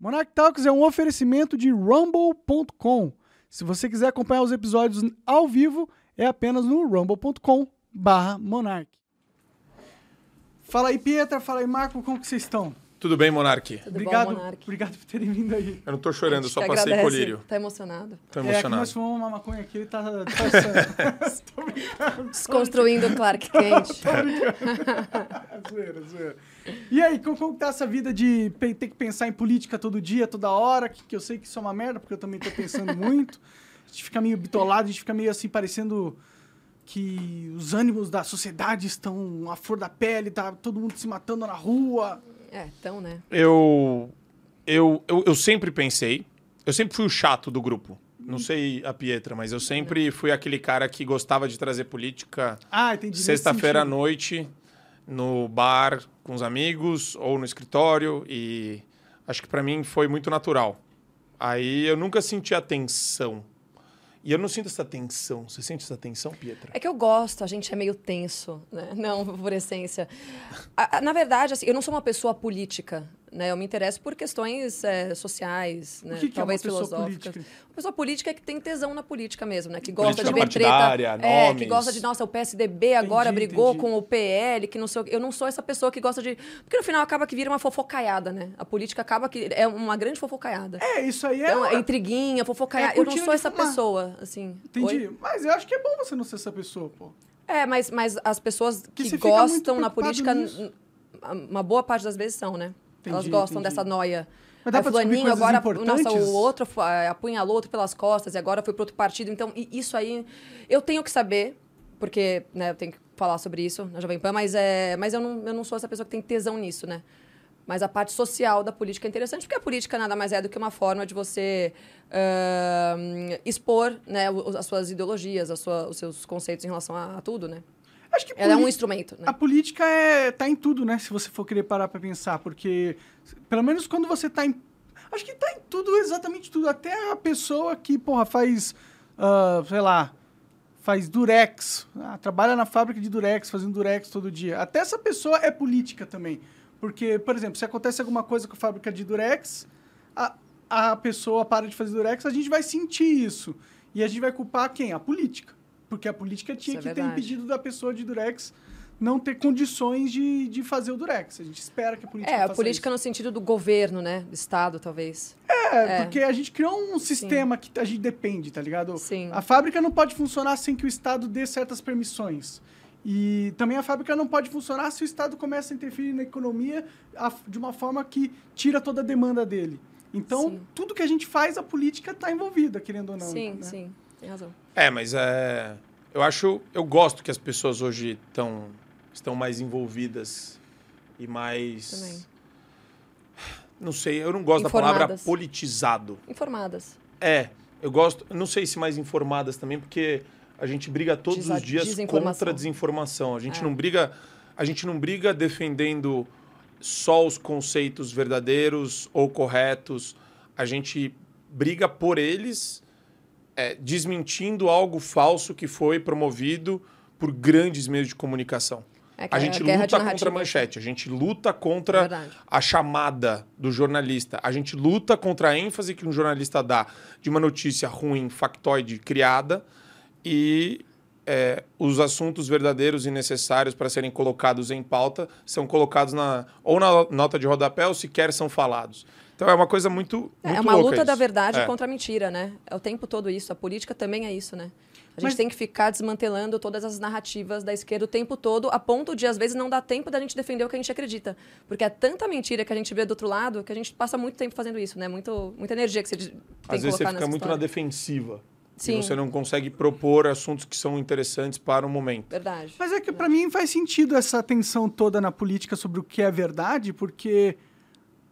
Monarch Talks é um oferecimento de rumble.com. Se você quiser acompanhar os episódios ao vivo, é apenas no rumble.com barra Monarch. Fala aí, Pietra. Fala aí, Marco. Como que vocês estão? Tudo bem, Monark? Tudo obrigado, bom, Monark? obrigado por terem vindo aí. Eu não tô chorando, eu só que passei agradece. colírio. Tá emocionado. Tô É, aqui emocionado. nós fumamos uma maconha aqui, ele tá brincando. Desconstruindo o Clark Kent. zoeira, zoeira. E aí, como, como que tá essa vida de ter que pensar em política todo dia, toda hora? Que, que eu sei que isso é uma merda, porque eu também tô pensando muito. A gente fica meio bitolado, a gente fica meio assim, parecendo que os ânimos da sociedade estão à flor da pele, tá todo mundo se matando na rua. É, então, né? Eu, eu, eu, eu sempre pensei, eu sempre fui o chato do grupo. Não sei a Pietra, mas eu sempre fui aquele cara que gostava de trazer política Ah, sexta-feira à noite no bar com os amigos ou no escritório e acho que pra mim foi muito natural. Aí eu nunca senti a tensão. E eu não sinto essa tensão. Você sente essa tensão, Pietra? É que eu gosto, a gente é meio tenso, né? Não, por essência. A- a- na verdade, assim, eu não sou uma pessoa política, né? Eu me interesso por questões é, sociais, né? Que, que é uma Talvez pessoa filosóficas. política? Uma pessoa política é que tem tesão na política mesmo, né? Que gosta Política de ver treta. É, que gosta de, nossa, o PSDB agora Entendi, brigou entendi. com o PL, que não sei o quê. Eu não sou essa pessoa que gosta de. Porque no final acaba que vira uma fofocaiada, né? A política acaba que é uma grande fofocaiada. É, isso aí é. Então, uma- é intriguinha, fofocaiada. É eu não sou essa fumar. pessoa, assim. Entendi. Oi? Mas eu acho que é bom você não ser essa pessoa, pô. É, mas, mas as pessoas Que que gostam na política, nisso. uma boa parte das vezes são, né? Elas Entendi, gostam entendi. dessa noia. Mas dá fulaninho agora, nossa, o outro ah, apunhalou outro pelas costas e agora foi pro outro partido. Então, isso aí, eu tenho que saber, porque né, eu tenho que falar sobre isso na Jovem Pan, mas, é, mas eu, não, eu não sou essa pessoa que tem tesão nisso, né? Mas a parte social da política é interessante, porque a política nada mais é do que uma forma de você ahn, expor né, as suas ideologias, sua- os seus conceitos em relação a, a tudo, né? Acho que Ela é um instrumento, né? A política é, tá em tudo, né? Se você for querer parar pra pensar, porque pelo menos quando você tá em. Acho que tá em tudo, exatamente tudo. Até a pessoa que, porra, faz. ah, sei lá. Faz durex. ah, trabalha na fábrica de durex, fazendo durex todo dia. Até essa pessoa é política também. Porque, por exemplo, se acontece alguma coisa com a fábrica de durex, a, a pessoa para de fazer durex, a gente vai sentir isso. E a gente vai culpar quem? A política. Porque a política tinha Isso é que ter verdade. impedido da pessoa de durex não ter condições de, de fazer o durex. A gente espera que a política É, a política isso. no sentido do governo, né? Do Estado, talvez. É, é. porque a gente criou um sistema que a gente depende, tá ligado? Sim. A fábrica não pode funcionar sem que o Estado dê certas permissões. E também a fábrica não pode funcionar se o Estado começa a interferir na economia de uma forma que tira toda a demanda dele. Então, Sim. tudo que a gente faz, a política está envolvida, querendo ou não. sim, né? sim. Tem razão. É, mas é. Eu acho. Eu gosto que as pessoas hoje estão, estão mais envolvidas e mais. Também. Não sei, eu não gosto da palavra Informadas. politizado. Informadas. É, eu gosto. Não sei se mais informadas também, porque a gente briga todos Desa- os dias desinformação. contra a desinformação. A gente É. não briga. A gente não briga defendendo só os conceitos verdadeiros ou corretos. A gente briga por eles, é, desmentindo algo falso que foi promovido por grandes meios de comunicação. É A é gente de luta contra a manchete, a gente luta contra verdade. a chamada do jornalista, a gente luta contra a ênfase que um jornalista dá de uma notícia ruim, factoide, criada, e é, os assuntos verdadeiros e necessários para serem colocados em pauta são colocados na, ou na nota de rodapé ou sequer são falados. Então é uma coisa muito. É, muito uma louca luta da verdade É. contra a mentira, né? É o tempo todo isso. A política também é isso, né? A gente Mas- tem que ficar desmantelando todas as narrativas da esquerda o tempo todo, a ponto de, às vezes, não dar tempo da gente defender o que a gente acredita. Porque é tanta mentira que a gente vê do outro lado que a gente passa muito tempo fazendo isso, né? Muito, muita energia que você tem Às que vezes você fica muito na história. defensiva. Sim. E você não consegue propor assuntos que são interessantes para o momento. Verdade. Mas é que pra mim faz sentido essa tensão toda na política sobre o que é verdade, porque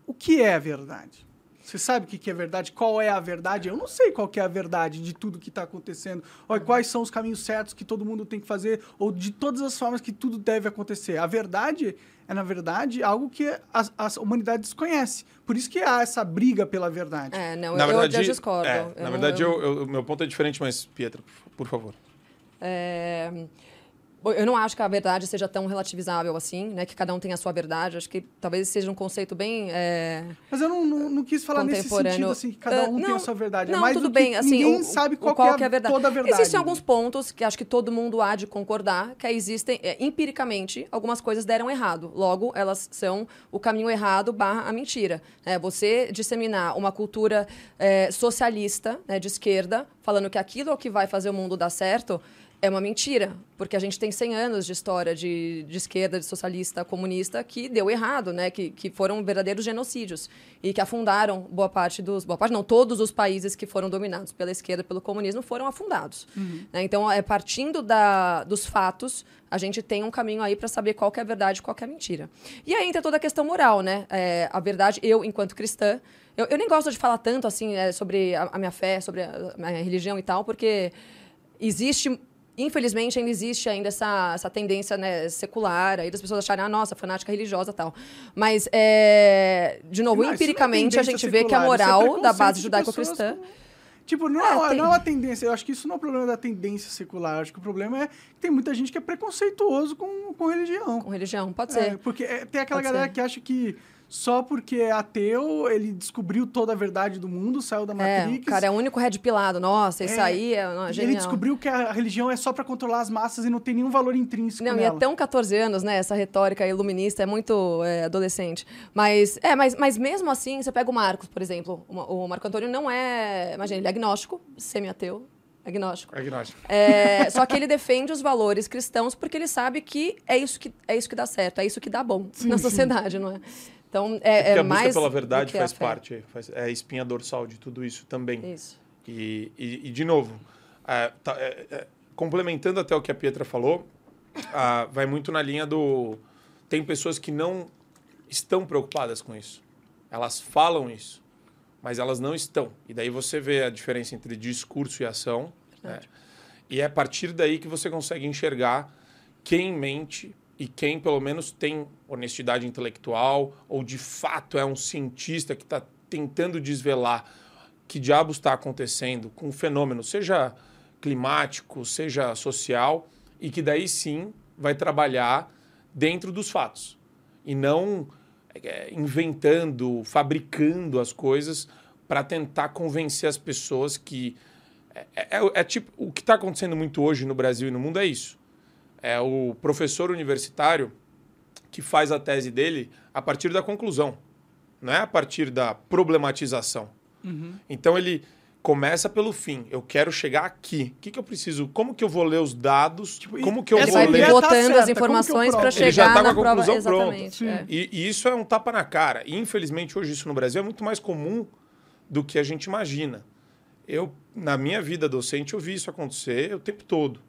o que é a verdade? Você sabe o que é verdade? Qual é a verdade? Eu não sei qual que é a verdade de tudo que está acontecendo. Ou quais são os caminhos certos que todo mundo tem que fazer, ou de todas as formas que tudo deve acontecer. A verdade é, na verdade, algo que a, a humanidade desconhece. Por isso que há essa briga pela verdade. É, não, na eu, verdade, eu já discordo. é, Eu na não- verdade, eu- eu- eu- o meu ponto é diferente, mas, Pietra, por favor. É, Eu não acho que a verdade seja tão relativizável assim, né? Que cada um tem a sua verdade. Acho que talvez seja um conceito bem. É... Mas eu não, não, não quis falar nesse sentido, assim, que cada um uh, não, tem a sua verdade. É não, é tudo bem. Assim, ninguém o, sabe qual, qual é, a, é a verdade. toda a verdade. Existem alguns pontos que acho que todo mundo há de concordar que existem, é, empiricamente, algumas coisas deram errado. Logo, elas são o caminho errado barra a mentira. É, você disseminar uma cultura é, socialista, né, de esquerda, falando que aquilo é o que vai fazer o mundo dar certo é uma mentira, porque a gente tem 100 anos de história de, de esquerda, de socialista, comunista, que deu errado, né? que, que foram verdadeiros genocídios e que afundaram boa parte dos... Boa parte não, todos os países que foram dominados pela esquerda, pelo comunismo, foram afundados. Uhum. Né? Então, é, partindo da, dos fatos, a gente tem um caminho aí para saber qual é a verdade e qual é a mentira. E aí entra toda a questão moral, né? É, a verdade, eu, enquanto cristã, eu, eu nem gosto de falar tanto assim é, sobre a, a minha fé, sobre a, a minha religião e tal, porque existe infelizmente ainda existe ainda essa, essa tendência né, secular aí das pessoas acharem ah nossa fanática religiosa tal mas é, de novo não, empiricamente a gente secular, vê que a é moral é da base judaico-cristã Tipo, não é, é tem... não é uma tendência. Eu acho que isso não é o problema da tendência secular. Eu acho que o problema é que tem muita gente que é preconceituoso com, com religião. Com religião, pode ser. É, porque tem aquela pode galera ser. que acha que só porque é ateu, ele descobriu toda a verdade do mundo, saiu da é, Matrix. É, cara, é o único red pilado. Nossa, isso é, aí é não, genial. Ele descobriu que a religião é só para controlar as massas e não tem nenhum valor intrínseco Não, nela. e é tão 14 anos, né? Essa retórica iluminista é muito é, adolescente. Mas, é, mas, mas mesmo assim, você pega o Marcos, por exemplo. O, o Marco Antônio não é... Imagina, ele é agnóstico, semi-ateu, Agnóstico. Agnóstico. É, só que ele defende os valores cristãos porque ele sabe que é isso que, é isso que dá certo, é isso que dá bom sim, na sociedade, sim. não é? Então, é, é, é a mais pela verdade faz parte, faz, é a espinha dorsal de tudo isso também. Isso. E, e, e de novo, é, tá, é, é, complementando até o que a Pietra falou, vai muito na linha do... Tem pessoas que não estão preocupadas com isso. Elas falam isso, mas elas não estão. E daí você vê a diferença entre discurso e ação. Né? E é a partir daí que você consegue enxergar quem mente e quem pelo menos tem honestidade intelectual ou de fato é um cientista que está tentando desvelar que diabos está acontecendo com o fenômeno, seja climático, seja social, e que daí sim vai trabalhar dentro dos fatos. E não é, inventando, fabricando as coisas para tentar convencer as pessoas que é, é, é tipo o que está acontecendo muito hoje no Brasil e no mundo é isso é o professor universitário que faz a tese dele a partir da conclusão, não é a partir da problematização. Uhum. Então ele começa pelo fim. Eu quero chegar aqui. O que, que eu preciso? Como que eu vou ler os dados? Tipo, como que eu ele vou vai ler? botando tá as informações para chegar ele já tá com a conclusão prova. pronta. É. E, e, isso é um tapa na cara. E, infelizmente hoje isso no Brasil é muito mais comum do que a gente imagina. Eu na minha vida docente eu vi isso acontecer o tempo todo.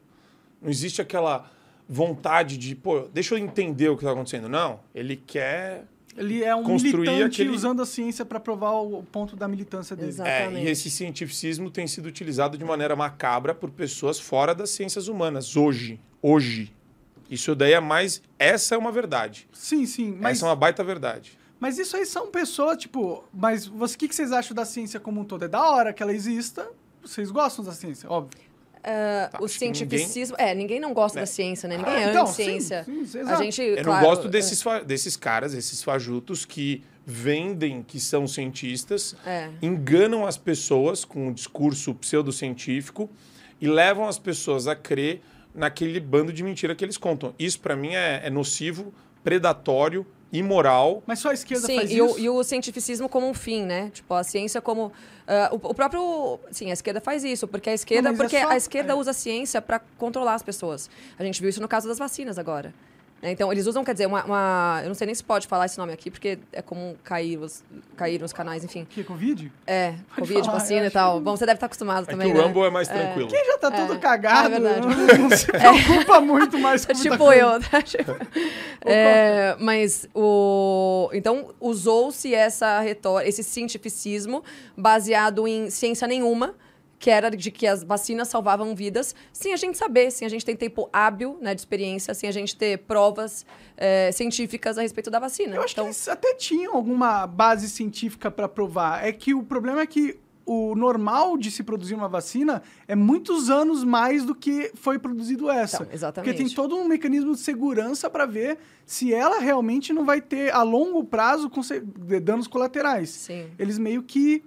Não existe aquela vontade de, pô, deixa eu entender o que está acontecendo. Não, ele quer ele é um construir militante aquele... usando a ciência para provar o ponto da militância dele. Exatamente. É, e esse cientificismo tem sido utilizado de maneira macabra por pessoas fora das ciências humanas, hoje. Hoje. Isso daí é mais... Essa é uma verdade. Sim, sim. Mas... Essa é uma baita verdade. Mas isso aí são pessoas, tipo... Mas o que, que vocês acham da ciência como um todo? É da hora que ela exista. Vocês gostam da ciência, óbvio. Uh, tá, o cientificismo. Ninguém... É, ninguém não gosta é. da ciência, né? Ninguém ah, é então, ciência. Sim, sim, a gente, Eu claro, não gosto desses, é... desses caras, esses fajutos que vendem que são cientistas, é. enganam as pessoas com um discurso pseudocientífico e levam as pessoas a crer naquele bando de mentira que eles contam. Isso, para mim, é, é nocivo, predatório imoral. Mas só a esquerda Sim, faz e isso? O, e o cientificismo como um fim, né? Tipo, a ciência como... Uh, o, o, próprio... Sim, a esquerda faz isso, porque a esquerda, Não, porque é só... a esquerda é. usa a ciência para controlar as pessoas. A gente viu isso no caso das vacinas agora. É, então, eles usam, quer dizer, uma, uma, Eu não sei nem se pode falar esse nome aqui, porque é comum cair, os, cair nos canais, enfim. Que, Covid? É, pode Covid, falar, vacina e tal. Bom, você deve estar acostumado é também, que né? o Rumble é mais é. tranquilo. Quem já tá é. tudo cagado, é verdade. não se preocupa muito mais com Tipo eu. Tá? é, mas o... Então, usou-se essa retórica, esse cientificismo baseado em ciência nenhuma, que era de que as vacinas salvavam vidas, sem a gente saber, sem a gente ter tempo hábil né, de experiência, sem a gente ter provas é, científicas a respeito da vacina. Eu acho então... que eles até tinham alguma base científica para provar. É que o problema é que o normal de se produzir uma vacina é muitos anos mais do que foi produzido essa. Então, exatamente. Porque tem todo um mecanismo de segurança para ver se ela realmente não vai ter, a longo prazo, danos colaterais. Sim. Eles meio que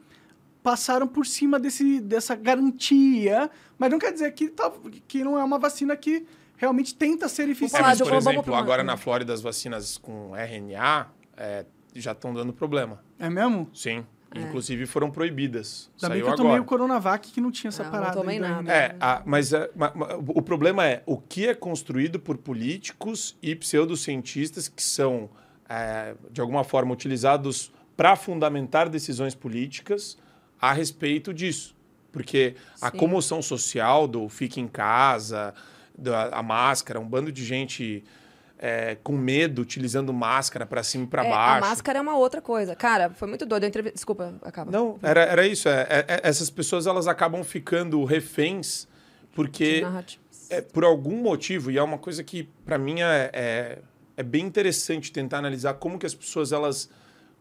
passaram por cima desse, dessa garantia, mas não quer dizer que, tá- que não é uma vacina que realmente tenta ser É, eficiente. falar mas, por exemplo, agora na Flórida as vacinas com RNA é, já estão dando problema. É mesmo? Sim. É. Inclusive foram proibidas. Ainda bem Saiu que eu tomei agora. o Coronavac que não tinha essa Não, não parada. tomei ainda, nada. É, a- mas, é, ma- ma- o problema é o que é construído por políticos e pseudocientistas que são, é, de alguma forma, utilizados para fundamentar decisões políticas a respeito disso. Porque a Sim. comoção social do fique em casa, da a máscara, um bando de gente é, com medo, utilizando máscara para cima e para É, baixo. A máscara é uma outra coisa. Cara, foi muito doido. Eu entrevi... Desculpa, acaba. Não, era, era isso. é- é- é- essas pessoas elas acabam ficando reféns porque é, por algum motivo, e é uma coisa que para mim é, é bem interessante tentar analisar como que as pessoas elas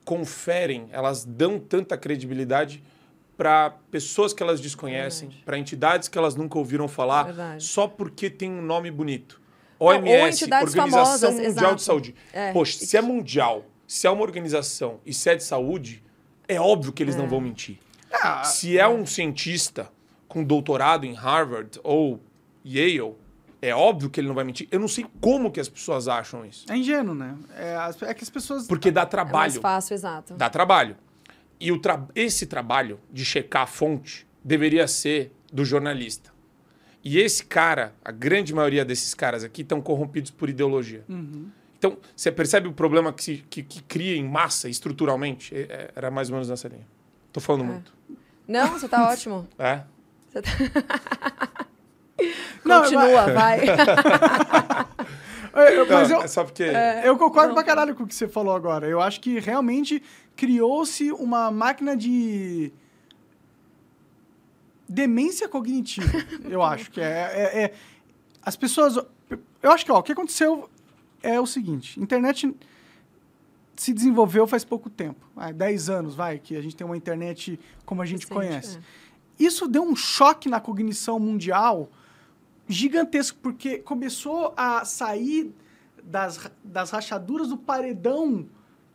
conferem, elas dão tanta credibilidade para pessoas que elas desconhecem, para entidades que elas nunca ouviram falar, Verdade. só porque tem um nome bonito. OMS, entidades Organização famosas, Mundial exato. de Saúde. É. Poxa, se é mundial, se é uma organização e se é de saúde, é óbvio que eles não vão mentir. Ah, Se é um cientista com doutorado em Harvard ou Yale, é óbvio que ele não vai mentir. Eu não sei como que as pessoas acham isso. É ingênuo, né? É, é que as pessoas. Porque dá É mais trabalho. fácil, exato. dá trabalho. E o tra- esse trabalho de checar a fonte deveria ser do jornalista. E esse cara, a grande maioria desses caras aqui, estão corrompidos por ideologia. Então, você percebe o problema que, se- que- que cria em massa, estruturalmente? É- é- Era mais ou menos nessa linha. Tô falando muito. Não, você tá ótimo. É? Você tá- Não, Continua, vai. É, eu- mas Não, eu, é só porque... eu concordo não. pra caralho com o que você falou agora. Eu acho que realmente criou-se uma máquina de demência cognitiva. eu acho que é, é- é- As pessoas. Eu acho que ó, o que aconteceu é o seguinte: internet se desenvolveu faz pouco tempo. Vai, 10 anos, vai, que a gente tem uma internet como a gente Recente, conhece. é. Isso deu um choque na cognição mundial gigantesco, porque começou a sair das, das rachaduras do paredão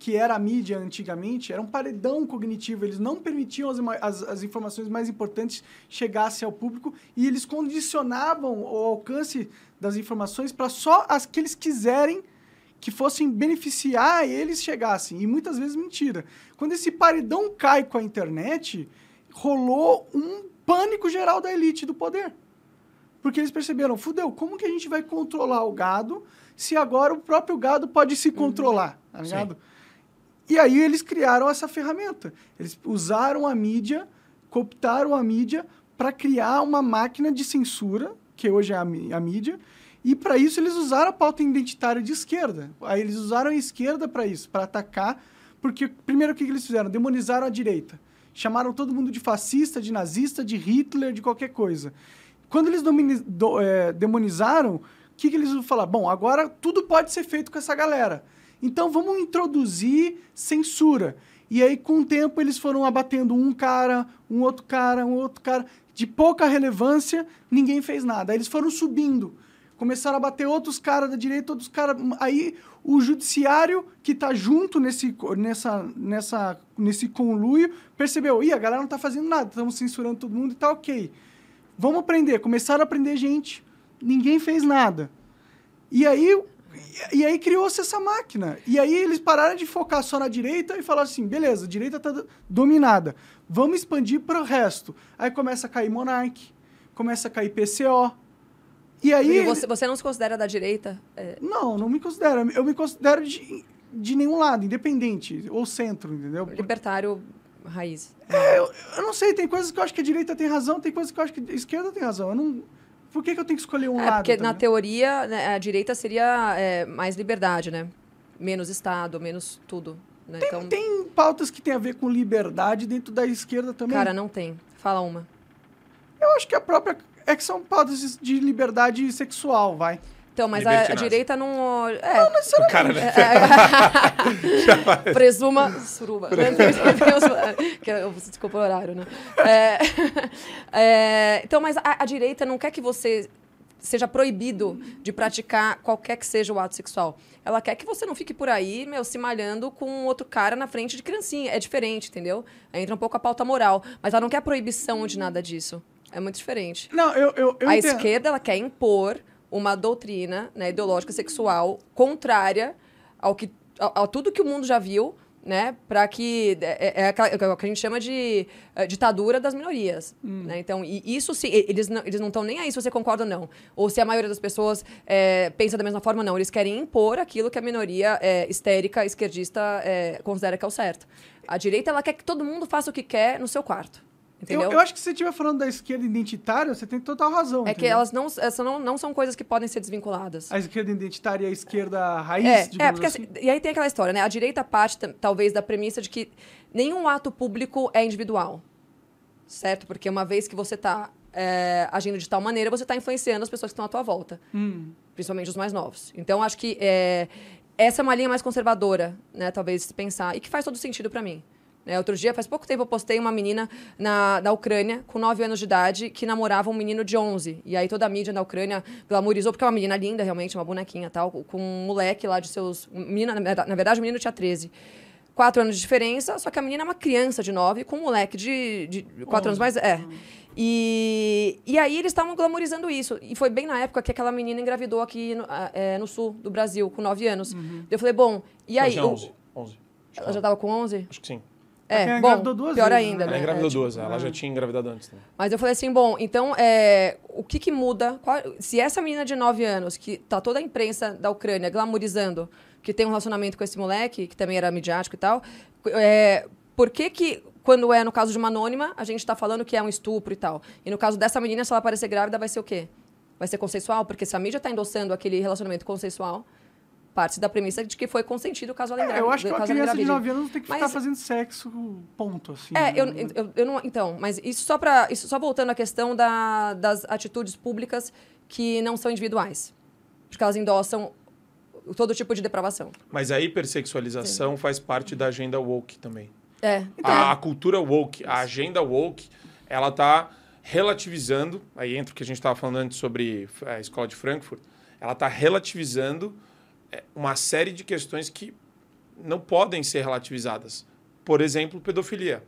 que era a mídia antigamente, era um paredão cognitivo, eles não permitiam as, as, as informações mais importantes chegassem ao público e eles condicionavam o alcance das informações para só as que eles quiserem que fossem beneficiar eles chegassem. E muitas vezes mentira. Quando esse paredão cai com a internet, rolou um pânico geral da elite do poder. Porque eles perceberam, fudeu, como que a gente vai controlar o gado se agora o próprio gado pode se controlar, tá ligado? E aí eles criaram essa ferramenta. Eles usaram a mídia, cooptaram a mídia para criar uma máquina de censura, que hoje é a, a mídia, e para isso eles usaram a pauta identitária de esquerda. Aí eles usaram a esquerda para isso, para atacar, porque primeiro o que que eles fizeram? Demonizaram a direita. Chamaram todo mundo de fascista, de nazista, de Hitler, de qualquer coisa. Quando eles domini- do- eh, demonizaram, o que, que eles falaram? Bom, agora tudo pode ser feito com essa galera. Então vamos introduzir censura. E aí, com o tempo, eles foram abatendo um cara, um outro cara, um outro cara. De pouca relevância, ninguém fez nada. Aí eles foram subindo. Começaram a bater outros caras da direita, outros caras. Aí o judiciário, que está junto nesse, nessa, nessa, nesse conluio, percebeu: ih, a galera não está fazendo nada, estamos censurando todo mundo e tá ok. Vamos aprender. Começaram a aprender gente. Ninguém fez nada. E aí, e aí criou-se essa máquina. E aí eles pararam de focar só na direita e falaram assim: beleza, a direita está dominada. Vamos expandir para o resto. Aí começa a cair Monark, começa a cair PCO. E aí. E você, você não se considera da direita? É, Não, não me considero. Eu me considero de, de nenhum lado, independente, ou centro, entendeu? libertário raiz. É, eu, eu não sei, tem coisas que eu acho que a direita tem razão, tem coisas que eu acho que a esquerda tem razão. Eu não. Por que, que eu tenho que escolher um É, lado? porque tá na teoria, né, a direita seria é, mais liberdade, né? Menos Estado, menos tudo. Né? então, Tem pautas que tem a ver com liberdade dentro da esquerda também. cara, não tem. Fala uma. Eu acho que a própria. É que são pautas de liberdade sexual, vai. Então, mas a, a direita não. É, O cara, né? Presuma suruba. Desculpa o horário, né? É, é, então, mas a, a direita não quer que você seja proibido de praticar qualquer que seja o ato sexual. Ela quer que você não fique por aí, meu, se malhando com outro cara na frente de criancinha. É diferente, entendeu? Aí entra um pouco a pauta moral. Mas ela não quer proibição de nada disso. É muito diferente. Não, eu, eu, eu a entendo. esquerda ela quer impor uma doutrina né, ideológica sexual contrária ao que a, a tudo que o mundo já viu, né, para que é, é, aquela- é o que a gente chama de eh, ditadura das minorias, né? Então, e isso sim, eles não eles não estão nem aí se você concorda ou não, ou se a maioria das pessoas eh, pensa da mesma forma não. Eles querem impor aquilo que a minoria eh, histérica, esquerdista considera que é o certo. A direita ela quer que todo mundo faça o que quer no seu quarto, Eu, eu acho que se você estiver falando da esquerda identitária, você tem total razão. É que entendeu? elas não, essa não, não são coisas que podem ser desvinculadas. A esquerda identitária e a esquerda raiz, É, é porque assim. assim, e aí tem aquela história, né? A direita parte talvez da premissa de que nenhum ato público é individual, certo? Porque uma vez que você está agindo de tal maneira, você está influenciando as pessoas que estão à tua volta, Hum. principalmente os mais novos. Então acho que é, essa é uma linha mais conservadora, né? Talvez se pensar e que faz todo sentido para mim. Né, outro dia, faz pouco tempo, eu postei uma menina na, da Ucrânia, com 9 anos de idade, que namorava um menino de 11. E aí toda a mídia na Ucrânia glamorizou, porque é uma menina linda, realmente, uma bonequinha tal, com um moleque lá de seus... Menina, na verdade- o menino tinha 13. Quatro anos de diferença, só que a menina é uma criança de 9, com um moleque de, de 4 anos mais... É. E, e aí eles estavam glamorizando isso. E foi bem na época que aquela menina engravidou aqui no, é, no sul do Brasil, com 9 anos. Eu falei, bom, e aí... Tinha o- 11. 11. Acho que ela já estava com 11? Acho que sim. Ela É, engravidou bom, duas pior vezes, ainda, né? né? Ela engravidou É, tipo, duas, ela já tinha engravidado antes também. Mas eu falei assim, bom, então, é, o que que muda? Qual- se essa menina de 9 anos, que tá toda a imprensa da Ucrânia glamorizando que tem um relacionamento com esse moleque, que também era midiático e tal, é, por que que, quando é no caso de uma anônima, a gente tá falando que é um estupro e tal? E no caso dessa menina, se ela aparecer grávida, vai ser o quê? Vai ser consensual? Porque se a mídia tá endossando aquele relacionamento consensual, parte da premissa de que foi consentido caso ela É, engravide. eu acho que uma caso criança de engravide. 9 anos não tem que Mas- ficar fazendo sexo, ponto, assim. É, né? eu, eu, eu não. Então, mas isso só para isso só voltando à questão da, das atitudes públicas que não são individuais, porque elas endossam todo tipo de depravação. Mas a hipersexualização faz parte da agenda woke também. É. A, a cultura woke, a agenda woke, ela tá relativizando, aí entra o que a gente estava falando antes sobre a escola de Frankfurt, ela está relativizando é, uma série de questões que não podem ser relativizadas. Por exemplo, pedofilia.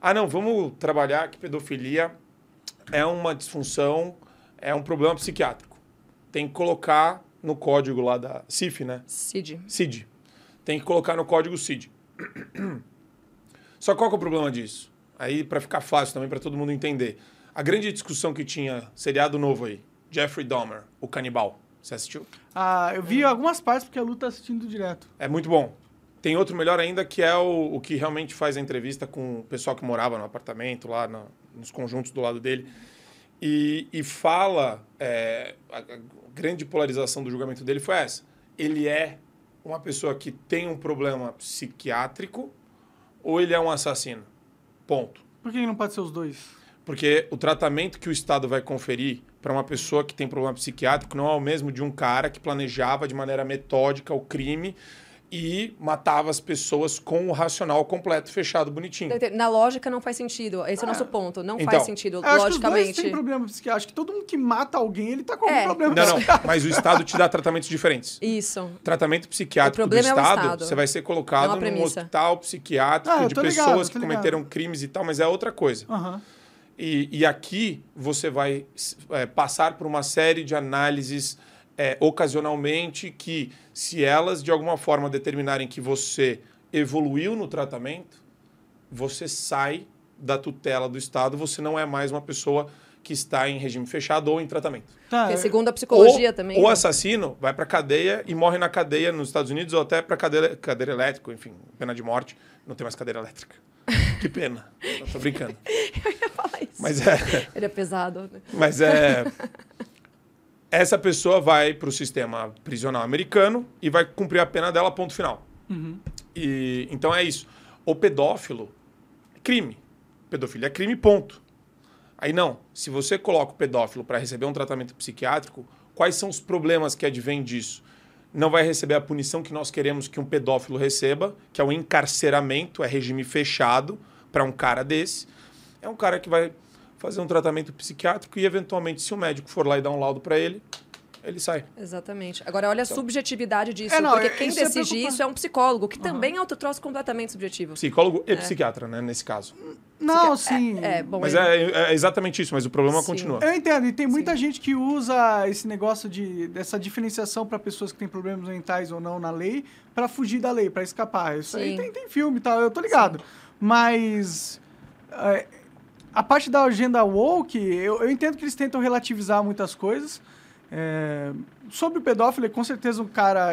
Ah, não, vamos trabalhar que pedofilia é uma disfunção, é um problema psiquiátrico. Tem que colocar no código lá da CIF, né? Cid. CID. Tem que colocar no código CID. Só qual que é o problema disso? Aí, para ficar fácil também, para todo mundo entender. A grande discussão que tinha, seriado novo aí, Jeffrey Dahmer, o canibal. Você assistiu? Ah, eu vi algumas partes porque a Lu tá assistindo direto. É muito bom. Tem outro melhor ainda que é o, o que realmente faz a entrevista com o pessoal que morava no apartamento, lá na- nos conjuntos do lado dele. E, e fala. é, a, a grande polarização do julgamento dele foi essa. Ele é uma pessoa que tem um problema psiquiátrico ou ele é um assassino? Ponto. Por que não pode ser os dois? Porque o tratamento que o Estado vai conferir para uma pessoa que tem problema psiquiátrico não é o mesmo de um cara que planejava de maneira metódica o crime e matava as pessoas com o racional completo, fechado, bonitinho. Na lógica não faz sentido. Esse é o nosso ponto. Não Então, faz sentido, acho que os dois logicamente. têm problema psiquiátrico. Acho que todo mundo que mata alguém, ele tá com É. algum problema Não, não, psiquiátrico. mas o Estado te dá tratamentos diferentes. Isso. Tratamento psiquiátrico do é Estado, Estado. você vai ser É colocado num hospital psiquiátrico Ah, de ligado, pessoas tô que ligado. cometeram crimes e tal, mas é outra coisa. Aham. E, e aqui você vai é, passar por uma série de análises é, ocasionalmente que, se elas de alguma forma determinarem que você evoluiu no tratamento, você sai da tutela do Estado, você não é mais uma pessoa que está em regime fechado ou em tratamento. Tá, Porque é- segundo a psicologia ou, também. O né? assassino vai para cadeia e morre na cadeia nos Estados Unidos ou até para cadeira, cadeira elétrica, enfim, pena de morte. Não tem mais cadeira elétrica. Que pena. Eu tô brincando. Eu ia falar isso. Mas é. Ele é pesado. né? Mas é. Essa pessoa vai para o sistema prisional americano e vai cumprir a pena dela, ponto final. E, então é isso. O pedófilo é crime. Pedofilia é crime, ponto. Aí não. Se você coloca o pedófilo para receber um tratamento psiquiátrico, Quais são os problemas que advêm disso? Não vai receber a punição que nós queremos que um pedófilo receba, que é o encarceramento, é regime fechado para um cara desse. É um cara que vai fazer um tratamento psiquiátrico e, eventualmente, se o médico for lá e dar um laudo para ele, ele sai. Exatamente. Agora, olha a subjetividade disso. É, não, porque é- quem é decide preocupante. isso é um psicólogo, que também é outro troço completamente subjetivo. Psicólogo e psiquiatra, né, nesse caso. Não, sim. É, bom, Mas ele- é, é exatamente isso, mas o problema Sim. continua. Eu entendo, e tem muita gente que usa esse negócio de dessa diferenciação para pessoas que têm problemas mentais ou não na lei para fugir da lei, para escapar. Isso aí Sim. tem, tem filme e tal, eu tô ligado. Mas é, a parte da agenda woke, eu, eu entendo que eles tentam relativizar muitas coisas. É, sobre o pedófilo, ele é com certeza um cara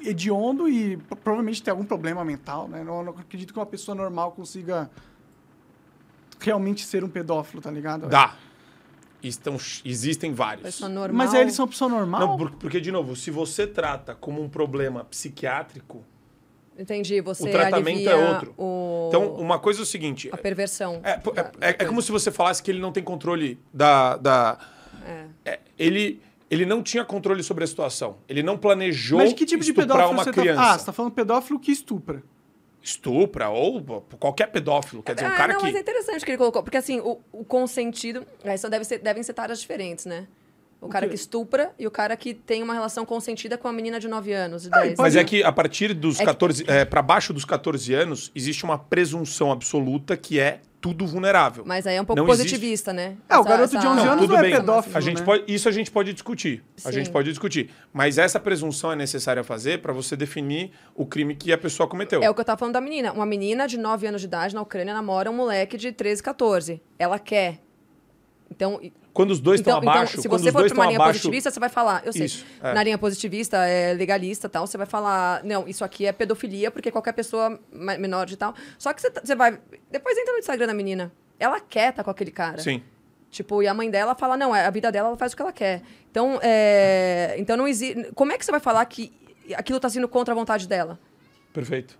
hediondo e pro- provavelmente tem algum problema mental, né? Não, não acredito que uma pessoa normal consiga realmente ser um pedófilo, tá ligado? Dá. Estão, existem vários. Pessoa normal. Mas aí eles são pessoa normal? Não, por- porque, de novo, se você trata como um problema psiquiátrico, Entendi, você O tratamento é outro. O... então uma coisa é o seguinte: A perversão. é, é- da- é- é como se você falasse que ele não tem controle da. da é, ele, ele não tinha controle sobre a situação. Ele não planejou Mas que tipo de estuprar pedófilo uma você criança. tá... Ah, você tá falando pedófilo que estupra. Estupra, ou qualquer pedófilo. Quer dizer, um Ah, cara não, que. mas é interessante que ele colocou. Porque assim, o, o consentido. Aí só deve ser, devem ser taras diferentes, né? O cara quê? que estupra e o cara que tem uma relação consentida com uma menina de 9 anos, de Ah, 10. Mas é que a partir dos É que- 14. É, para baixo dos 14 anos, existe uma presunção absoluta que é tudo vulnerável. Mas aí é um pouco Não positivista, né? É, o Essa- garoto de essa- 11 Não, anos tudo não é bem. pedófilo, A gente né? pode, isso a gente pode discutir. A Sim. gente pode discutir. Mas essa presunção é necessária fazer para você definir o crime que a pessoa cometeu. É o que eu tava falando da menina. Uma menina de 9 anos de idade na Ucrânia namora um moleque de 13, 14. Ela quer. Então, Quando os dois estão então, abaixo, então, se você for pra uma linha abaixo, positivista, você vai falar, eu sei, Isso, é. na linha positivista, é legalista e tal, você vai falar, não, isso aqui é pedofilia, porque qualquer pessoa menor de tal. Só que você, tá- você vai. Depois entra no Instagram da menina. Ela quer estar com aquele cara. Sim. Tipo, e a mãe dela fala, não, é a vida dela, ela faz o que ela quer. Então, é, então não existe. Como é que você vai falar que aquilo tá sendo contra a vontade dela? Perfeito.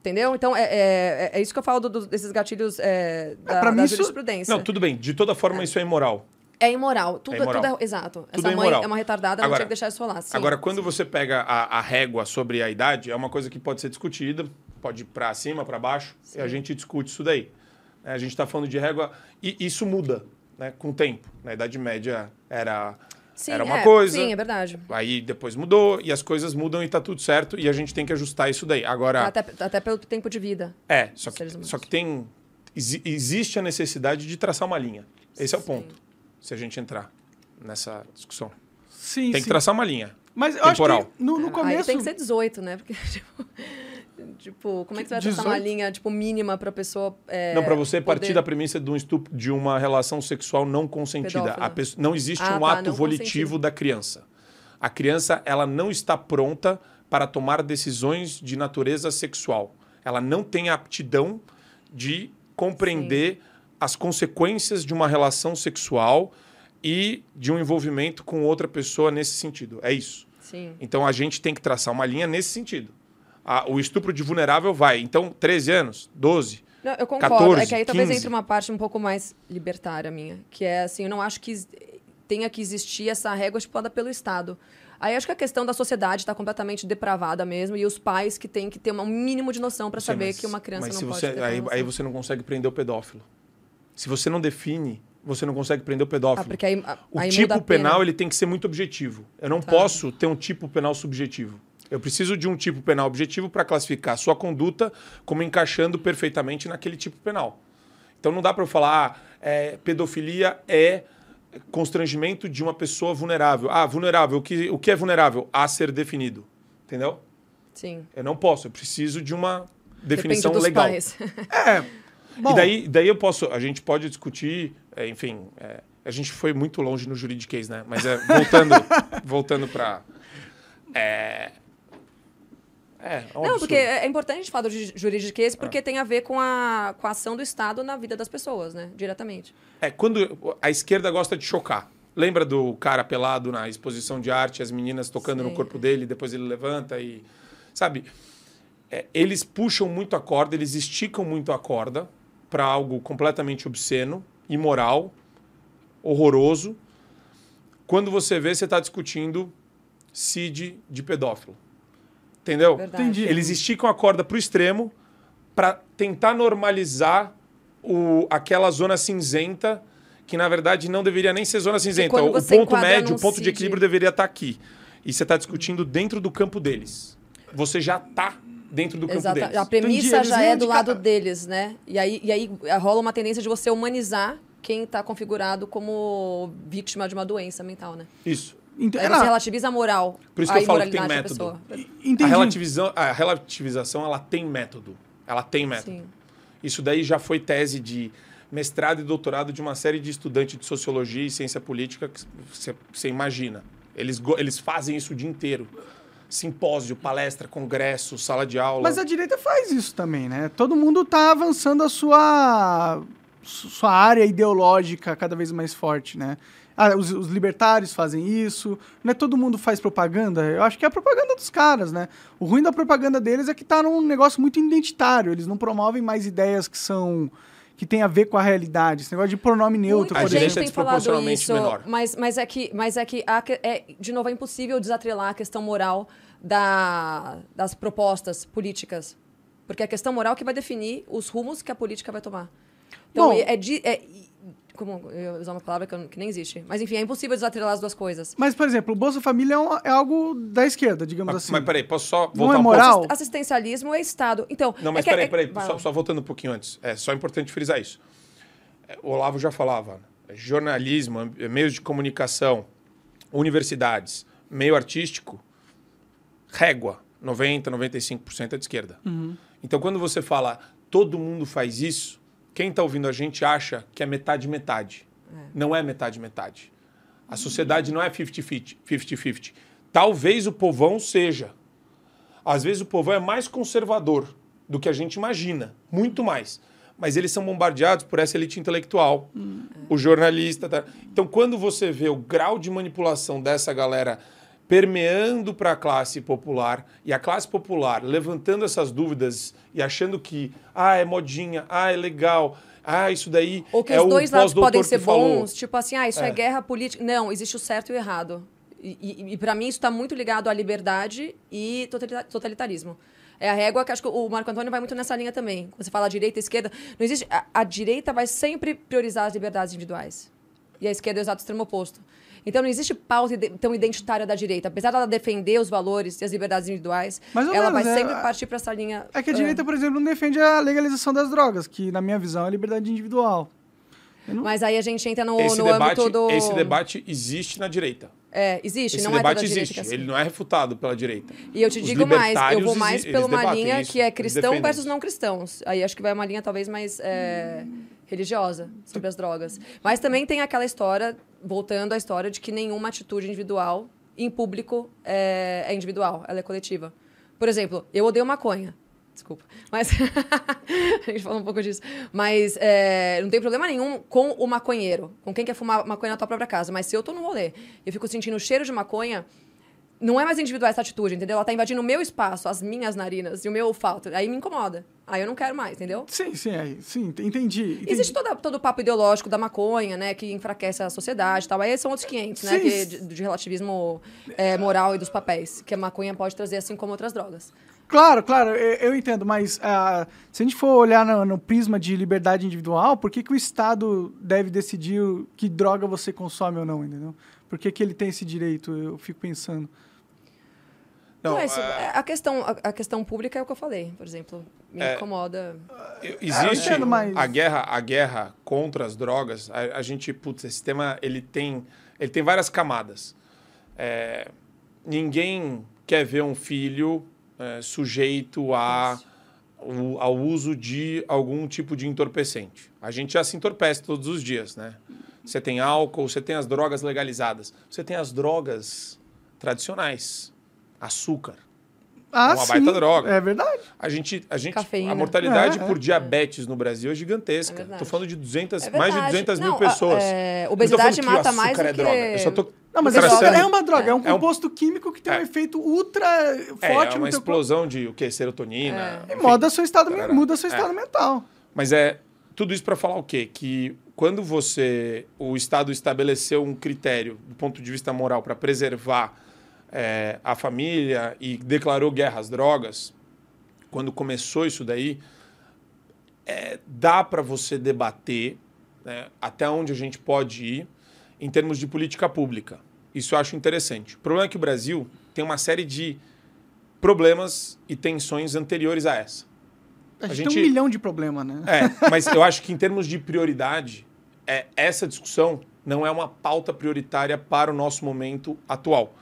Entendeu? Então, é, é, é isso que eu falo do- do- desses gatilhos é, da, pra mim da isso- jurisprudência. Não, tudo bem. De toda forma, isso é imoral. É imoral. Tudo É imoral. tudo é- exato. Tudo Essa é mãe imoral. é uma retardada, não Agora- tinha que deixar isso rolar. Sim. Agora, quando você pega a, a régua sobre a idade, é uma coisa que pode ser discutida, pode ir para cima, para baixo, e a gente discute isso daí. É, A gente está falando de régua, e isso muda né, com o tempo. Na Idade Média era, Sim, era uma é, coisa, Sim, é verdade. aí depois mudou, e as coisas mudam e tá tudo certo, e a gente tem que ajustar isso daí. Agora, Até, até pelo tempo de vida. é, só que, só que tem. exi- existe a necessidade de traçar uma linha. Esse é o Sim. ponto. Se a gente entrar nessa discussão. Sim, Tem sim. que traçar uma linha. Mas eu acho temporal. que no, no Aí começo... tem que ser 18, né? Porque, tipo, tipo, como é que você vai traçar uma 18? linha, tipo, mínima pra pessoa. É, não, para você poder- partir da premissa de um estupro, de uma relação sexual não consentida. Pessoa- não existe Ah, um tá, ato volitivo consentido. da criança. A criança, ela não está pronta para tomar decisões de natureza sexual. Ela não tem a aptidão de compreender as consequências de uma relação sexual e de um envolvimento com outra pessoa nesse sentido. É isso. Sim. Então a gente tem que traçar uma linha nesse sentido. A- o estupro de vulnerável vai. Então, 13 anos, 12. Não, eu concordo. 14, é que aí talvez 15. entre uma parte um pouco mais libertária minha. Que é assim, eu não acho que tenha que existir essa régua estipulada pelo Estado. Aí acho que a questão da sociedade está completamente depravada mesmo, e os pais que têm que ter um mínimo de noção para saber mas- que uma criança não pode você, ter aí, aí você não consegue prender o pedófilo. Se você não define, você não consegue prender o pedófilo. Ah, porque aí, o aí tipo penal ele tem que ser muito objetivo. Eu não Tá. posso ter um tipo penal subjetivo. Eu preciso de um tipo penal objetivo para classificar sua conduta como encaixando perfeitamente naquele tipo penal. Então não dá para eu falar, ah, é, pedofilia é constrangimento de uma pessoa vulnerável. Ah, vulnerável, o que, o que é vulnerável? A ser definido. Entendeu? Sim. Eu não posso, eu preciso de uma definição legal. pais. É, bom, E daí, daí eu posso, a gente pode discutir, é, enfim, é, a gente foi muito longe no juridiquês, né? Mas é, voltando, voltando para é, é, um Não, porque é é importante a gente falar do ju- juridiquês porque tem a ver com a, com a ação do Estado na vida das pessoas, né? Diretamente. É, quando a esquerda gosta de chocar. Lembra do cara pelado na exposição de arte, as meninas tocando no Sim. corpo dele, depois ele levanta e. Sabe? É, eles puxam muito a corda, eles esticam muito a corda para algo completamente obsceno, imoral, horroroso, Quando você vê, você está discutindo CID de pedófilo. Entendeu? Verdade. Entendi. Eles esticam a corda para o extremo para tentar normalizar o, aquela zona cinzenta que, na verdade, não deveria nem ser zona cinzenta. O ponto médio, o ponto de CID. equilíbrio deveria estar aqui. E você está discutindo dentro do campo deles. Você já está dentro do campo Exata. deles. A premissa Entendi, eles já é do lado deles, né? E aí, e aí rola uma tendência de você humanizar quem está configurado como vítima de uma doença mental, né? Isso. Ent- Aí não, você relativiza a moral, Por isso que eu falo que tem método. A, relativização, a relativização, ela tem método. Ela tem método. Sim. Isso daí já foi tese de mestrado e doutorado de uma série de estudantes de sociologia e ciência política que você- imagina. Eles, eles fazem isso o dia inteiro. Simpósio, palestra, congresso, sala de aula. Mas a direita faz isso também, né? Todo mundo tá avançando a sua, su- sua área ideológica cada vez mais forte, né? Ah, os, os libertários fazem isso, não é todo mundo faz propaganda, eu acho que é a propaganda dos caras, né? O ruim da propaganda deles é que tá num negócio muito identitário, eles não promovem mais ideias que são que tem a ver com a realidade, esse negócio de pronome neutro, Muita por gente é exemplo. tem falado desproporcionalmente isso, menor. mas, mas é que, mas é que há que- é, de novo, é impossível desatrelar a questão moral da, das propostas políticas. Porque é a questão moral que vai definir os rumos que a política vai tomar. Então, Bom- é, de, é- Como eu usar uma palavra que, eu não- que nem existe. Mas, enfim, é impossível desatrelar as duas coisas. Mas, por exemplo, o Bolsa Família é, um- é algo da esquerda, digamos Mas, assim. mas peraí, posso só Não voltar é um moral? pouco? Assistencialismo é Estado. Então, Não, mas é que- peraí, é- peraí, vai só, só voltando um pouquinho antes. É só importante frisar isso. É, O Olavo já falava, né? jornalismo, meios de comunicação, universidades, meio artístico, régua, 90, 95% é de esquerda. Então, quando você fala todo mundo faz isso, quem está ouvindo a gente acha que é metade metade. Não é metade metade. A sociedade não é 50-50. 50-50. Talvez o povão seja. Às vezes o povão é mais conservador do que a gente imagina, muito mais. Mas eles são bombardeados por essa elite intelectual, o jornalista. tá? Então, quando você vê o grau de manipulação dessa galera permeando para a classe popular e a classe popular levantando essas dúvidas e achando que ah é modinha, ah é legal, ah isso daí Ou que é os dois lados podem ser falou. bons, tipo assim, ah, isso é, É. guerra política. Não, existe o certo e o errado. E, e, e para mim isso está muito ligado à liberdade e totalita- totalitarismo. É a régua que acho que o Marco Antônio vai muito nessa linha também. Quando você fala direita e esquerda, não existe. A, a direita vai sempre priorizar as liberdades individuais. E a esquerda é o exato extremo oposto. Então não existe pauta tão identitária da direita. Apesar dela defender os valores e as liberdades individuais, Mais ou ela menos, vai é- sempre partir para essa linha. É que a direita, por exemplo, não defende a legalização das drogas, que, na minha visão, é liberdade individual. Mas aí a gente entra no, Esse no debate, âmbito do. esse debate existe na direita. É, existe, Esse não é debate toda direita existe. é assim. Ele não é refutado pela direita. E eu te Os digo mais, eu vou mais eles uma linha isso, que é cristão versus não cristãos. Aí acho que vai uma linha talvez mais é, religiosa sobre as drogas. Mas também tem aquela história, voltando à história, de que nenhuma atitude individual em público é, é individual, ela é coletiva. Por exemplo, eu odeio maconha. Desculpa. Mas. a gente falou um pouco disso. Mas é, não tem problema nenhum com o maconheiro, com quem quer fumar maconha na tua própria casa. Mas se eu tô no rolê eu fico sentindo o cheiro de maconha, não é mais individual essa atitude, entendeu? Ela tá invadindo o meu espaço, as minhas narinas e o meu olfato. Aí me incomoda. Aí eu não quero mais, entendeu? Sim, sim, é, sim, ent- entendi. entendi. Existe toda, todo o papo ideológico da maconha, né? Que enfraquece a sociedade e tal. Aí são outros 500, né? Sim. que- de, de relativismo é, moral e dos papéis. Que a maconha pode trazer, assim como outras drogas. Claro, claro, eu, eu entendo, mas ah, se a gente for olhar no, no prisma de liberdade individual, por que, que o Estado deve decidir que droga você consome ou não, entendeu? Por que, que ele tem esse direito? Eu fico pensando. Não, Não, é isso, é- a, questão, a, a questão pública é o que eu falei, por exemplo. Me É. incomoda. Existe entendo, mas- a guerra, a guerra contra as drogas. A, a gente, putz, esse tema ele tem, ele tem várias camadas. É, ninguém quer ver um filho é, sujeito a, o- ao uso de algum tipo de entorpecente. A gente já se entorpece todos os dias, né? Você tem álcool, você tem as drogas legalizadas, você tem as drogas tradicionais, açúcar. Ah, uma sim, baita droga. É verdade. A gente, a gente, Cafeína. a mortalidade É, é. por diabetes no Brasil é É gigantesca. verdade. Tô falando de 200, É mais de verdade. 200 mil Não, a- pessoas. é, obesidade que mata mais do é que- droga. Eu só tô Não, mas açúcar é uma droga, é um É um- composto químico que tem um É. efeito ultra é, forte é no uma corpo. explosão de o quê? Serotonina. E enfim. muda seu estado, Tarará. muda seu É. estado mental. Mas é tudo isso para falar o quê? Que quando você, o Estado estabeleceu um critério do ponto de vista moral para preservar é, a família e declarou guerra às drogas, quando começou isso daí, é, dá para você debater né, até onde a gente pode ir em termos de política pública. Isso eu acho interessante. O problema é que o Brasil tem uma série de problemas e tensões anteriores a essa. A gente, a gente tem um milhão de problemas, né? É, mas eu acho que em termos de prioridade, é, essa discussão não é uma pauta prioritária para o nosso momento atual.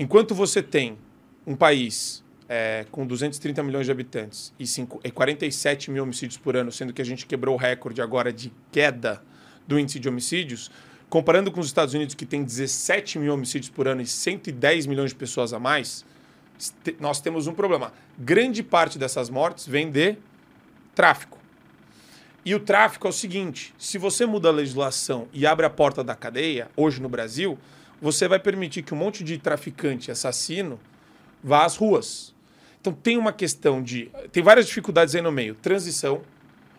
Enquanto você tem um país é, com 230 milhões de habitantes e, 5, e 47 mil homicídios por ano, sendo que a gente quebrou o recorde agora de queda do índice de homicídios, comparando com os Estados Unidos, que tem 17 mil homicídios por ano e 110 milhões de pessoas a mais, nós temos um problema. Grande parte dessas mortes vem de tráfico. E o tráfico é o seguinte: se você muda a legislação e abre a porta da cadeia, hoje no Brasil, você vai permitir que um monte de traficante assassino vá às ruas. Então tem uma questão de. Tem várias dificuldades aí no meio. Transição.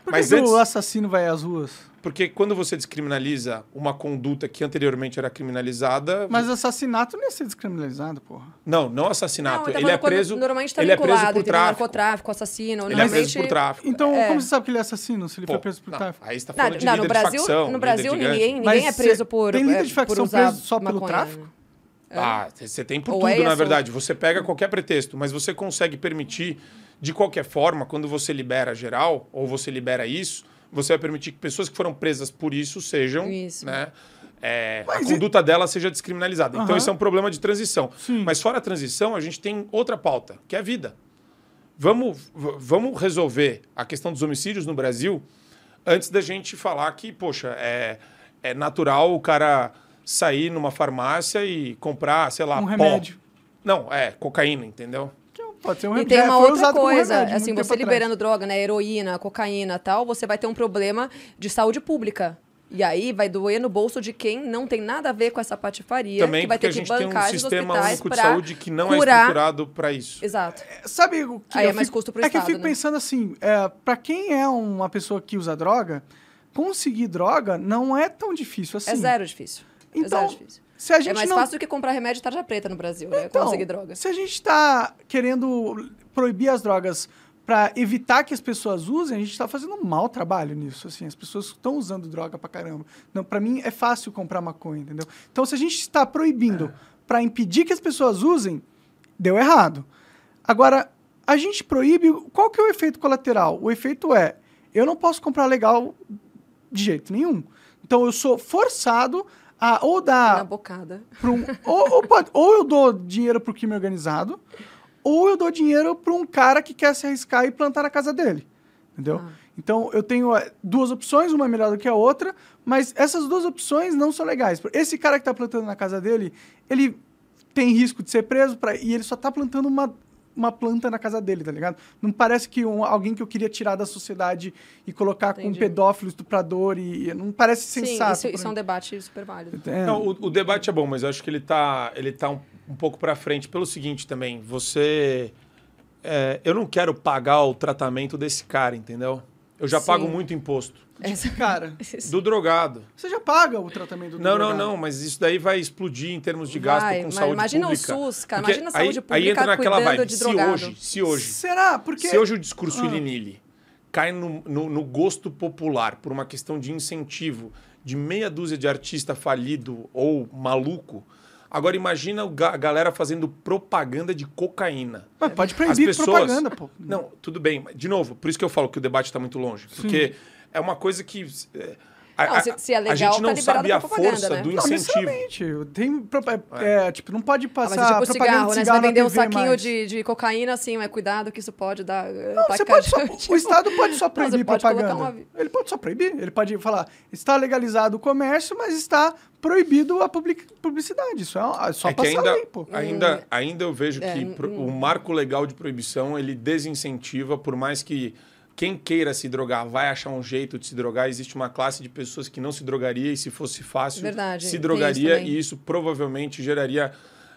Por mas que antes... o assassino vai às ruas? Porque quando você descriminaliza uma conduta que anteriormente era criminalizada. Mas assassinato não ia ser descriminalizado, porra. Não, não assassinato. Não, ele é preso. Normalmente tá ele vinculado, é preso por tráfico. narcotráfico, assassino. Ele normalmente... é preso por tráfico. Então, é. como você sabe que ele é assassino se ele Pô, foi preso por não, tráfico? Aí você tá falando não, de não, líder no Brasil, de facção. No Brasil, ninguém, ninguém é preso por. Tem líder é, de facção preso só pelo tráfico? Né? Ah, você tem por Ou tudo, é na verdade. Você pega qualquer pretexto, mas você consegue permitir, de qualquer forma, quando você libera geral, ou você libera isso, você vai permitir que pessoas que foram presas por isso sejam. Isso. Né, é, a conduta e... dela seja descriminalizada. Uhum. Então, isso é um problema de transição. Sim. Mas fora a transição, a gente tem outra pauta, que é a vida. Vamos, vamos resolver a questão dos homicídios no Brasil antes da gente falar que, poxa, é, é natural o cara sair numa farmácia e comprar, sei lá, um pó. remédio. Não, é cocaína, entendeu? Pode ser um remédio. E tem uma outra coisa, remédio, assim, você liberando droga, né, heroína, cocaína, tal, você vai ter um problema de saúde pública. E aí vai doer no bolso de quem não tem nada a ver com essa patifaria, Também que vai ter que bancar um sistema único de saúde que não curar... é estruturado para isso. Exato. É, sabe o que aí é mais fico, custo pro É Estado, que eu fico né? pensando assim, é, para quem é uma pessoa que usa droga, conseguir droga não é tão difícil assim. É zero difícil. Então, é zero difícil. Se a gente é mais não... fácil do que comprar remédio de tarja preta no Brasil, né? Então, Conseguir droga. Se a gente está querendo proibir as drogas para evitar que as pessoas usem, a gente está fazendo um mau trabalho nisso. Assim, as pessoas estão usando droga para caramba. Não, para mim é fácil comprar maconha, entendeu? Então, se a gente está proibindo para impedir que as pessoas usem, deu errado. Agora, a gente proíbe. Qual que é o efeito colateral? O efeito é, eu não posso comprar legal de jeito nenhum. Então, eu sou forçado a ou dar. Na bocada. Um, ou, ou, pode, ou eu dou dinheiro pro crime organizado, ou eu dou dinheiro para um cara que quer se arriscar e plantar na casa dele. Entendeu? Ah. Então eu tenho é, duas opções, uma é melhor do que a outra, mas essas duas opções não são legais. Esse cara que está plantando na casa dele, ele tem risco de ser preso pra, e ele só está plantando uma, uma planta na casa dele, tá ligado? Não parece que um, alguém que eu queria tirar da sociedade e colocar Entendi. com um pedófilo, estuprador e não parece sensato. Sim, isso, isso é um debate super válido. É. Não, o, o, debate é bom, mas eu acho que ele tá, ele tá um, um pouco para frente pelo seguinte também. Você, é, eu não quero pagar o tratamento desse cara, entendeu? Eu já Sim. pago muito imposto. Esse cara. Do drogado. Você já paga o tratamento do não, drogado. Não, não, não, mas isso daí vai explodir em termos de gasto vai, com saúde imagina pública. Imagina o SUS, cara. Imagina a saúde aí, pública aí entra naquela vibe. de se drogado. hoje, se hoje. Será? Porque... Se hoje o discurso ah. Ilinili cai no, no, no gosto popular por uma questão de incentivo de meia dúzia de artista falido ou maluco, Agora imagina a galera fazendo propaganda de cocaína. Mas pode proibir pessoas... propaganda, pô. Não, tudo bem. De novo, por isso que eu falo que o debate está muito longe. Porque Sim. É uma coisa que... É, a, não, se, se é legal, a gente não tá sabe a força né? do incentivo. Não, Tem, é, é. tipo, não pode passar ah, mas, tipo, cigarro, né? Você vai vender um saquinho de, de cocaína, assim, mas cuidado que isso pode dar eh, não, você pode só, O Estado pode só proibir pode propaganda. Uma... Ele pode só proibir. Ele pode falar, está legalizado o comércio, mas está proibido a publicidade. Isso é, é só é passar ainda, pô. Ainda, hum. ainda eu vejo é, que hum. o marco legal de proibição, ele desincentiva, por mais que quem queira se drogar vai achar um jeito de se drogar. Existe uma classe de pessoas que não se drogaria e, se fosse fácil, Verdade, se drogaria. E isso provavelmente geraria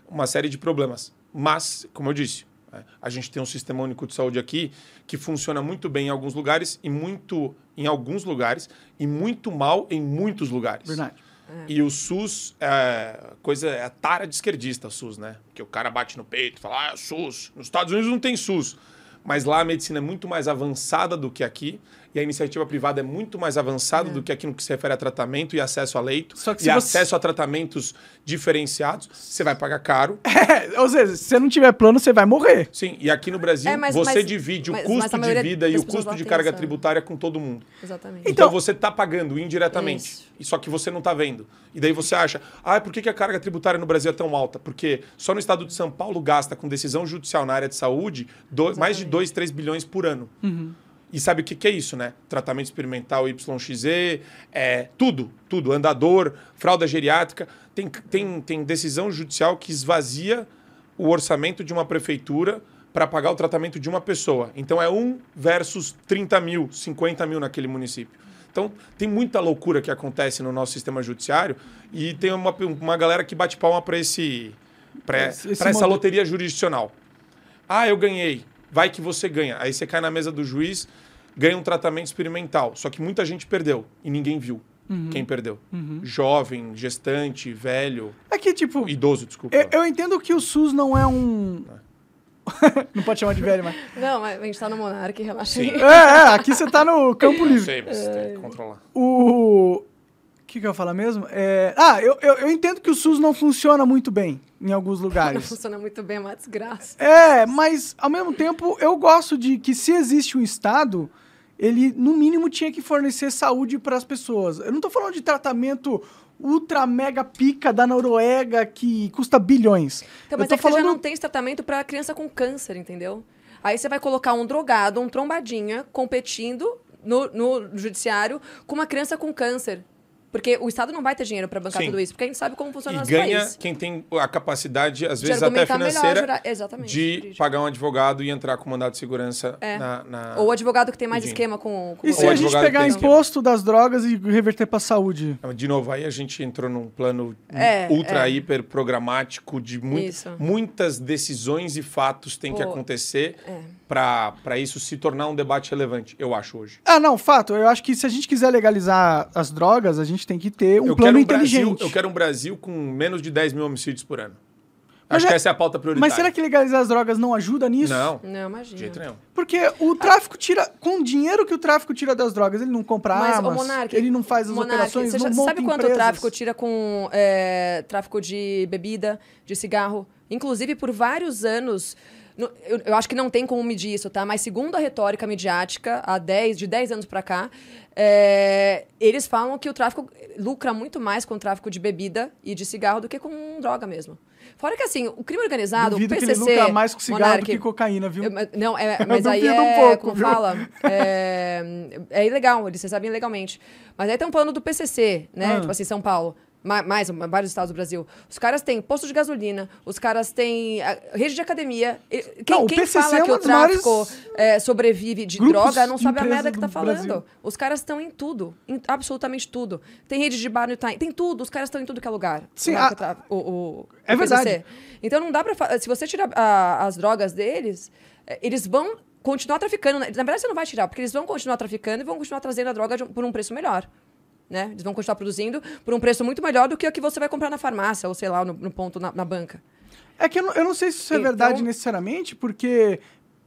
uma série de problemas. Mas, como eu disse, né? A gente tem um sistema único de saúde aqui que funciona muito bem em alguns lugares e muito em alguns lugares e muito mal em muitos lugares. Verdade. E o SUS é coisa é a tara de esquerdista, o SUS, né? Que o cara bate no peito, e fala: "Ah, SUS". Nos Estados Unidos não tem SUS, mas lá a medicina é muito mais avançada do que aqui. E a iniciativa privada é muito mais avançada do que aqui no que se refere a tratamento e acesso a leito. Só que e você- acesso a tratamentos diferenciados. Você vai pagar caro. É, ou seja, se você não tiver plano, você vai morrer. Sim, e aqui no Brasil É, mas- você mas- divide mas- o custo de vida e o custo de carga tributária com todo mundo. Exatamente. Então, Então- você está pagando indiretamente. Isso. E só que você não está vendo. E daí você acha, ah, por que, a carga tributária no Brasil é tão alta? Porque só no estado de São Paulo gasta com decisão judicial na área de saúde do- mais de 2, 3 bilhões por ano. E sabe o que, que é isso, né? Tratamento experimental YXZ, é, tudo, tudo. Andador, fralda geriátrica. Tem, tem, tem decisão judicial que esvazia o orçamento de uma prefeitura para pagar o tratamento de uma pessoa. Então é um versus 30 mil, 50 mil naquele município. Então tem muita loucura que acontece no nosso sistema judiciário e tem uma, uma galera que bate palma para esse, pra, Esse- esse pra essa loteria jurisdicional. Ah, eu ganhei. Vai que você ganha. Aí você cai na mesa do juiz, ganha um tratamento experimental. Só que muita gente perdeu e ninguém viu quem perdeu. Jovem, gestante, velho, É que, tipo, idoso, desculpa. eu, eu entendo que o SUS não é um. não pode chamar de velho, mas. Não, mas a gente tá no Monark, relaxa Sim. aí. É, é, aqui você tá no campo Não livre. sei, mas você tem que controlar. O. O que, que eu ia falar mesmo? É... Ah, eu, eu, eu entendo que o SUS não funciona muito bem em alguns Não lugares. funciona muito bem, é uma desgraça. É, mas ao mesmo tempo eu gosto de que se existe um Estado, ele no mínimo tinha que fornecer saúde para as pessoas. Eu não tô falando de tratamento ultra mega pica da Noruega que custa bilhões. Então, eu mas tô é que você já falando não tem esse tratamento pra criança com câncer, entendeu? Aí você vai colocar um drogado, um trombadinha, competindo no, no judiciário com uma criança com câncer. Porque o Estado não vai ter dinheiro pra bancar Sim. tudo isso, porque a gente sabe como funciona o E nosso ganha país. quem tem a capacidade, às De vezes até melhor, financeira, Exatamente. de jurídico. pagar um advogado e entrar com mandado de segurança É. na, na- Ou o advogado que tem mais esquema com, com E se Ou a gente pegar tem esquema. imposto das drogas e reverter pra saúde? De novo, aí a gente entrou num plano É, ultra, é. hiper programático de mui- Isso. muitas decisões e fatos têm que Pô, acontecer é. Para isso se tornar um debate relevante, eu acho hoje. Ah, não, fato. Eu acho que se a gente quiser legalizar as drogas, a gente tem que ter um eu plano quero um inteligente. Brasil, eu quero um Brasil com menos de 10 mil homicídios por ano. Mas acho é- que essa é a pauta prioritária. Mas será que legalizar as drogas não ajuda nisso? Não, Não, de imagina. jeito nenhum. Porque o tráfico tira. Com o dinheiro que o tráfico tira das drogas, ele não compra Mas, armas, Monark, ele não faz as Monark, operações, você não já monta sabe quanto empresas. o tráfico tira com é, tráfico de bebida, de cigarro? Inclusive, por vários anos. Eu, eu acho que não tem como medir isso, tá? Mas segundo a retórica midiática, há 10, de 10 anos pra cá, é, eles falam que o tráfico lucra muito mais com o tráfico de bebida e de cigarro do que com droga mesmo. Fora que, assim, o crime organizado, Duvido o que PCC... ele lucra mais com cigarro Monark, do que cocaína, viu? eu- Não, é, mas aí duvido um é, pouco, como viu? fala, é, é ilegal, eles recebem ilegalmente. Mas aí estão falando do PCC, né? Ah. Tipo assim, São Paulo. Ma- Mais, vários estados do Brasil. Os caras têm posto de gasolina, os caras têm ah, rede de academia. Quem, Não, quem fala é que o tráfico é, sobrevive de droga não sabe a merda que tá do falando. Brasil. Os caras estão em tudo, em absolutamente tudo. Tem rede de bar no Itaim, tem tudo, os caras estão em tudo que é lugar. Sim, o a- narcotrá- o, o- É o verdade. Então não dá pra. fa- Se você tirar a- as drogas deles, eh, eles vão continuar traficando. né? Na verdade, você não vai tirar, porque eles vão continuar traficando e vão continuar trazendo a droga de por um preço melhor. Né? Eles vão continuar produzindo por um preço muito melhor do que o que você vai comprar na farmácia ou, sei lá, no, no ponto na, na banca. É que eu não, eu não sei se isso é Então- verdade necessariamente, porque,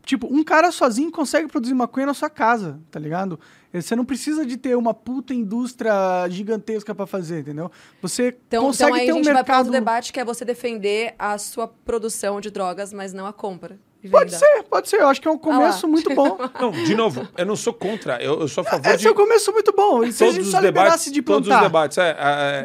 tipo, um cara sozinho consegue produzir maconha na sua casa, tá ligado? Você não precisa de ter uma puta indústria gigantesca pra fazer, entendeu? Você Então, consegue então aí ter a um gente vai para mercado... outro debate que é você defender a sua produção de drogas, mas não a compra. Pode ser, pode ser. Eu acho que é um Ah começo muito bom. Não, de novo, eu não sou contra, eu, eu sou a favor Esse de é um começo muito bom. E se a todos gente os só debates. liberasse de todos os plantar, debates, é,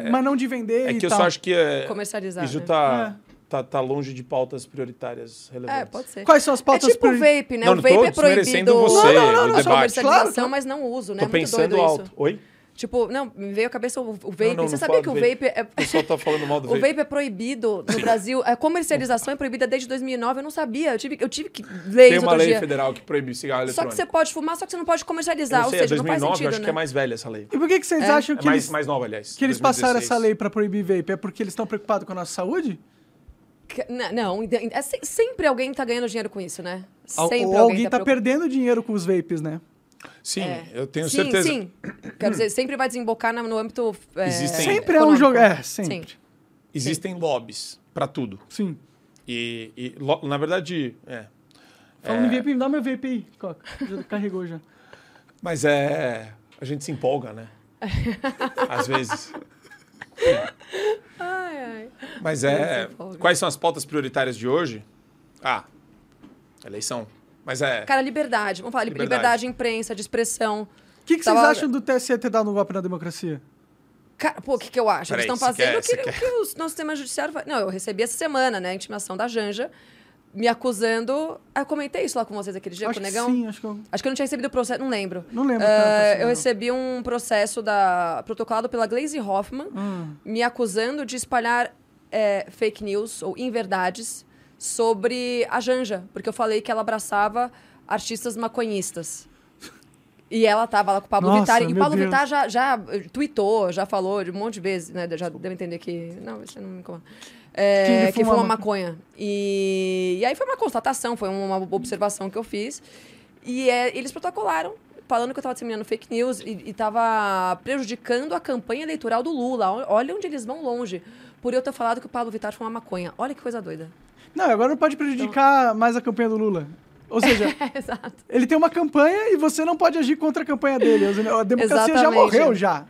é, é, mas não de vender é e que eu tal. só acho que é, Comercializar. isso né? tá, tá, tá longe de pautas prioritárias relevantes. É, pode ser. Quais são as pautas É tipo o priori- vape, né? Não, o não vape é proibido. você, Não, não, não, o não, debate. comercialização, Claro. mas não uso, né? Tô É muito pensando doido alto. isso. Oi? Tipo, não, me veio à cabeça o, o vape. Não, não, Você não sabia que o do vape é. O pessoal tá falando mal do O vape. vape é proibido no Brasil. A comercialização é proibida desde 2009. Eu não sabia. Eu tive, eu tive que ler Tem isso uma outro lei dia. federal que proíbe cigarro Só que eletrônico. você pode fumar, só que você não pode Eu comercializar. não sei, ou seja, é não faz 2009, sentido, eu acho né? que é mais velha essa lei. E por que, que vocês É. acham É que, mais, eles, mais nova, aliás. que eles passaram 2016. essa lei pra proibir vape? É porque eles estão preocupados com a nossa saúde? Não, é se- sempre alguém tá ganhando dinheiro com isso, né? Sempre Ou alguém tá preocupado. perdendo dinheiro com os vapes, né? Sim, É. eu tenho sim, certeza. Sim, Quero dizer, sempre vai desembocar no âmbito. É, Existem- Sempre é um econômico. jogo. É, sempre. Sim. Existem lobbies para tudo. Sim. E, e lo- na verdade, é. Falando em É. vape, me dá meu aí, Coca. Já carregou já. Mas é. A gente se empolga, né? Às vezes. Ai, ai. Mas é. Quais são as pautas prioritárias de hoje? Ah, eleição. Mas é. Cara, liberdade. Vamos falar, li- Liberdade. liberdade de imprensa, de expressão. O que, que vocês Tava- acham do TSE ter dado um golpe na democracia? Cara, pô, o que, que eu acho? Peraí, Eles estão fazendo quer- o que, que o nosso sistema judiciário faz. Não, eu recebi essa semana, né, a intimação da Janja, me acusando. Ah, eu comentei isso lá com vocês aquele dia, acho com o que Negão. sim, acho que eu... Acho que eu não tinha recebido o processo, não lembro. Não lembro tanto assim, eu não. recebi um processo da, protocolado pela Glaze Hoffman, Hum. me acusando de espalhar é, fake news ou inverdades sobre a Janja, porque eu falei que ela abraçava artistas maconhistas. E ela tava lá com o Pablo Nossa, Vittar. E o Pablo Deus. Vittar já, já tweetou, já falou de um monte de vezes, né? Já deve entender que. Não, você não me incomoda. É, Que que fuma fuma ma- maconha. E, e aí foi uma constatação, foi uma observação que eu fiz. E é, eles protocolaram, falando que eu estava disseminando fake news e estava prejudicando a campanha eleitoral do Lula. Ol- Olha onde eles vão longe. Por eu ter falado que o Pablo Vittar fuma maconha. Olha que coisa doida. Não, agora não pode prejudicar mais a campanha do Lula. Ou seja, ele tem uma campanha e você não pode agir contra a campanha dele. A democracia já Exatamente. morreu já.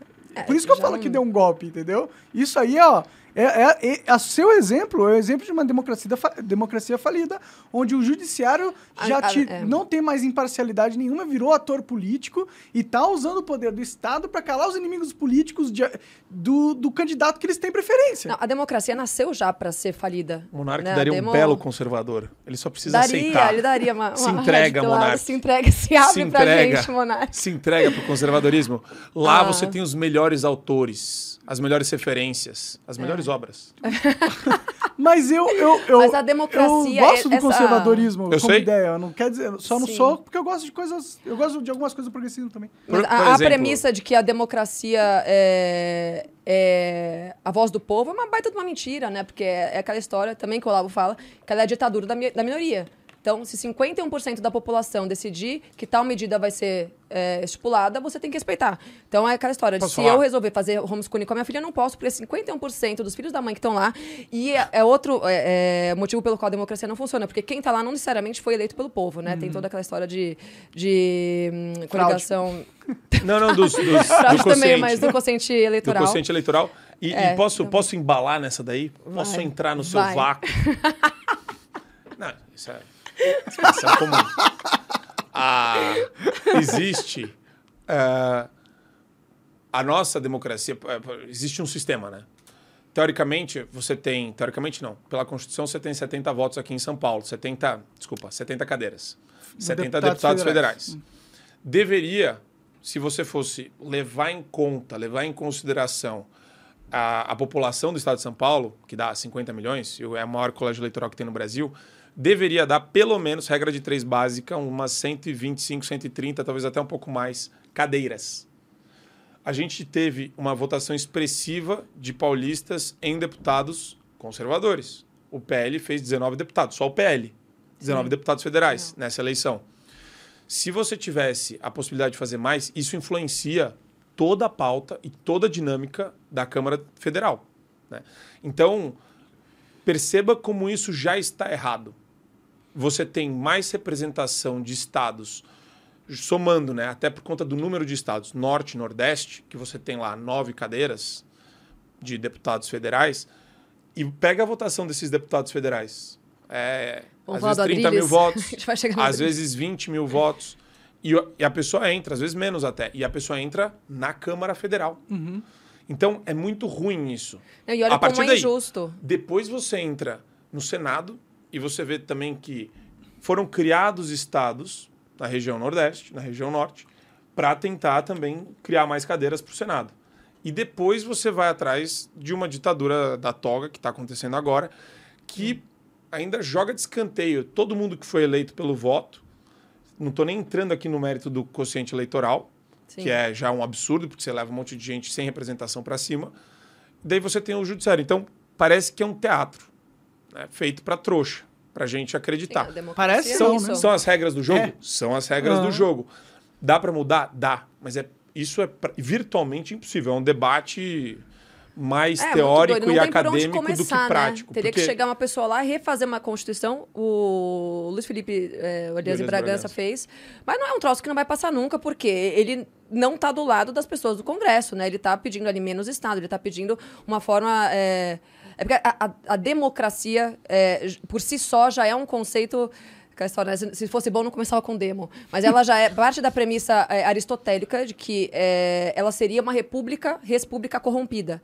Por isso que eu já falo que deu um golpe, entendeu? Isso aí, ó, é, é, é- a seu exemplo é o exemplo de uma democracia, democracia falida, onde o judiciário já a- te- é. não tem mais imparcialidade nenhuma, virou ator político e tá usando o poder do Estado para calar os inimigos políticos de- do, do candidato que eles têm preferência. Não, a democracia nasceu já para ser falida. O Monarca né? Daria demo- um belo conservador. Ele só precisa Daria, aceitar. ele daria uma, Se uma entrega, red pill, Monark. Se entrega, se abre se pra entrega, gente, Monark. se entrega pro conservadorismo. Lá Ah. você tem os melhores autores, as melhores referências, as melhores obras. Mas eu, eu, eu, Mas a democracia eu gosto do é- essa- conservadorismo Eu como sei. ideia. Não quer dizer, só não Sim. sou porque eu gosto de coisas, eu gosto de algumas coisas progressistas também. Por- por a, a premissa de que a democracia é, é a voz do povo é uma baita de uma mentira, né? Porque é, é aquela história também que o Olavo fala, que ela é a ditadura da, mi- da minoria. Então, se 51% da população decidir que tal medida vai ser é, estipulada, você tem que respeitar. Então, é aquela história de Posso se falar? eu resolver fazer homeschooling com a minha filha, eu não posso, porque 51% dos filhos da mãe que estão lá. E é, é outro é, é, motivo pelo qual a democracia não funciona, porque quem está lá não necessariamente foi eleito pelo povo, né? Tem toda aquela história de, de hum, coligação. Não, não, dos, dos, do também, mas do do eleitoral. quociente eleitoral. E, e É, posso, então- posso embalar nessa daí? Posso Vai, entrar no seu vai. vácuo? Não, isso é expressão comum. Ah, existe ah, a nossa democracia. eh, Existe um sistema, né? Teoricamente, você tem. Teoricamente, não. Pela Constituição, você tem 70 votos aqui em São Paulo. 70. Desculpa, 70 cadeiras. 70 deputados deputados, federais. federais. Deveria, se você fosse levar em conta, levar em consideração a, a população do estado de São Paulo, que dá 50 milhões, é o maior colégio eleitoral que tem no Brasil, deveria dar pelo menos, regra de três básica, umas 125, 130, talvez até um pouco mais, cadeiras. A gente teve uma votação expressiva de paulistas em deputados conservadores. O PL fez 19 deputados, só o PL. 19 deputados federais nessa eleição. Se você tivesse a possibilidade de fazer mais, isso influencia toda a pauta e toda a dinâmica da Câmara Federal. né? Então, perceba como isso já está errado. Você tem mais representação de estados, somando, né, até por conta do número de estados, Norte e Nordeste, que você tem lá nove cadeiras de deputados federais, e pega a votação desses deputados federais. É, Vamos às vezes do 30 mil votos, às Adriles. vezes 20 mil votos. E, e a pessoa entra, às vezes menos até, e a pessoa entra na Câmara Federal. Então é muito ruim isso. Não, E olha A partir como é daí, injusto. Depois você entra no Senado e você vê também que foram criados estados na região Nordeste, na região Norte, para tentar também criar mais cadeiras para o Senado. E depois você vai atrás de uma ditadura da toga que está acontecendo agora, que ainda joga de escanteio todo mundo que foi eleito pelo voto. Não estou nem entrando aqui no mérito do quociente eleitoral, Sim. que é já um absurdo, porque você leva um monte de gente sem representação para cima. Daí você tem o judiciário. Então, parece que é um teatro. Né, feito para trouxa, para gente acreditar. Parece é isso. né? São as regras do jogo? É. São as regras Aham. do jogo. Dá para mudar? Dá. Mas é, isso é virtualmente impossível. É um debate mais É, teórico e tem por onde acadêmico do começar, que prático. Né? Teria porque- que chegar uma pessoa lá e refazer uma Constituição. O Luiz Felipe é, Orleans Orleans e Bragança Bragança. fez. Mas não é um troço que não vai passar nunca, porque ele não está do lado das pessoas do Congresso, né? Ele está pedindo ali menos Estado, ele está pedindo uma forma... É, é porque a, a- a democracia, é, por si só, já é um conceito... né? Se fosse bom, não começava com demo. Mas ela já é parte da premissa é, aristotélica de que é, ela seria uma república, república corrompida.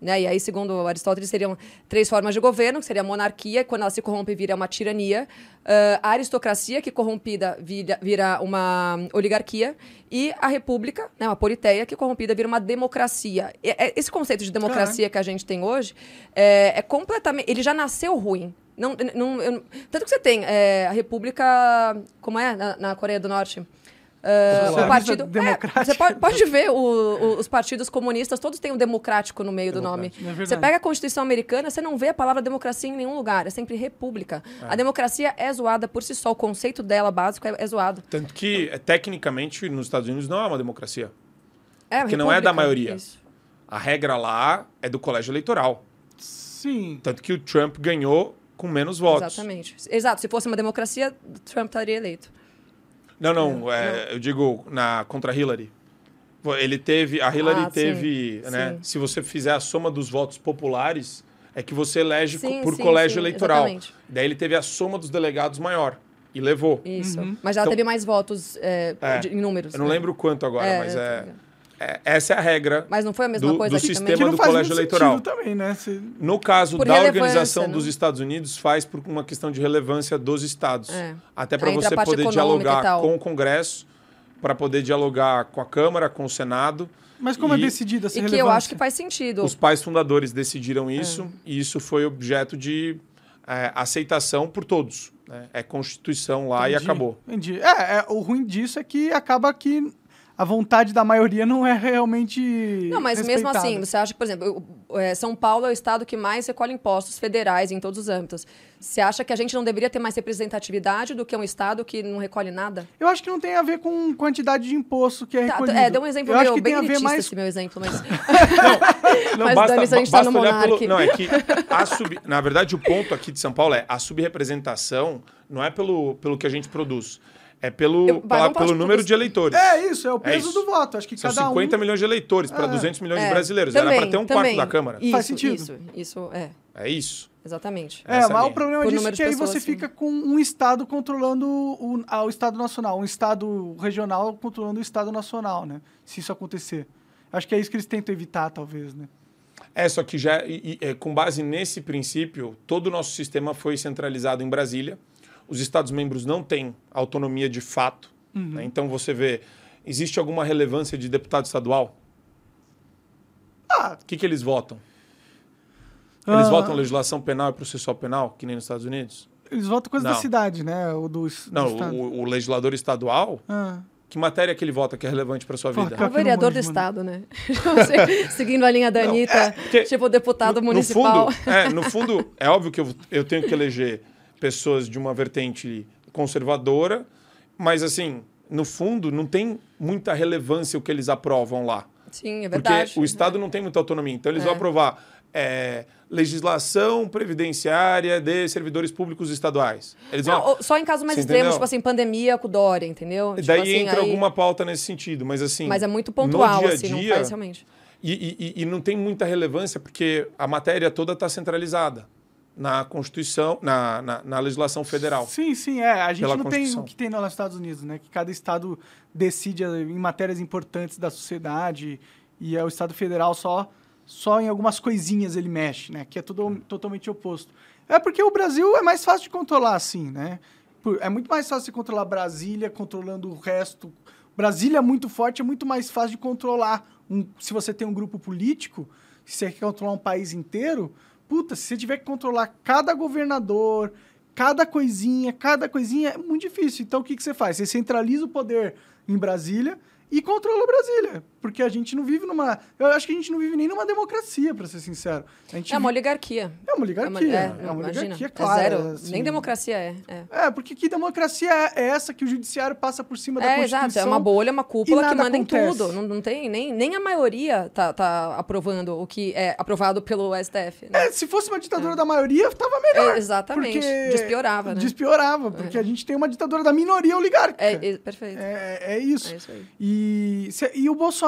Né? E aí, segundo Aristóteles, seriam três formas de governo, que seria a monarquia, que quando ela se corrompe vira uma tirania, ah, a aristocracia, que corrompida vira, vira uma oligarquia, e a república, né, uma politeia, que corrompida vira uma democracia. E- é- Esse conceito de democracia que a gente tem hoje é, é completamente... Ele já nasceu ruim. Não, não, eu tanto que você tem é, a república... Como é? Na, na Coreia do Norte. Socialista o partido democrático. É, você pode, pode ver o- o- os partidos comunistas, todos têm um democrático no meio do nome. É. Você pega a Constituição americana, você não vê a palavra democracia em nenhum lugar, é sempre república. A democracia é zoada por si só, o conceito dela básico é, é zoado. Tanto que, é, tecnicamente, nos Estados Unidos não é uma democracia. É, Porque não é da maioria. isso. A regra lá é do colégio eleitoral. Sim. Tanto que o Trump ganhou com menos votos. Exatamente. Exato, se fosse uma democracia, Trump estaria eleito. Não, não, é, eu digo na contra Hillary. Ele teve, a Hillary Ah, sim, teve, né? sim. Se você fizer a soma dos votos populares, é que você elege Sim, co- por sim, colégio sim, eleitoral. exatamente. Daí ele teve a soma dos delegados maior e levou. Isso. Mas ela Então- teve mais votos é, É, de- em números. Eu não né? lembro quanto agora, É, mas é. É- essa é a regra. Mas não foi a mesma do- coisa do aqui sistema Que também? do colégio eleitoral. também, né? Você- No caso Por da Organização né? dos Estados Unidos, faz por uma questão de relevância dos estados. É. Até para você poder e dialogar com o Congresso, para poder dialogar com a Câmara, com o Senado. Mas como é E decidida essa E que relevância? eu acho que faz sentido. Os pais fundadores decidiram isso É. e isso foi objeto de é, aceitação por todos. né? É Constituição lá e Entendi, acabou. Entendi. É, é, o ruim disso é que acaba que a vontade da maioria não é realmente. Não, mas mesmo assim, você acha que, por exemplo, é, São Paulo é o estado que mais recolhe impostos federais em todos os âmbitos. Você acha que a gente não deveria ter mais representatividade do que um estado que não recolhe nada? Eu acho que não tem a ver com quantidade de imposto que é Tá, recolhido. é, deu um exemplo Eu acho meu, que bem tem a ver mais esse meu exemplo, mas... Não, Mas basta, a gente tá basta no olhar pelo. Não, é que a sub, na verdade o ponto aqui de São Paulo é a subrepresentação não é pelo, pelo que a gente produz, é pelo, Eu- pela- pelo número de eleitores. É isso, é o peso isso. do voto. Acho que São cada 50 um. milhões de eleitores para 200 milhões de É, brasileiros. Era também, para ter um quarto também. da Câmara. Isso, Faz sentido. Isso, isso, é, É isso. exatamente. É, Essa é mas o problema Por disso é que de aí pessoas, você sim. fica com um estado controlando o, ah, o estado nacional, um estado regional controlando o estado nacional, né? Se isso acontecer. Acho que é isso que eles tentam evitar, talvez, né? É, só que já, e- e, é, com base nesse princípio, todo o nosso sistema foi centralizado em Brasília. Os Estados-membros não têm autonomia de fato. né? Então você vê, existe alguma relevância de deputado estadual? Ah. O que, que eles votam? Eles Ah. votam legislação penal e processual penal, que nem nos Estados Unidos? Eles votam coisa da Não. cidade, né? O do, do Não, estado. o, o legislador estadual, Ah. que matéria que ele vota que é relevante para sua Pô, vida? É o vereador do estado, né? Seguindo a linha da Não, Anitta, é, tipo o deputado no, municipal. No fundo, é, no fundo, é óbvio que eu, eu tenho que eleger pessoas de uma vertente conservadora, mas assim, no fundo, não tem muita relevância o que eles aprovam lá. Sim, é Porque verdade. o Estado não tem muita autonomia. Então, eles É. vão aprovar é, legislação previdenciária de servidores públicos estaduais. Eles vão, Não, ou- só em casos mais Você extremos, entendeu? tipo assim, pandemia com Dória, entendeu? Tipo Daí assim, entra aí- alguma pauta nesse sentido, mas assim. Mas é muito pontual, dia a assim, não dia, faz realmente. E, e- e- e não tem muita relevância porque a matéria toda está centralizada na Constituição, na, na, na legislação federal. Sim, sim, é. A gente não tem o que tem nos Estados Unidos, né? Que cada estado decide eh, em matérias importantes da sociedade e é o estado federal só só em algumas coisinhas ele mexe, né? Que é tudo totalmente oposto. É porque o Brasil é mais fácil de controlar assim, né? É muito mais fácil você controlar Brasília controlando o resto. Brasília é muito forte, é muito mais fácil de controlar. Um, se você tem um grupo político, se você quer controlar um país inteiro, puta, se você tiver que controlar cada governador, cada coisinha, cada coisinha, é muito difícil. Então o que, que você faz? Você centraliza o poder em Brasília e controla Brasília. Porque a gente não vive numa. Eu acho que a gente não vive nem numa democracia, pra ser sincero. A gente É uma oligarquia. é uma oligarquia. É, É, não, uma oligarquia, É claro. zero. assim. Nem democracia é. É, É, porque que democracia é essa que o judiciário passa por cima da É, Constituição? exato. É uma bolha, uma cúpula que manda acontece. em tudo. Não, não tem nem, nem a maioria tá, tá aprovando o que é aprovado pelo STF. né? É, se fosse uma ditadura da maioria, tava melhor. É, exatamente. Porque Despiorava, né? Despiorava, porque a gente tem uma ditadura da minoria oligárquica. É, é, perfeito. É, é isso. É isso aí. E, se- e o Bolsonaro,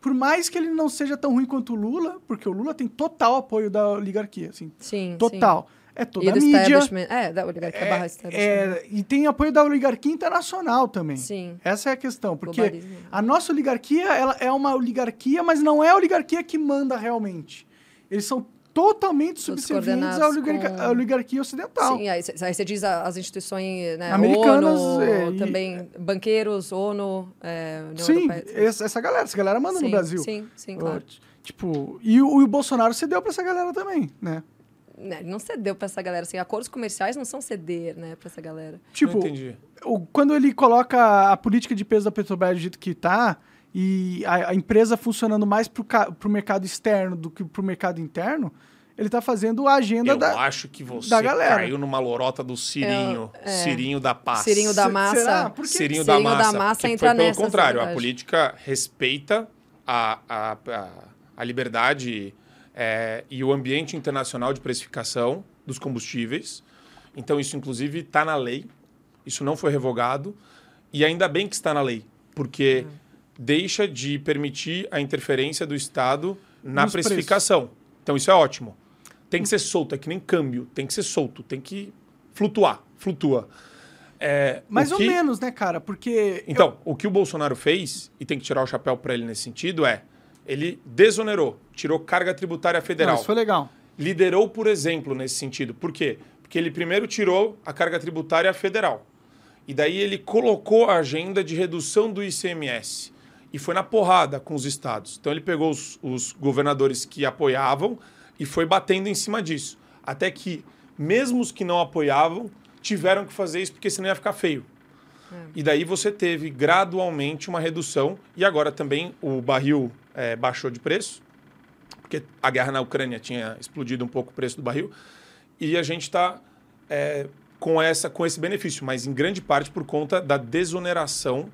por mais que ele não seja tão ruim quanto o Lula, porque o Lula tem total apoio da oligarquia, assim, Sim. total. É Sim. toda E a mídia. É, da oligarquia É, barra é, e tem apoio da oligarquia internacional também. Sim. Essa é a questão, porque Globalismo. a nossa oligarquia ela é uma oligarquia, mas não é a oligarquia que manda realmente. Eles são totalmente subservientes à oligarquia, com- oligarquia ocidental. Sim, aí você diz as instituições né, Americanas, ONU, é, e- também banqueiros, ONU, é, Sim, essa, essa galera, essa galera manda no Sim, Brasil. Sim, sim, claro. Tipo, e o, e o Bolsonaro cedeu pra essa galera também, né? Né, Ele não cedeu pra essa galera. Assim, acordos comerciais não são ceder, né, pra essa galera. Tipo, Não entendi. o- quando ele coloca a política de peso da Petrobras do jeito que tá, e a, a empresa funcionando mais ca- pro mercado externo do que pro mercado interno, ele tá fazendo a agenda Eu da. acho que você da galera. caiu numa lorota do Cirinho. É, é. Cirinho da paz. Cirinho da massa. será? Por? Cirinho, Cirinho da da massa. massa que entra foi pelo nessa, contrário. A política respeita a, a, a, a liberdade é, e o ambiente internacional de precificação dos combustíveis. Então, isso, inclusive, está na lei. Isso não foi revogado. E ainda bem que está na lei, porque deixa de permitir a interferência do Estado na Nos preços. precificação. Então, isso é ótimo. Tem que ser solto, é que nem câmbio. Tem que ser solto, tem que flutuar. Flutua. É, Mais ou que- menos, né, cara? Porque. Então, o que o Bolsonaro fez, e tem que tirar o chapéu para ele nesse sentido, é ele desonerou, tirou carga tributária Não, federal. isso foi legal. Liderou, por exemplo, nesse sentido. Por quê? Porque ele primeiro tirou a carga tributária federal. E daí ele colocou a agenda de redução do ICMS. E foi na porrada com os estados. Então ele pegou os, os governadores que apoiavam e foi batendo em cima disso. Até que, mesmo os que não apoiavam, tiveram que fazer isso porque senão ia ficar feio. E daí você teve gradualmente uma redução. E agora também o barril eh, baixou de preço porque a guerra na Ucrânia tinha explodido um pouco o preço do barril, e a gente está com, essa, com esse benefício, mas em grande parte por conta da desoneração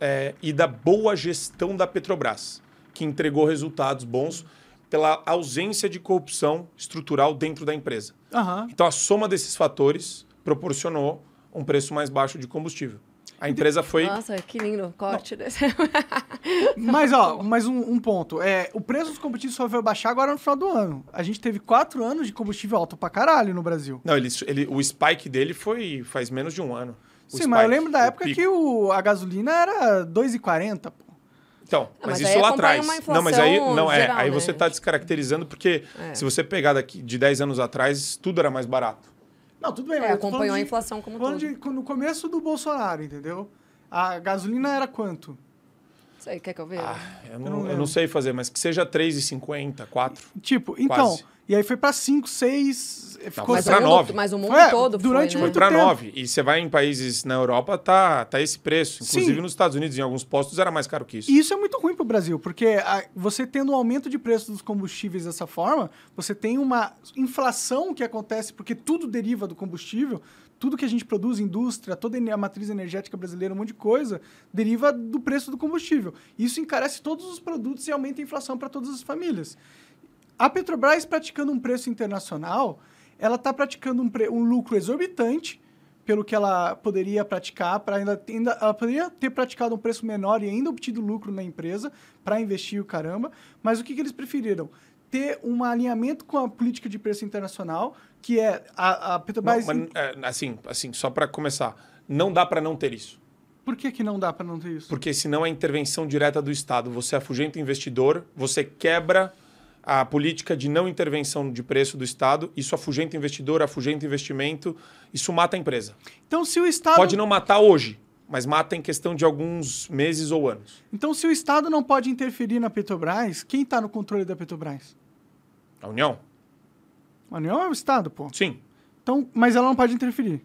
é, e da boa gestão da Petrobras, que entregou resultados bons pela ausência de corrupção estrutural dentro da empresa. Aham. Então, a soma desses fatores proporcionou um preço mais baixo de combustível. A empresa foi Nossa, que lindo corte desse. Mas, ó, mais um, um ponto. É, o preço dos combustíveis só vai baixar agora no final do ano. A gente teve quatro anos de combustível alto pra caralho no Brasil. Não, ele, ele, o spike dele foi faz menos de um ano. O Sim, mas eu spike, lembro da época pico. que o, a gasolina era 2,40, pô. Então, Ah, mas, mas isso aí lá atrás. Não, mas aí não é. geral, aí né, você está descaracterizando porque É. se você pegar daqui de 10 anos atrás, tudo era mais barato. Não, tudo bem, É, mas acompanhou a de- inflação como falando todo. de- no começo do Bolsonaro, entendeu? A gasolina era quanto? Aí, quer que eu veja? Ah, eu, não não, eu não sei fazer, mas que seja 3,50, 4. Tipo, então, Quase. e aí foi pra 5, 6, ficou mas, o mundo, nove. mas o mundo É, todo durante foi, né? Muito para tempo. 9. E você vai em países na Europa, tá, tá esse preço. Inclusive Sim. nos Estados Unidos, em alguns postos, era mais caro que isso. E isso é muito ruim pro Brasil, porque a- você tendo um aumento de preço dos combustíveis dessa forma, você tem uma inflação que acontece porque tudo deriva do combustível, tudo que a gente produz, indústria, toda a matriz energética brasileira, um monte de coisa, deriva do preço do combustível. Isso encarece todos os produtos e aumenta a inflação para todas as famílias. A Petrobras praticando um preço internacional, ela está praticando um, um lucro exorbitante pelo que ela poderia praticar, para ainda, ainda ela poderia ter praticado um preço menor e ainda obtido lucro na empresa para investir o caramba, mas o que, que eles preferiram? Ter um alinhamento com a política de preço internacional, que é a, a Não, Petrobras. mas, é, assim, assim, só para começar, não dá para não ter isso. Por que, que não dá para não ter isso? Porque senão é intervenção direta do Estado. Você afugenta o investidor, você quebra a política de não intervenção de preço do Estado, isso afugenta investidor, afugenta investimento, isso mata a empresa. Então, se o Estado. Pode não matar hoje, mas mata em questão de alguns meses ou anos. Então, se o Estado não pode interferir na Petrobras, quem está no controle da Petrobras? A União? A União é o Estado, pô. Sim. Então, mas ela não pode interferir.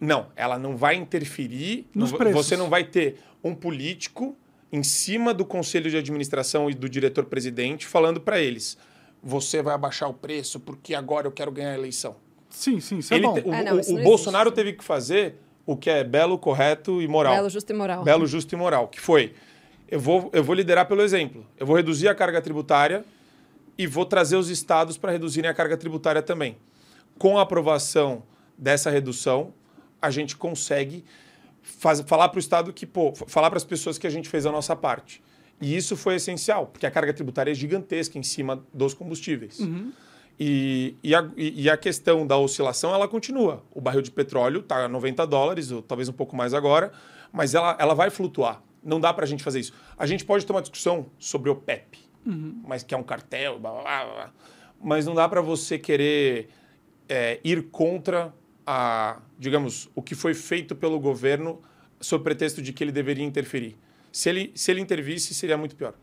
Não, ela não vai interferir. Nos não- preços. Você não vai ter um político em cima do conselho de administração e do diretor-presidente, falando para eles: você vai abaixar o preço porque agora eu quero ganhar a eleição. Sim, sim, isso é Ele bom. te- o Ah, não, o- o Bolsonaro teve que fazer o que é belo, correto e moral. Belo, justo e moral. Belo, justo e moral, que foi: eu vou, eu vou liderar pelo exemplo. Eu vou reduzir a carga tributária e vou trazer os estados para reduzirem a carga tributária também. Com a aprovação dessa redução, a gente consegue faz- falar para o estado que, pô, falar para as pessoas que a gente fez a nossa parte. E isso foi essencial, porque a carga tributária é gigantesca em cima dos combustíveis. E, e, a, e a questão da oscilação, ela continua. O barril de petróleo está a 90 dólares, ou talvez um pouco mais agora, mas ela, ela vai flutuar. Não dá para a gente fazer isso. A gente pode ter uma discussão sobre o PEP, mas que é um cartel, blá, blá, blá, blá. mas não dá para você querer é, ir contra a, digamos, o que foi feito pelo governo sob pretexto de que ele deveria interferir. Se ele, se ele intervisse, seria muito pior.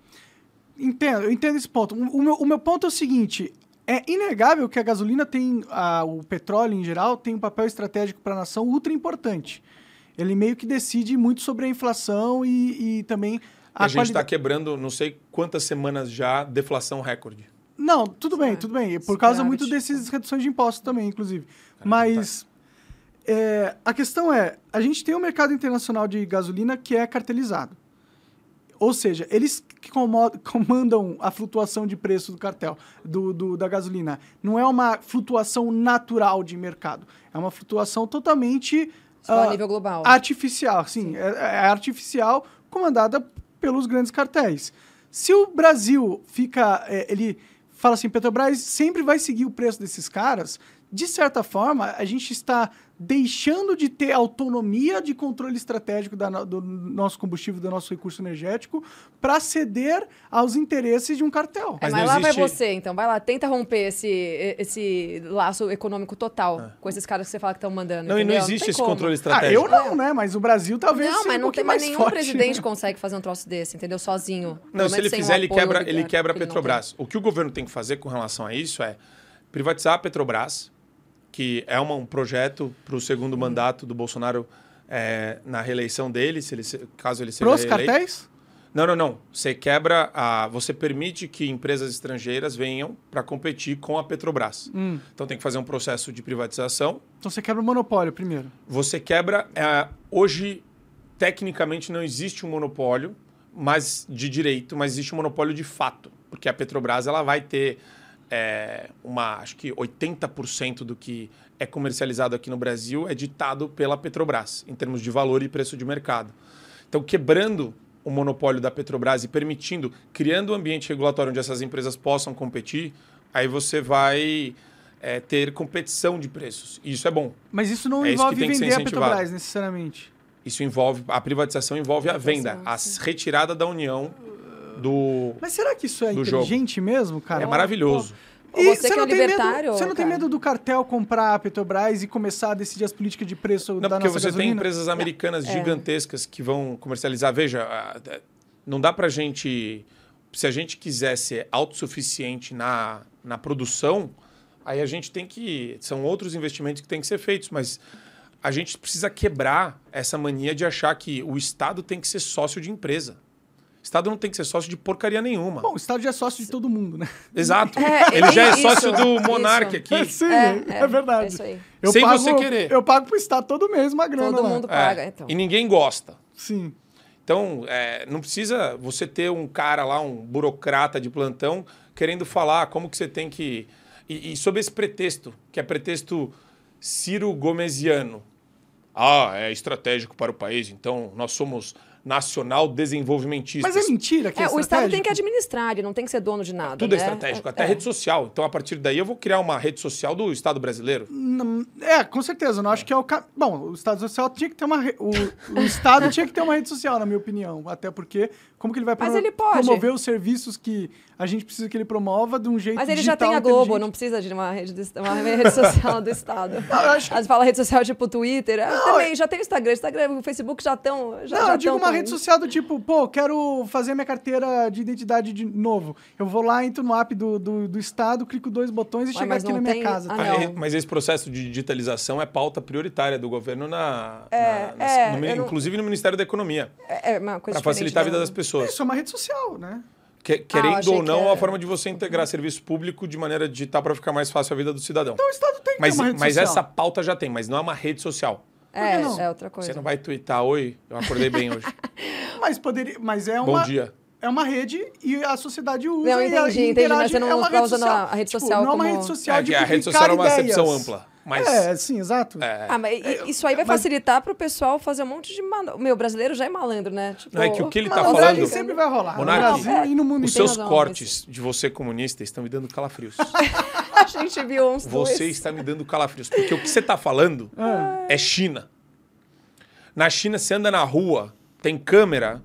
Entendo, eu entendo esse ponto. O meu, o meu ponto é o seguinte: é inegável que a gasolina tem, a- o petróleo em geral, tem um papel estratégico para a nação ultra importante. Ele meio que decide muito sobre a inflação e, e também A, a, gente está qualidade. quebrando, não sei quantas semanas já, deflação recorde. Não, tudo bem, tudo bem. Por causa muito Superávit. dessas reduções de impostos também, inclusive. Mas é, a questão é, a gente tem um mercado internacional de gasolina que é cartelizado. Ou seja, eles que comandam a flutuação de preço do cartel, do, do- da gasolina. Não é uma flutuação natural de mercado. É uma flutuação totalmente Só a ah, nível global. artificial, sim, É, é artificial, comandada pelos grandes cartéis. Se o Brasil fica, é, ele fala assim, Petrobras sempre vai seguir o preço desses caras, de certa forma, a gente está deixando de ter autonomia de controle estratégico da do nosso combustível, do nosso recurso energético, para ceder aos interesses de um cartel. É, Mas mas não lá vai existe- você, então. Vai lá, tenta romper esse, esse laço econômico total com esses caras que você fala que estão mandando. Não, e não entendeu? existe tem esse como. controle Ah, estratégico. eu não, né? Mas o Brasil talvez Não, seja mas um não tem pouquinho mais nenhum forte, presidente né? consegue fazer um troço desse, entendeu? Sozinho. Não, se ele sem um fizer, ele quebra, ele quebra a não Petrobras. O que o governo tem que fazer com relação a isso é privatizar a Petrobras, que é uma- um projeto para o segundo mandato do Bolsonaro é, na reeleição dele, se ele, caso ele seja Pros reeleito. cartéis? Não, não, não. Você quebra a. Você permite que empresas estrangeiras venham para competir com a Petrobras. Hum. Então tem que fazer um processo de privatização. Então você quebra o monopólio primeiro. Você quebra. é, hoje, tecnicamente, não existe um monopólio mas de direito, mas existe um monopólio de fato. Porque a Petrobras ela vai ter é, uma. Acho que 80% do que é comercializado aqui no Brasil é ditado pela Petrobras, em termos de valor e preço de mercado. Então, quebrando o monopólio da Petrobras e permitindo, criando um ambiente regulatório onde essas empresas possam competir, aí você vai é, ter competição de preços. E isso é bom. Mas isso não É isso que envolve tem que ser vender a incentivado. Petrobras, necessariamente. Isso envolve a privatização envolve a venda, a retirada da união do Mas será que isso é inteligente mesmo, cara? é maravilhoso. Ou você que é um tem medo- você não tem cara? medo do cartel comprar a Petrobras e começar a decidir as políticas de preço Não, da porque você tem gasolina? empresas americanas É. gigantescas que vão comercializar. Veja, não dá pra gente. Se a gente quiser ser autossuficiente na, na produção, aí a gente tem que. São outros investimentos que têm que ser feitos, mas a gente precisa quebrar essa mania de achar que o Estado tem que ser sócio de empresa. O Estado não tem que ser sócio de porcaria nenhuma. Bom, o Estado já é sócio de todo mundo, né? Exato. É, Ele já é isso, sócio do. Monark aqui. Sim, É, é, é, verdade. é isso aí. Eu Sem pago, você querer. Eu pago pro Estado todo mês uma grana Todo lá. mundo É, paga, então. E ninguém gosta. Sim. Então, é, não precisa você ter um cara lá, um burocrata de plantão, querendo falar como que você tem que. E, e sob esse pretexto, que é pretexto Ciro Gomesiano. Ah, é estratégico para o país, então nós somos nacional desenvolvimentistas. Mas é mentira que é, É, o Estado tem que estratégico? administrar, ele não tem que ser dono de nada. Tudo é né? estratégico, É, até é. rede social. Então, a partir daí, eu vou criar uma rede social do Estado brasileiro. Não- É, com certeza. Eu não acho que é o. Ca... Bom, o Estado social tinha que ter uma. re- O, o Estado tinha que ter uma rede social, na minha opinião. Até porque, como que ele vai promo- ele promover os serviços que a gente precisa que ele promova de um jeito Mas ele já tem a Globo, não precisa de uma rede, de- uma rede social do Estado. eu acho que- Às vezes fala rede social tipo Twitter. ah, também já tem o Instagram, Instagram, o Facebook já estão já, Não, já eu digo tão uma uma rede social do tipo, pô, quero fazer minha carteira de identidade de novo. Eu vou lá, entro no app do, do, do Estado, clico dois botões e Ué, chego aqui na minha tem- casa. Ah, tá? não. Mas- esse processo de digitalização é pauta prioritária do governo, na, É, na- nas- é, no eu não- inclusive no Ministério da Economia, É, é uma coisa para facilitar a vida diferente, das pessoas. Isso é uma rede social, né? Que- querendo achei ou que não, é era- uma forma de você integrar serviço público de maneira digital para ficar mais fácil a vida do cidadão. Então o Estado tem que Mas, ter uma rede mas social. essa pauta já tem, mas não é uma rede social. É, não? é outra coisa. Você não vai twittar, oi, eu acordei bem hoje. Mas, poderia, mas é Bom uma... dia. É uma rede e a sociedade usa Não, e entendi, a- e entendi, interage. mas você não é uma tá rede usando social. a rede Tipo, social não é uma como- rede social É de a rede social é uma ideias. acepção ampla. Mas É, sim, exato. é, Ah, mas i- isso aí vai mas- facilitar pro pessoal fazer um monte de malandro. Meu, brasileiro já é malandro, né? Tipo, Não, é que o que ele tá Malandragem falando- sempre vai rolar. Monark, no Brasil e no mundo os seus razão, cortes de você comunista estão me dando calafrios. a gente viu uns Você dois. está me dando calafrios. Porque o que você está falando Ah. é China. Na China, você anda na rua, tem câmera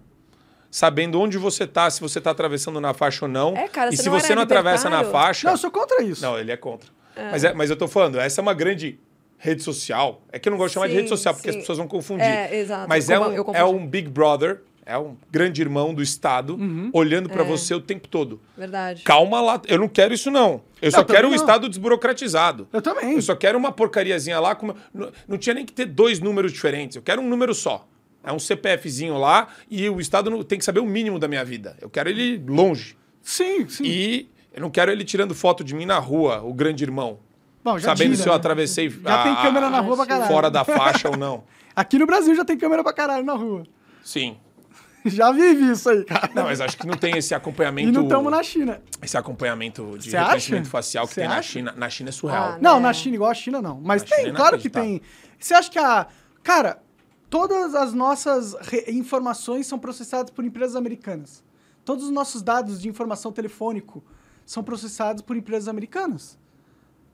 sabendo onde você está, se você está atravessando na faixa ou não. É, cara, e você se não você era não atravessa na faixa. Não, eu sou contra isso. Não, ele é contra. Mas, é, mas eu tô falando, essa é uma grande rede social. É que eu não gosto de chamar de Sim, rede social, porque sim. as pessoas vão confundir. É, exato. Mas Eu é um, é um Big Brother, é um grande irmão do Estado, Uhum. olhando É. pra você o tempo todo. Verdade. Calma lá, eu não quero isso não. Eu só Não, também quero um não. Estado desburocratizado. Eu também. Eu só quero uma porcariazinha lá. Com... Não, não tinha nem que ter dois números diferentes. Eu quero um número só. É um CPFzinho lá e o Estado tem que saber o mínimo da minha vida. Eu quero ele longe. Sim, sim. E eu não quero ele tirando foto de mim na rua, o grande irmão. Bom, sabendo tira, se eu né? atravessei Já tem a- câmera na rua pra caralho. fora da faixa ou não. Aqui no Brasil já tem câmera pra caralho na rua. Sim. Já vive isso aí, cara. Não, mas acho que não tem esse acompanhamento. E não estamos na China. Esse acompanhamento de Você reconhecimento facial que Você tem na acha? China. Na China é surreal. Ah, Não, É. na China, igual a China, não. Mas Na tem, é claro que tem. Você acha que a. Cara, todas as nossas informações são processadas por empresas americanas. Todos os nossos dados de informação telefônico são processados por empresas americanas.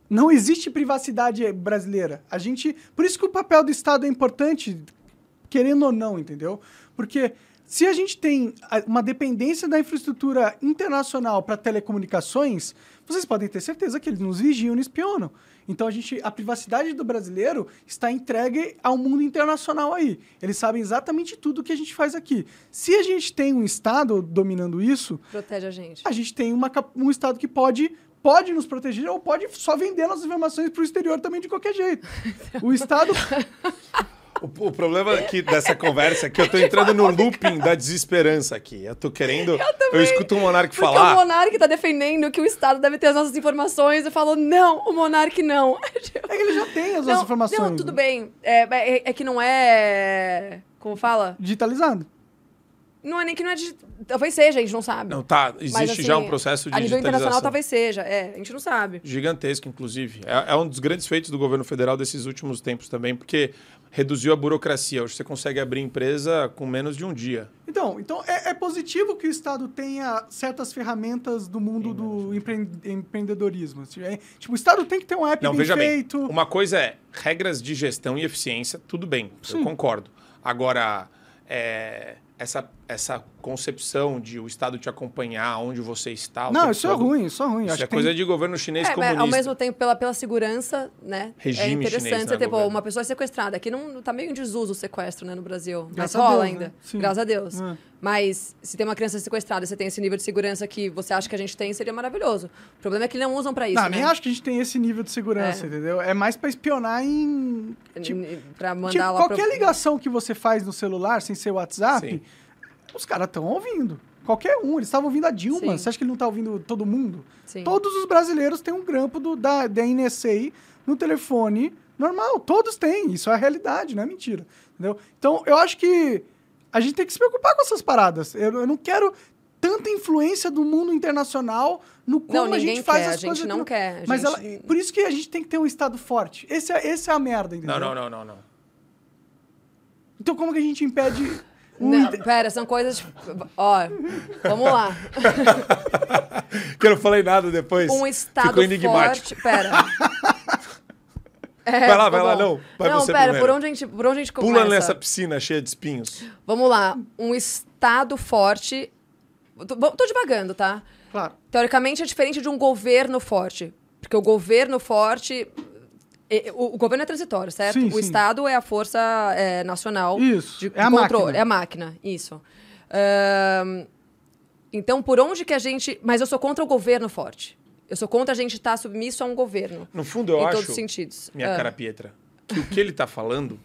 Não existe privacidade brasileira. A gente, por isso que o papel do Estado é importante, querendo ou não, entendeu? Porque se a gente tem uma dependência da infraestrutura internacional para telecomunicações, vocês podem ter certeza que eles nos vigiam e espionam. Então a gente, a privacidade do brasileiro está entregue ao mundo internacional aí. Eles sabem exatamente tudo que a gente faz aqui. Se a gente tem um Estado dominando isso, Protege a gente. a gente tem uma um Estado que pode, pode nos proteger ou pode só vender nossas informações para o exterior também de qualquer jeito. O Estado. O, o problema aqui dessa conversa é que eu tô entrando no looping da desesperança aqui. Eu tô querendo. Eu, escuto o Monark Porque falar. o Monark tá defendendo que o Estado deve ter as nossas informações. Eu falo, não, o Monark não. É que ele já tem as não, nossas informações. Não, tudo bem. É, é, é que não é. Como fala? Digitalizado. Não é nem que não é. digi- Talvez seja, a gente não sabe. Não, tá. Existe Mas, assim, já um processo de A nível internacional digitalização. talvez seja. É, a gente não sabe. Gigantesco, inclusive. É, é um dos grandes feitos do governo federal desses últimos tempos também, porque reduziu a burocracia. Hoje você consegue abrir empresa com menos de um dia. Então, então é, é positivo que o Estado tenha certas ferramentas do mundo do empre- empreendedorismo. É, Tipo, o Estado tem que ter um app Não, bem veja feito. bem. Uma coisa é regras de gestão e eficiência, tudo bem, eu Sim. concordo. Agora, é, essa, essa concepção de o Estado te acompanhar onde você está. Não, isso é todo, ruim, isso é ruim. Isso Acho é que coisa tem- de governo chinês É, mas comunista. ao mesmo tempo, pela, pela segurança, né? Regime é interessante chinês, você né, ter, governo. uma pessoa sequestrada. Aqui não tá meio em desuso o sequestro, né, no Brasil. Mas Graças a rola Deus, ainda. né? Graças a Deus. É. Mas se tem uma criança sequestrada, você tem esse nível de segurança que você acha que a gente tem, seria maravilhoso. O problema é que não usam pra isso, Não, né? nem acho que a gente tem esse nível de segurança, É. entendeu? É mais pra espionar em. Tipo, Pra mandar tipo, lá qualquer pro... ligação que você faz no celular, sem ser WhatsApp, Sim. Os caras estão ouvindo. Qualquer um. Eles estavam ouvindo a Dilma. Sim. Você acha que ele não tá ouvindo todo mundo? Sim. Todos os brasileiros têm um grampo do, da, da NSA no telefone normal. Todos têm. Isso é a realidade, não é mentira. Entendeu? Então, eu acho que a gente tem que se preocupar com essas paradas. Eu, eu não quero tanta influência do mundo internacional no como Não, a gente faz quer, as a gente coisas. não quer, a Mas ela, gente- por isso que a gente tem que ter um Estado forte. Esse é, esse é a merda, entendeu? Não, não, não, não, não. Então como que a gente impede... Não, pera, são coisas... Ó, vamos lá. Que eu não falei nada depois. Um estado Ficou enigmático. forte... Pera. É, Vai lá, vai lá, bom. não. Vai não, você pera, primeiro. por onde a gente, por onde a gente começa? Pula nessa piscina cheia de espinhos. Vamos lá. Um estado forte... Tô, tô devagando, tá? Claro. Teoricamente é diferente de um governo forte. Porque o governo forte O, o governo é transitório, certo? Sim, o sim. Estado é a força é, nacional Isso, de, é a controle. máquina. É a máquina, isso. Ahn, então, por onde que a gente. Mas eu sou contra o governo forte. Eu sou contra a gente estar submisso a um governo. No fundo, eu em acho, todos os sentidos. minha Ah. cara Pietra, que o que ele está falando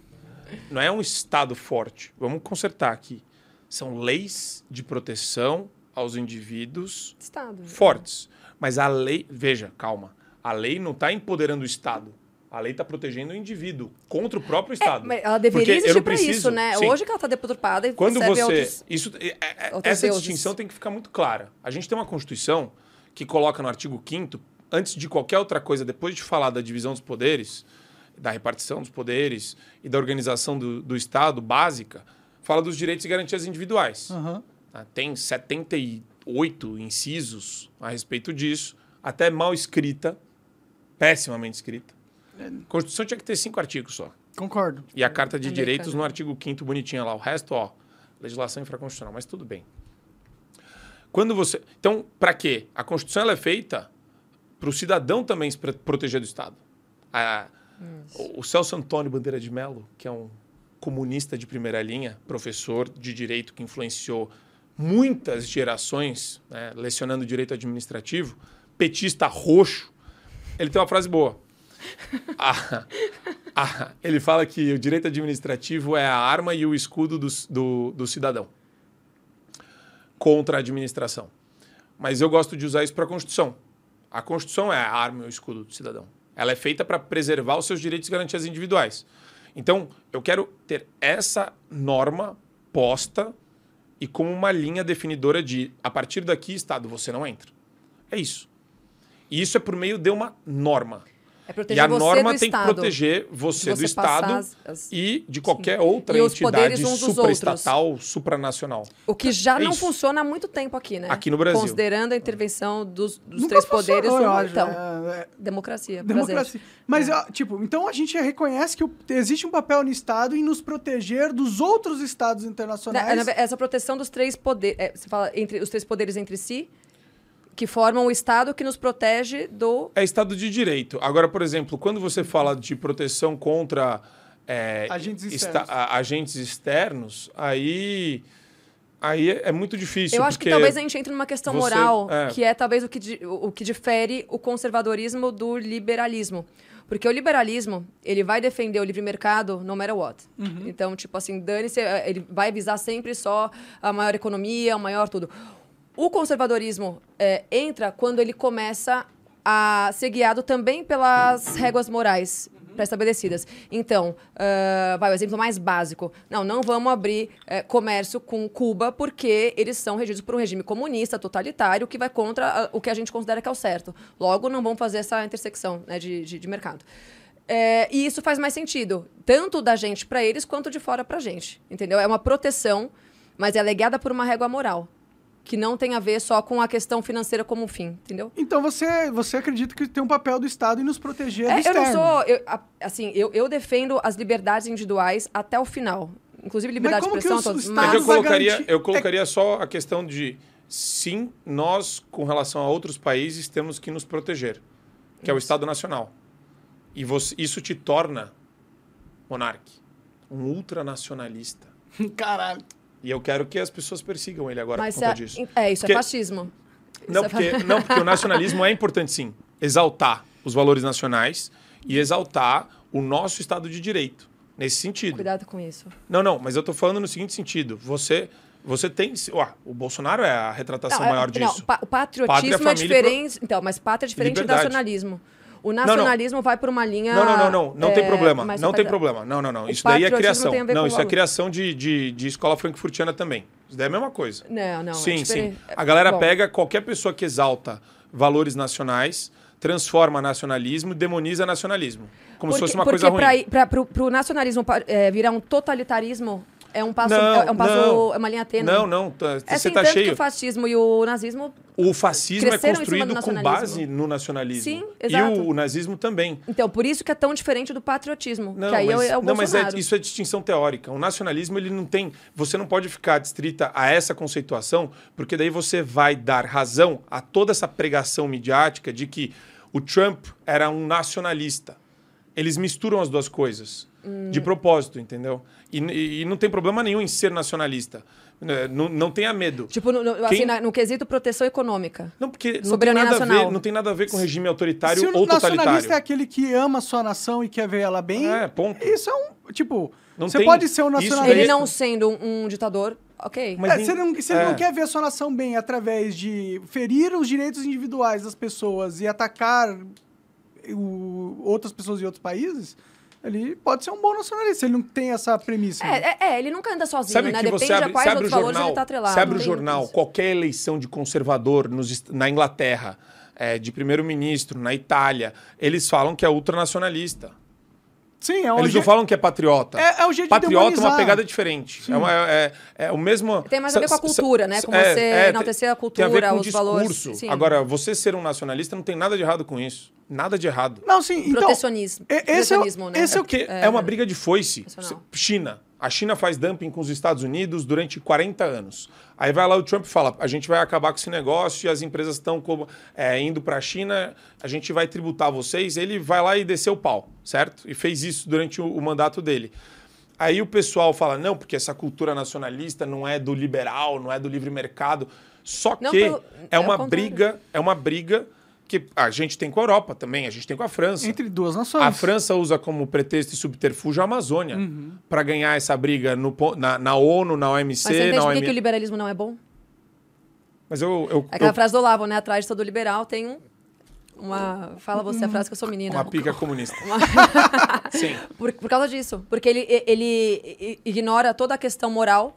não é um Estado forte. Vamos consertar aqui. São leis de proteção aos indivíduos Estado. fortes. Mas a lei. Veja, calma. A lei não está empoderando o Estado. A lei está protegendo o indivíduo contra o próprio Estado. É, Mas ela deveria Porque existir preciso- isso, né? Sim. Hoje que ela tá deturpada e Quando você. a outros... Isso, é- é- outros essa deuses. distinção tem que ficar muito clara. A gente tem uma Constituição que coloca no artigo 5, antes de qualquer outra coisa, depois de falar da divisão dos poderes, da repartição dos poderes e da organização do, do Estado básica, fala dos direitos e garantias individuais. Ah, Tem 78 incisos a respeito disso, até mal escrita, pessimamente escrita. A Constituição tinha que ter cinco artigos só. Concordo. E a Carta de. Direitos no artigo 5 bonitinha lá. O resto, ó, legislação infraconstitucional, mas tudo bem. Quando você. Então, para quê? A Constituição ela é feita para o cidadão também se proteger do Estado. A- o, o Celso Antônio Bandeira de Mello, que é um comunista de primeira linha, professor de direito que influenciou muitas gerações, né, lecionando direito administrativo, petista roxo, ele tem uma frase boa. Ah, ah, ele fala que o direito administrativo é a arma e o escudo do, do, do cidadão contra a administração. Mas eu gosto de usar isso para a Constituição. A Constituição é a arma e o escudo do cidadão. Ela é feita para preservar os seus direitos e garantias individuais. Então, eu quero ter essa norma posta e como uma linha definidora de a partir daqui, Estado, você não entra. É isso. E isso é por meio de uma norma. É proteger E a você norma do tem que Estado. proteger você, do você passar Estado as- as- e de qualquer outra E entidade supraestatal, supranacional. O que já É não isso. funciona há muito tempo aqui, né? Aqui no Brasil. Considerando a intervenção dos, dos três poderes. acho. Então, É, é, democracia. democracia. Mas, ó, tipo, então a gente reconhece que existe um papel no Estado em nos proteger dos outros Estados Na- internacionais. na- essa proteção dos três poderes. você fala entre os três poderes entre si, que formam o Estado que nos protege do. É Estado de Direito. Agora, por exemplo, quando você fala de proteção contra é, Agentes esta- externos. a- agentes externos, aí, aí é, é muito difícil. Eu acho que talvez a gente entre numa questão você- moral, é. que é talvez o que, o que difere o conservadorismo do liberalismo. Porque o liberalismo, ele vai defender o livre mercado no matter what. Uhum. Então, tipo assim, dane-se, eh, ele vai visar sempre só a maior economia, o maior tudo. O conservadorismo eh, entra quando ele começa a ser guiado também pelas réguas morais pré-estabelecidas. Então, ah, vai o exemplo mais básico. Não, não vamos abrir eh, comércio com Cuba porque eles são regidos por um regime comunista, totalitário, que vai contra ah, o que a gente considera que é o certo. Logo, não vamos fazer essa intersecção né, de, de, de mercado. É, e isso faz mais sentido, tanto da gente para eles, quanto de fora para gente. Entendeu? É uma proteção, mas é legada por uma régua moral, que não tem a ver só com a questão financeira como fim, entendeu? Então você, você acredita que tem um papel do Estado em nos proteger do É, eu externo. não sou. eu- assim, eu, eu defendo as liberdades individuais até o final. Inclusive liberdade de expressão, os- todos. os Mas eu colocaria, eu colocaria só a questão de sim, nós, com relação a outros países, temos que nos proteger, que é o Estado Nacional. E você- isso te torna, monarque, um ultranacionalista. Caralho. E eu quero que as pessoas persigam ele agora Mas por conta é, disso. é, isso Porque- é fascismo. Não Isso é porque, não, porque o nacionalismo é importante, sim. Exaltar os valores nacionais e exaltar o nosso Estado de Direito, nesse sentido. Cuidado com isso. Não, não, mas eu tô falando no seguinte sentido. Você, você tem... Ué, o Bolsonaro é a retratação é- maior não, disso. pa- o patriotismo Pátria, é diferente. Então, mas pátria é diferente do nacionalismo. O nacionalismo vai por uma linha. Não, não, não, não. Não tem é, problema. mais Não tem problema. Não, não, não. O Isso daí é criação. tem Não, isso é criação de, de, de escola frankfurtiana também. Isso daí é a mesma coisa. Não, não. é sim, sim. diferente. A galera Bom, pega qualquer pessoa que exalta valores nacionais, transforma nacionalismo e demoniza nacionalismo. Como se porque- fosse uma coisa ruim. pro, pro nacionalismo é, virar um totalitarismo é um passo. Não, é um passo. não. É uma linha tênue. Não, não. tá- É Você assim, tá tanto cheio. que o fascismo e o nazismo. O fascismo é construído do com base no nacionalismo. Sim, E exato. o, nazismo também. Então, por isso que é tão diferente do patriotismo. Não, que aí mas, é, é o não, mas é- isso é distinção teórica. O nacionalismo, ele não tem. Você não pode ficar distrita a essa conceituação, porque daí você vai dar razão a toda essa pregação midiática de que o Trump era um nacionalista. Eles misturam as duas coisas. Hum. De propósito, entendeu? E, e- e não tem problema nenhum em ser nacionalista. Né, Não, não tenha medo. Tipo, no, no- assim, Quem- na- no quesito proteção econômica. Não, porque não tem, nada a ver, não tem nada a ver com regime autoritário Se o ou nacionalista totalitário. é aquele que ama a sua nação e quer ver ela bem, É, ponto. isso é um. Tipo, Não você tem- pode ser um nacionalista. Ele Ele- não sendo um, ditador, ok. Mas É, nem- ele, não, se é. não quer ver a sua nação bem através de ferir os direitos individuais das pessoas e atacar o- outras pessoas de outros países, ele pode ser um bom nacionalista. Ele não tem essa premissa. né? É, é, é, ele nunca anda sozinho, Sabe né? que Depende você abre, a quais outros valores jornal, ele tá atrelado. você abre o jornal, isso. qualquer eleição de conservador nos na Inglaterra, é, de primeiro-ministro, na Itália, eles falam que é ultranacionalista. Sim, é um Eles não falam que é patriota. É- é o jeito de Patriota é uma pegada diferente. É, uma- é- é- é o mesmo. Tem mais a ver com a cultura, né? Com você enaltecer a Tem a ver cultura, com o os valores. discurso. Sim. Agora, você ser um nacionalista não tem nada de errado com isso. Nada de errado. Não, sim. Então, Protecionismo. esse é o- Protecionismo, né? esse é o É, é, uma briga de foice. nacional. China. A China faz dumping com os Estados Unidos durante 40 anos. Aí vai lá o Trump e fala: a gente vai acabar com esse negócio e as empresas estão é, indo para a China, a gente vai tributar vocês. Ele vai lá e desceu o pau, certo? E fez isso durante o, o mandato dele. Aí o pessoal fala: não, porque essa cultura nacionalista não é do liberal, não é do livre mercado. Só que Não, pelo- é é uma briga, é uma briga que a gente tem com a Europa também, a gente tem com a França. entre duas nações. A França usa como pretexto e subterfúgio a Amazônia Uhum. para ganhar essa briga no na, na ONU, na OMC, Mas você entende por que, o liberalismo não é bom? Mas eu, eu, É aquela eu frase do Olavo, né? Atrás de todo liberal tem um, uma... Fala você a frase que eu sou menina. uma pica comunista. Sim. Por, por causa disso. Porque ele, ele ignora toda a questão moral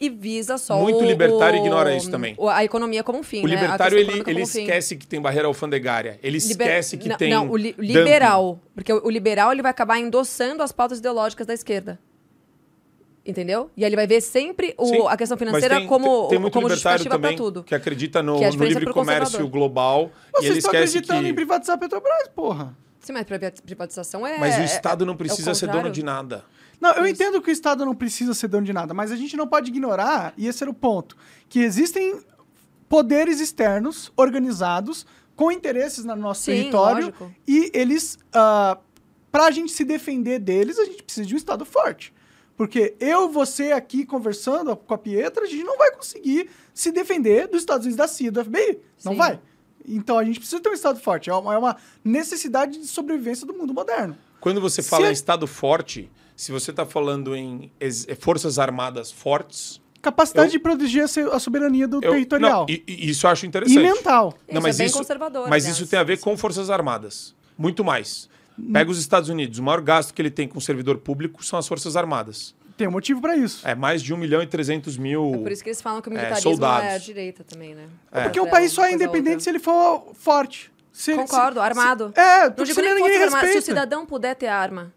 e visa só Muito o- libertário o- ignora isso também. o- A economia como um fim, O né? Libertário ele, ele um fim. esquece que tem barreira alfandegária. Ele Liber- esquece que não, tem Não, o, li- dumping. liberal. Porque o, o liberal ele vai acabar endossando as pautas ideológicas da esquerda. Entendeu? E aí ele vai ver sempre o- Sim, a questão financeira tem, como, tem muito como libertário justificativa para também tudo. que acredita no, Que é a no livre comércio global e Vocês ele estão esquece acreditando que em privatizar a Petrobras, porra. Sim, mas priva- privatização é. mas o é- Estado não é precisa ser dono de nada. Não, eu entendo que o Estado não precisa ser dono de nada, mas a gente não pode ignorar, e esse era o ponto, que existem poderes externos organizados com interesses no nosso Sim, território lógico. e eles, ah, pra a gente se defender deles, a gente precisa de um Estado forte. Porque eu, você aqui conversando com a Pietra, a gente não vai conseguir se defender dos Estados Unidos da CIA, do FBI. Não Sim. vai. Então a gente precisa ter um Estado forte. É uma, é uma necessidade de sobrevivência do mundo moderno. Quando você Se fala é- em Estado forte, se você está falando em ex- forças armadas fortes, Capacidade Eu- de proteger a soberania do eu, territorial. não, e- e isso eu acho interessante. E mental. Isso é bem conservador, Mas aliás. isso tem a ver com forças armadas. Muito mais. Pega os Estados Unidos, o maior gasto que ele tem com o servidor público são as forças armadas. Tem um motivo pra isso. É mais de 1 milhão e 300 mil. É por isso que eles falam que o É, militarismo soldados. é a direita também, né? É. Porque o É, país só é independente outra. se ele for forte. Se Concordo, se- armado. se- é, Não digo nem ninguém armadas. Se o cidadão puder ter arma.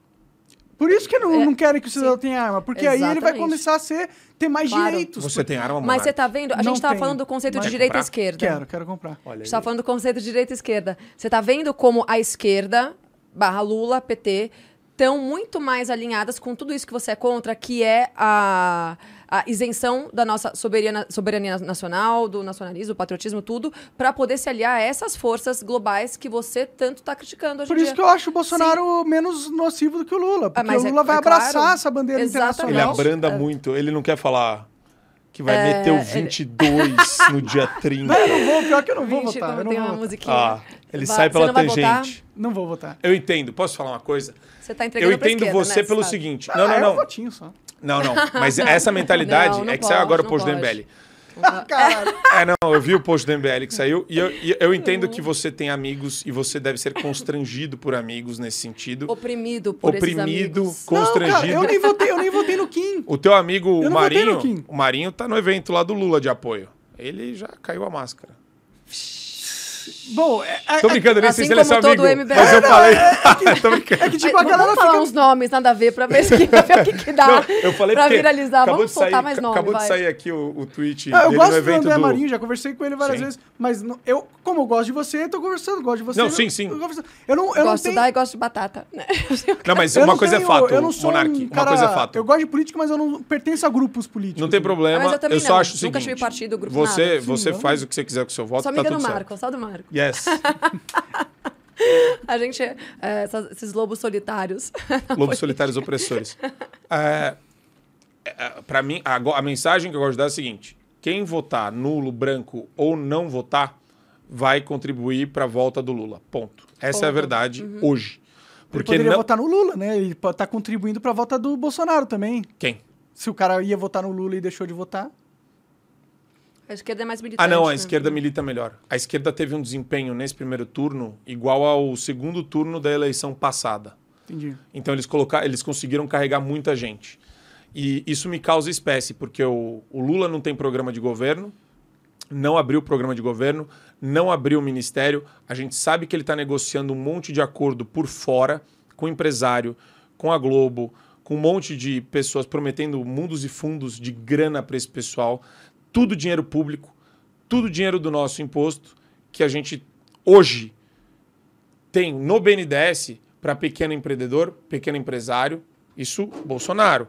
Por isso que não, É, não querem que o cidadão sim. tenha arma. Porque aí ele vai Exatamente. começar a ser, ter mais Claro. direitos. Você tem arma, Mas você tá vendo? A gente tava tenho. falando do conceito Mas- de direita e esquerda. Quero, quero comprar. Olha A gente tá falando do conceito de direita e esquerda. Você tá vendo como a esquerda, barra Lula, PT, estão muito mais alinhadas com tudo isso que você é contra, que é a, a isenção da nossa soberania, soberania nacional, do nacionalismo, do patriotismo, tudo, para poder se aliar a essas forças globais que você tanto tá criticando hoje Por em isso dia. que eu acho o Bolsonaro menos nocivo do que o Lula. Porque mas o é- Lula vai é abraçar claro. essa bandeira Exatamente. Ele internacional. abranda É. muito. Ele não quer falar que vai É, meter o ele- 22 no dia 30. Não, eu não vou, pior que eu não vou Vixe, votar. como Eu não tem vou uma votar. musiquinha. Ah, ele Vai- sai você pela não vai votar? tangente. Não vou votar. Eu entendo. Posso falar uma coisa? Você tá entregando Eu pra entendo esquerda, você né? pelo Sabe? seguinte. Ah, Não, não, é um não. votinho só. Não, não. Mas essa mentalidade Não, não é que saiu pode, agora o post do. MBL. Caralho. É, não, eu vi o post do MBL que saiu e eu, e eu entendo que você tem amigos e você deve ser constrangido por amigos nesse sentido. Oprimido por Oprimido, com- Não, cara, Constrangido. eu nem votei, eu nem votei no Kim. O teu amigo o Marinho, o Marinho tá no evento lá do Lula de apoio. Ele já caiu a máscara. Bom, é, é, Tô brincando, nem sei Assim se ele é seu como todo amigo. o MBL. Mas eu Não, falei. é Tô brincando. é que tipo, Mas a galera vamos falar fica... uns nomes, nada a ver, pra ver, se, ver o que, que dá. Não, eu falei pra viralizar. Vamos de sair, soltar mais ca- nome, Acabou vai. de sair aqui o, o tweet Ah, eu dele gosto no do evento André do... Marinho, já conversei com ele várias Sim. vezes, mas não- eu, como eu gosto de você, eu tô conversando, gosto de você. Não, eu sim, sim. Eu, não, eu não gosto tenho... da e gosto de batata. né? Não, mas uma coisa tenho- é fato, eu não sou Monark. um Uma coisa é fato. Eu gosto de política, mas eu não pertenço a grupos políticos. Não tem problema. Mas eu também só não. acho o Nunca seguinte. tive partido, grupo, você faz o que você quiser com o seu voto, Só tá tudo do certo. Marco, só do Marco. Yes. A gente, é, essas- esses lobos solitários. Lobos solitários opressores. É, é, para mim, a, a mensagem que eu gosto de dar é a seguinte: quem votar nulo, branco ou não votar vai contribuir para a volta do Lula. Ponto. Essa é a Ponto. verdade hoje. Ele Porque poderia não... votar no Lula, né? Ele pode estar contribuindo pra volta do Bolsonaro também. Quem? Se o cara ia votar no Lula e deixou de votar. A esquerda é mais militante. Ah, não, a né? esquerda milita melhor. A esquerda teve um desempenho nesse primeiro turno igual ao segundo turno da eleição passada. Entendi. Então eles colocar, eles conseguiram carregar muita gente. E isso me causa espécie, porque o, o Lula não tem programa de governo, não abriu o programa de governo, não abriu o ministério. A gente sabe que ele está negociando um monte de acordo por fora com o empresário, com a Globo, com um monte de pessoas prometendo mundos e fundos de grana para esse pessoal. Tudo dinheiro público, tudo dinheiro do nosso imposto, que a gente hoje tem no BNDES para pequeno empreendedor, pequeno empresário, isso Bolsonaro.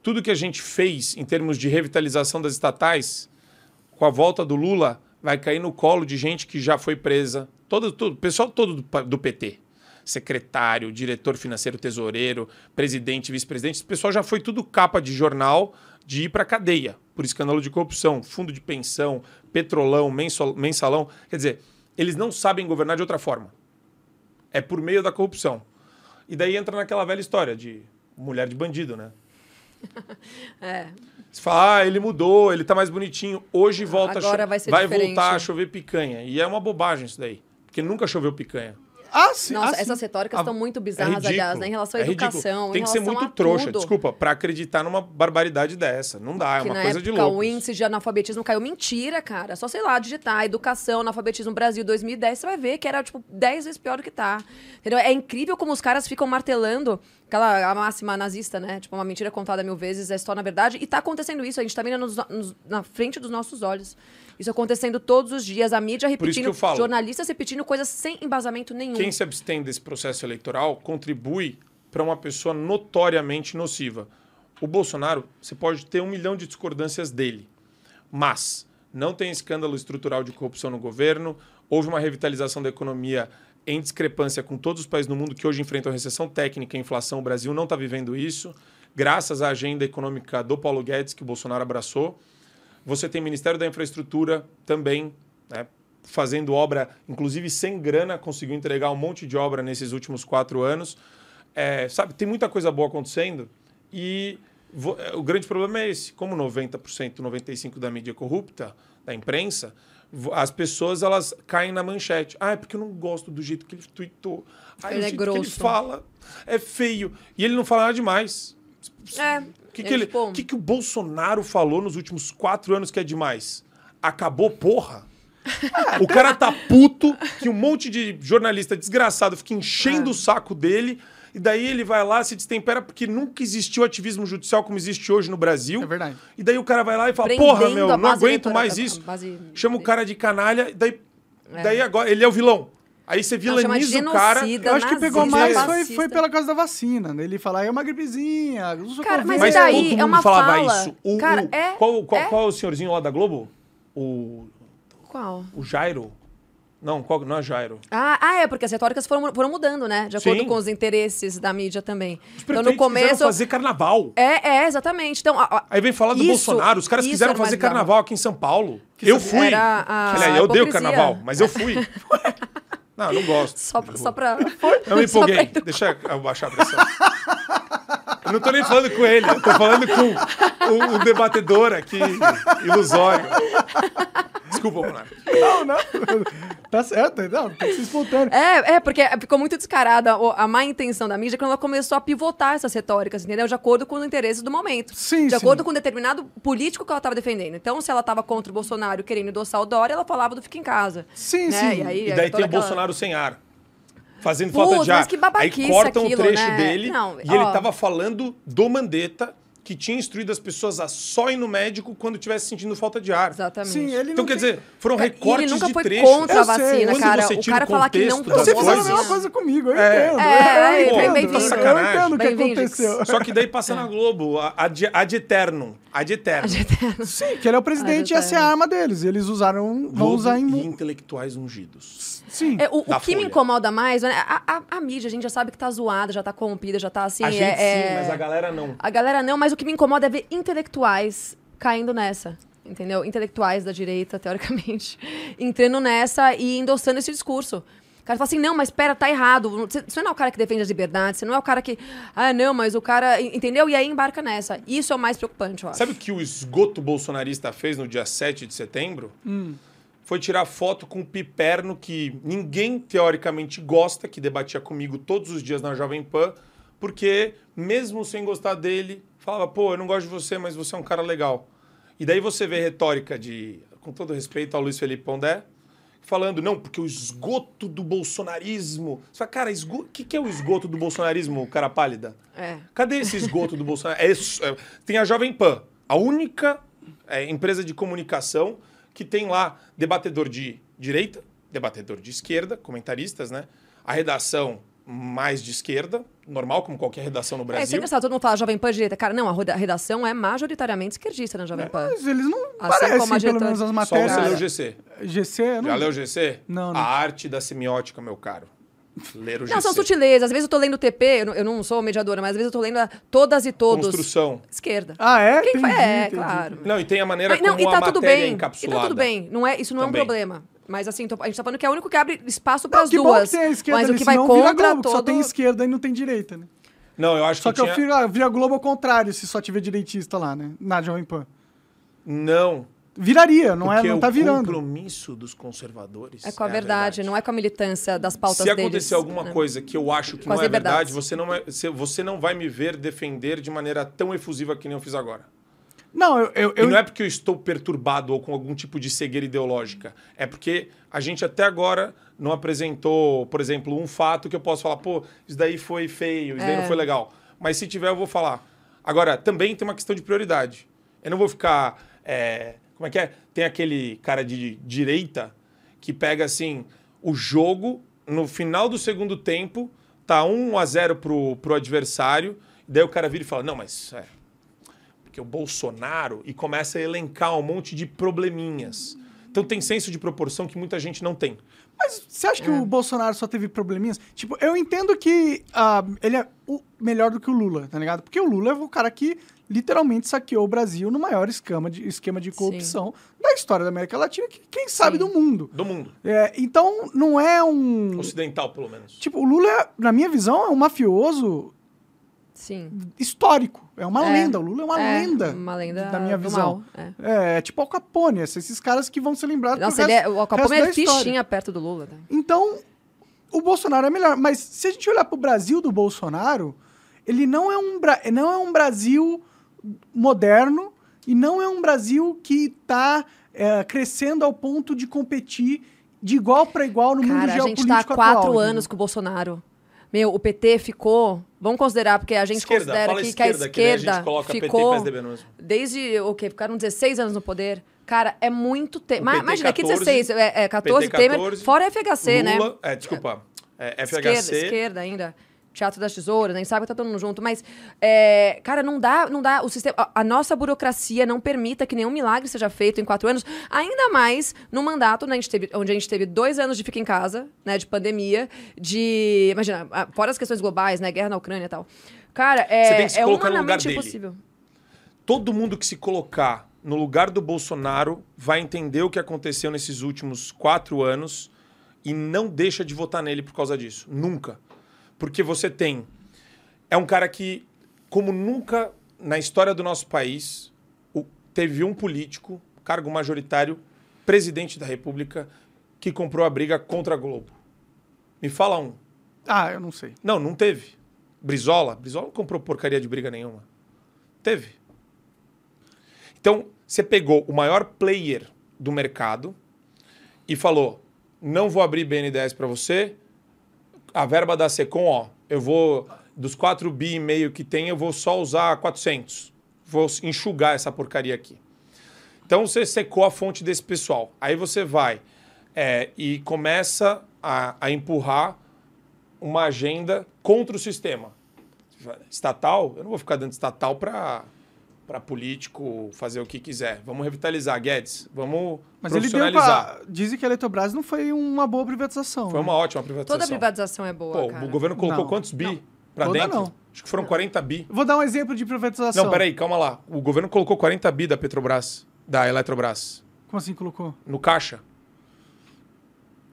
Tudo que a gente fez em termos de revitalização das estatais, com a volta do Lula, vai cair no colo de gente que já foi presa. Todo, todo, pessoal todo do, do PT. Secretário, diretor financeiro, tesoureiro, presidente, vice-presidente. Esse pessoal já foi tudo capa de jornal de ir para cadeia por escândalo de corrupção, fundo de pensão, petrolão, mensal- mensalão. Quer dizer, eles não sabem governar de outra forma. É por meio da corrupção. E daí entra naquela velha história de mulher de bandido, né? É. Você fala, ah, ele mudou, ele tá mais bonitinho. Hoje volta a cho- Agora vai ser diferente. voltar a chover picanha. E é uma bobagem isso daí. Porque nunca choveu picanha. Ah, sim. Nossa, ah, sim. essas retóricas Ah, estão muito É bizarras, ridículo. aliás, né? em relação à É educação, Tem em que ser muito trouxa, tudo. desculpa, pra acreditar numa barbaridade dessa. Não dá, é que uma na coisa de época louco. o índice de analfabetismo caiu. Mentira, cara. Só, sei lá, digitar educação, analfabetismo Brasil 2010, você vai ver que era, tipo, 10 vezes pior do que tá. Entendeu? É incrível como os caras ficam martelando aquela a máxima nazista, né? Tipo, uma mentira contada mil vezes é só na verdade. E tá acontecendo isso, a gente tá vendo nos- nos- na frente dos nossos olhos. Isso acontecendo todos os dias, a mídia repetindo, jornalistas repetindo coisas sem embasamento nenhum. Quem se abstém desse processo eleitoral contribui para uma pessoa notoriamente nociva. O Bolsonaro, você pode ter um milhão de discordâncias dele, mas não tem escândalo estrutural de corrupção no governo, houve uma revitalização da economia em discrepância com todos os países no mundo que hoje enfrentam recessão técnica e inflação. O Brasil não está vivendo isso, graças à agenda econômica do Paulo Guedes, que o Bolsonaro abraçou. Você tem Ministério da Infraestrutura também, né, fazendo obra, inclusive sem grana, conseguiu entregar um monte de obra nesses últimos quatro anos. É, sabe, tem muita coisa boa acontecendo e vo- é, o grande problema é esse. Como 90%, 95% da mídia é corrupta, da imprensa, as pessoas elas caem na manchete. Ah, é porque eu não gosto do jeito que ele tweetou. Ah, Ele é que ele grosso. fala é feio. E ele não fala nada demais. É. O que, é que, ele, que, que o Bolsonaro falou nos últimos quatro anos que é demais? Acabou, porra? o cara tá puto que um monte de jornalista desgraçado fica enchendo É. o saco dele. E daí ele vai lá, se destempera, porque nunca existiu ativismo judicial como existe hoje no Brasil. É verdade. E daí o cara vai lá e fala, Prendendo porra, meu, não aguento mais isso. base- Chama o cara de canalha, e daí, daí agora ele é o vilão. Aí você Não, vilaniza o cara. Eu acho que pegou mais foi, foi pela causa da vacina. né? Ele falar, é uma gripezinha, Cara, mas. Mas daí? todo É mundo uma falava fala. isso. O, Cara, o- é- qual, qual, é. qual é o senhorzinho lá da Globo? O, Qual? o Jairo? Não, qual, não é Jairo. Ah, ah, é, porque as retóricas foram, foram mudando, né? De acordo Sim. com os interesses da mídia também. Os Então, no começo. quiseram fazer carnaval. É, é, exatamente. Então, a- a- Aí vem falar do Isso- Bolsonaro. Os caras quiseram fazer carnaval aqui em São Paulo. eu fui. Era a Aliás, eu odeio hipocrisia. carnaval, mas eu fui. não, eu não gosto. só, só pra. Eu me pra empolguei. Deixa eu baixar a pressão. Eu não tô nem falando com ele, eu tô falando com o, o debatedor aqui, ilusório. Desculpa, Monarca. Não, não. tá certo, não, tem que ser espontâneo. É, é, porque ficou muito descarada o- a má intenção da mídia quando ela começou a pivotar essas retóricas, entendeu? De acordo com os interesses do momento. Sim, De sim. acordo com um determinado político que ela estava defendendo. Então, se ela estava contra o Bolsonaro querendo endossar o Dória, ela falava do fica em casa. Sim, né? sim. E, aí, E daí tem o aquela- Bolsonaro sem ar. Fazendo Putz, falta de ar. mas que Aí cortam aquilo, um trecho né? dele Não, e ele ó. tava falando do Mandetta que tinha instruído as pessoas a só ir no médico quando estivesse sentindo falta de ar. Exatamente. Sim, ele Então, quer tem- dizer, foram recortes ele nunca de foi contra a Eu vacina, Quando cara. você O cara falar que não Você fizeram a mesma coisa comigo, eu É. entendo. É, eu bem- entendo. bem-vindo. Eu Sacanagem. entendo o que aconteceu. Só que daí passa na Globo, a- ad, ad eterno. Ad eterno. Sim, que ele é o presidente e essa é a arma deles. E eles usaram, vão Globo usar e em... intelectuais ungidos. Sim. É, o o que me Folha. incomoda mais, né, a, a- a mídia, a gente já sabe que tá zoada, já tá corrompida, já tá assim. a gente é- sim, é- mas a galera não. A galera não, mas o que me incomoda é ver intelectuais caindo nessa. Entendeu? Intelectuais da direita, teoricamente, entrando nessa e endossando esse discurso. O cara fala assim, não, mas espera, tá errado. Você você não é o cara que defende as liberdades, você não é o cara que. Ah, não, mas o cara. Entendeu? E aí embarca nessa. Isso é o mais preocupante, eu acho. Sabe o que o esgoto bolsonarista fez no dia 7 de setembro? Foi tirar foto com o Piperno, que ninguém teoricamente gosta, que debatia comigo todos os dias na Jovem Pan, porque, mesmo sem gostar dele, falava, pô, eu não gosto de você, mas você é um cara legal. E daí você vê retórica de, com todo respeito ao Luiz Felipe Pondé, falando, não, porque o esgoto do bolsonarismo. Você fala, cara, o que, que é o esgoto do bolsonarismo, cara pálida? É. Cadê esse esgoto do Bolsonaro? É é, tem a Jovem Pan, a única é, empresa de comunicação que tem lá debatedor de direita, debatedor de esquerda, comentaristas, né? A redação mais de esquerda, normal, como qualquer redação no É, isso é Brasil. engraçado, todo mundo fala Jovem Pan direita. Cara, não, a redação é majoritariamente esquerdista na Jovem Pan. Mas eles não Assim parecem, como a pelo diretora- menos, as Só matérias. você Cara. leu o GC. GC, não... Já leu o GC? Não, não. A arte da semiótica, meu caro. Ler o GC. Não, são sutilezas. Às vezes eu tô lendo o TP, eu não, eu não sou mediadora, mas às vezes eu tô lendo a- todas e todos. Construção. Esquerda. Ah, é? Quem Entendi, fa- É, entendi. claro. Não, e tem a maneira Mas, não, como e tá a tudo matéria bem. é E encapsulada. tá tudo bem. Não é, isso não Também. é um problema. Mas assim, tô- a gente tá falando que é o único que abre espaço para Não, as que bom duas. que tem a esquerda mas ali, o que vai vira contra Globo, que todo... só tem esquerda e não tem direita, né? Não, eu acho Só que, que eu tinha... viro, ah, vira Globo ao contrário, se só tiver direitista lá, né? Na Jovem Pan. Não. Viraria, não, é, porque não o tá virando. compromisso dos conservadores É com a, verdade, não é com a militância das pautas Se deles. acontecer alguma né? coisa que eu acho que Com não é verdade, você não, é- você não vai me ver defender de maneira tão efusiva que nem eu fiz agora. Não, eu... eu, E eu não é porque eu estou perturbado ou com algum tipo de cegueira ideológica. É porque a gente até agora não apresentou, por exemplo, um fato que eu posso falar, pô, isso daí foi feio, isso daí É. não foi legal. Mas se tiver, eu vou falar. Agora, também tem uma questão de prioridade. Eu não vou ficar. é, como é que é? Tem aquele cara de direita que pega assim o jogo no final do segundo tempo, tá 1 a 0 pro, pro adversário, e daí o cara vira e fala: "Não, mas é, porque o Bolsonaro e começa a elencar um monte de probleminhas. Então tem senso de proporção que muita gente não tem. Mas você acha que É. o Bolsonaro só teve probleminhas? Tipo, eu entendo que ah, ele é o melhor do que o Lula, tá ligado? Porque o Lula é o cara que literalmente saqueou o Brasil no maior esquema de, esquema de corrupção da história da América Latina, que quem sabe Sim. do mundo. Do mundo. É, então, não é um... Ocidental, pelo menos. Tipo, o Lula, é, na minha visão, é um mafioso Sim. histórico. É uma É. lenda. O Lula é uma É, lenda. uma lenda Da minha visão. mal, é. É, tipo Al Capone, esses caras que vão ser lembrados Nossa, pro ele é, resto- o Al Capone resto é fichinha perto do Lula. Tá? Então, o Bolsonaro é melhor. Mas se a gente olhar pro Brasil do Bolsonaro, ele não é um, Bra- não é um Brasil moderno e não é um Brasil que está crescendo ao ponto de competir de igual para igual no mundo Cara, a geopolítico gente tá há atual. quatro entendeu? anos com o Bolsonaro. Meu, o PT ficou. Vamos considerar, porque a gente esquerda, considera fala que, esquerda, que a que a esquerda gente coloca PT e ficou mesmo. desde o quê? Ficaram 16 anos no poder. Cara, é muito tempo. PT Imagina, que 14, 16, é, é 14, PT Temer, 14, fora FHC, né? Lula, é, desculpa. É, FHC. Esquerda, esquerda ainda. Teatro das Tesouras, nem sabe que tá todo mundo junto. Mas, é, cara, não dá, não dá. O sistema, a, a nossa burocracia não permita que nenhum milagre seja feito em quatro anos. Ainda mais no mandato, né, a gente teve, onde a gente teve dois anos de fica em casa, né? De pandemia, de. Imagina, fora as questões globais, né? Guerra na Ucrânia e tal. Cara, é, Você tem que se é colocar no lugar humanamente dele. impossível. Todo mundo que se colocar no lugar do Bolsonaro vai entender o que aconteceu nesses últimos quatro anos e não deixa de votar nele por causa disso. Nunca. Porque você tem. É um cara que, como nunca na história do nosso país, o- teve um político, cargo majoritário, presidente da República, que comprou a briga contra a Globo. Me fala um. Ah, eu não sei. Não, não teve. Brizola? Brizola não comprou porcaria de briga nenhuma. Teve. Então, você pegou o maior player do mercado e falou: não vou abrir BNDES para você. A verba da Secom, ó, eu vou. Dos 4 bi e meio que tem, eu vou só usar 400. vou enxugar essa porcaria aqui. Então você secou a fonte desse pessoal. Aí você vai é, e começa a, a empurrar uma agenda contra o sistema. Estatal, eu não vou ficar dando estatal para para político fazer o que quiser. Vamos revitalizar, Guedes. Vamos Mas ele deu profissionalizar. pra... Dizem que a Eletrobras não foi uma boa privatização. Foi né? uma ótima privatização. Toda privatização é boa, Pô, cara. o governo colocou Não, quantos bi Toda dentro? não. Acho que foram 40 bi. Vou dar um exemplo de privatização. Não, peraí, calma lá. O governo colocou 40 bi da Petrobras, da Eletrobras, Como assim colocou? no caixa.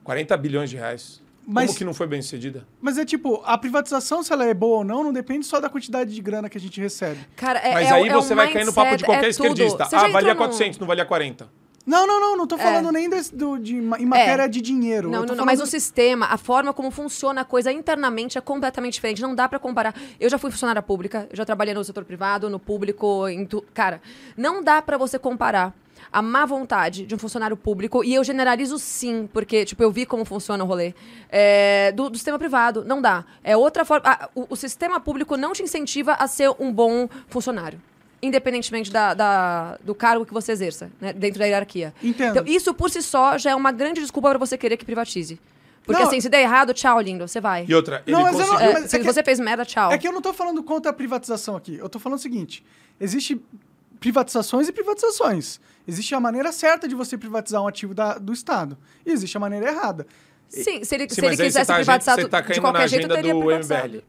40 bilhões de reais. Mas- Como que não foi bem sucedida? Mas é tipo, a privatização, se ela é boa ou não, não depende só da quantidade de grana que a gente recebe. Cara, é, Mas é, aí é você um vai cair no papo de qualquer é esquerdista. Ah, valia entrou num- 400, não valia 40. Não, não, não, não tô É. falando nem desse, do, de, em matéria de dinheiro. Não, Eu tô não, não, mas o sistema, a forma como funciona a coisa internamente é completamente diferente. Não dá pra comparar. Eu já fui funcionária pública, eu já trabalhei no setor privado, no público, em tu... cara, não dá pra você comparar a má vontade de um funcionário público e eu generalizo sim, porque tipo eu vi como funciona o rolê é, do, do sistema privado. Não dá. É outra forma. ah, o, o sistema público não te incentiva a ser um bom funcionário. Independentemente da, da- do cargo que você exerça, né, dentro da hierarquia. Entendo. Então, isso por si só já é uma grande desculpa para você querer que privatize. Porque Não. assim, se der errado, tchau, lindo, você vai. E outra, ele Não, mas eu não- conseguiu... É, mas se é que- você fez merda, tchau. É que eu não tô falando contra a privatização aqui. Eu tô falando o seguinte: existe privatizações e privatizações. Existe a maneira certa de você privatizar um ativo da- do Estado. E existe a maneira errada. Sim, se ele, Sim, se ele quisesse tá, privatizar você tudo tá de qualquer jeito, agenda teria do privatizado. MBL.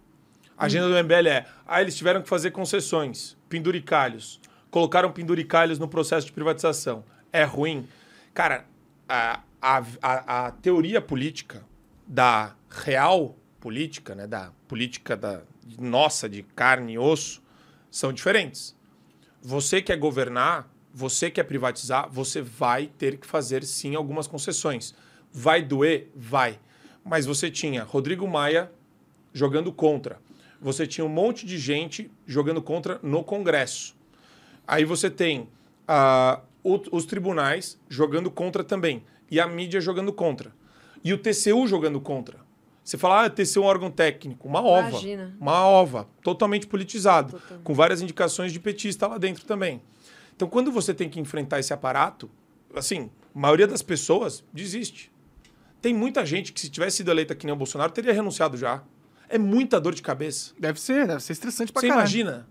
A agenda do MBL é, ah, eles tiveram que fazer concessões, penduricalhos. Colocaram penduricalhos no processo de privatização. É ruim. Cara, a, a, a, a teoria política da real política, né, da política da nossa, de carne e osso, são diferentes. Você quer governar, você quer privatizar, você vai ter que fazer sim algumas concessões. Vai doer? Vai. Mas você tinha Rodrigo Maia jogando contra. Você tinha um monte de gente jogando contra no Congresso. Aí você tem o- os tribunais jogando contra também. E a mídia jogando contra. E o TCU jogando contra. Você fala, ah, TCU é um órgão técnico. Uma ova. Imagina. Uma ova. Totalmente politizado. Total. Com várias indicações de petista lá dentro também. Então, quando você tem que enfrentar esse aparato, assim, a maioria das pessoas desiste. Tem muita gente que, se tivesse sido eleita que nem o Bolsonaro, teria renunciado já. É muita dor de cabeça. Deve ser, deve ser estressante pra Você caralho. imagina?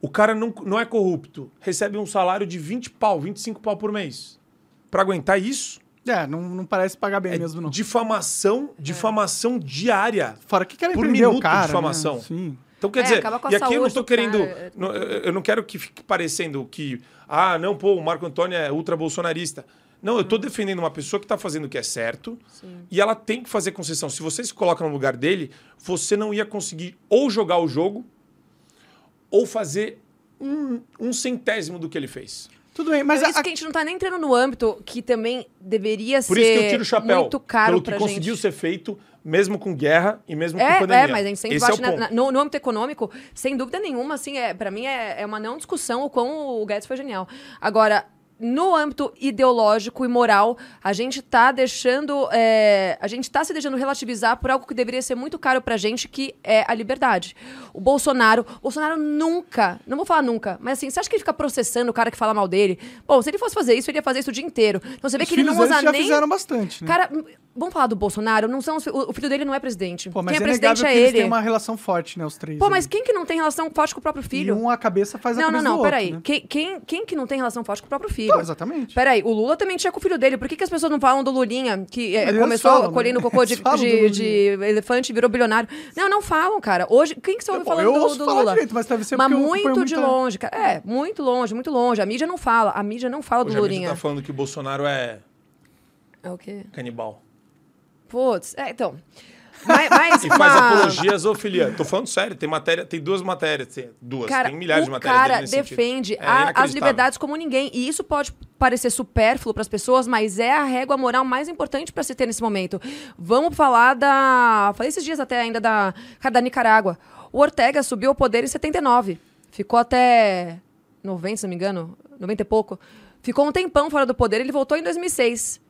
O cara não, não é corrupto, recebe um salário de 20 pau, 25 pau por mês. Pra aguentar isso, É, não, não parece pagar bem é mesmo, não. difamação, difamação diária. Fora que querem por prender o minuto de cara. difamação. Né? Sim. Então, quer É, dizer, acaba com a e aqui eu não estou do querendo. não, eu eu não quero que fique parecendo que, ah, não, pô, o Marco Antônio é ultra-bolsonarista. Não, eu estou defendendo uma pessoa que está fazendo o que é certo e ela tem que fazer concessão. Se você se coloca no lugar dele, você não ia conseguir ou jogar o jogo ou fazer um, um centésimo do que ele fez. Tudo bem, mas a- isso que a gente não tá nem entrando no âmbito que também deveria Por ser isso que eu tiro o chapéu. muito caro pelo que conseguiu gente. ser feito, mesmo com guerra e mesmo com É, pandemia. é, mas a gente sempre Esse bate é na- na- no, no âmbito econômico, sem dúvida nenhuma, assim, é, para mim é, é uma não discussão o quão o Guedes foi genial. Agora, no âmbito ideológico e moral, a gente tá deixando. é, a gente tá se deixando relativizar por algo que deveria ser muito caro pra gente, que é a liberdade. O Bolsonaro. Bolsonaro nunca, não vou falar nunca, mas assim, você acha que ele fica processando o cara que fala mal dele? Bom, se ele fosse fazer isso, ele ia fazer isso o dia inteiro. Então você vê os que ele não usa já nem. fizeram bastante, né? Cara, vamos falar do Bolsonaro? Não são o, filho dele não é presidente. Pô, mas Quem é, é presidente é que eles ele. têm uma relação forte, né, os três. Pô, ali. mas quem que não tem relação forte com o próprio E filho? um a cabeça faz a Não, não, cabeça não, do peraí. outro, né? Quem, quem, quem que não tem relação forte com o próprio filho? Pô, exatamente. Peraí, o Lula também tinha com o filho dele. Por que, que as pessoas não falam do Lulinha, que é, começou falam, né? colhendo cocô de, de, Lulinha. de elefante e virou bilionário? Não, não falam, cara. Hoje, quem que você ouve Pô, falando eu do, ouço do falar Lula? direito, mas deve ser Mas eu muito de muita- longe, cara. É, muito longe, muito longe. A mídia não fala. A mídia não fala Hoje do a mídia Lulinha. tá falando que o Bolsonaro é É o quê? canibal. Putz, é, então. Mas, mas E uma... faz apologia à zoofilia. Tô falando sério, tem matéria, tem duas matérias, tem duas, Cara, tem milhares o de matérias cara nesse sentido. defende É a- as inacreditável. liberdades como ninguém. E isso pode parecer supérfluo para as pessoas, mas é a régua moral mais importante para se ter nesse momento. Vamos falar da. Falei esses dias até ainda da, cara, da Nicarágua. O Ortega subiu ao poder em 79. Ficou até 90, se não me engano, 90 e pouco. Ficou um tempão fora do poder, ele voltou em 2006.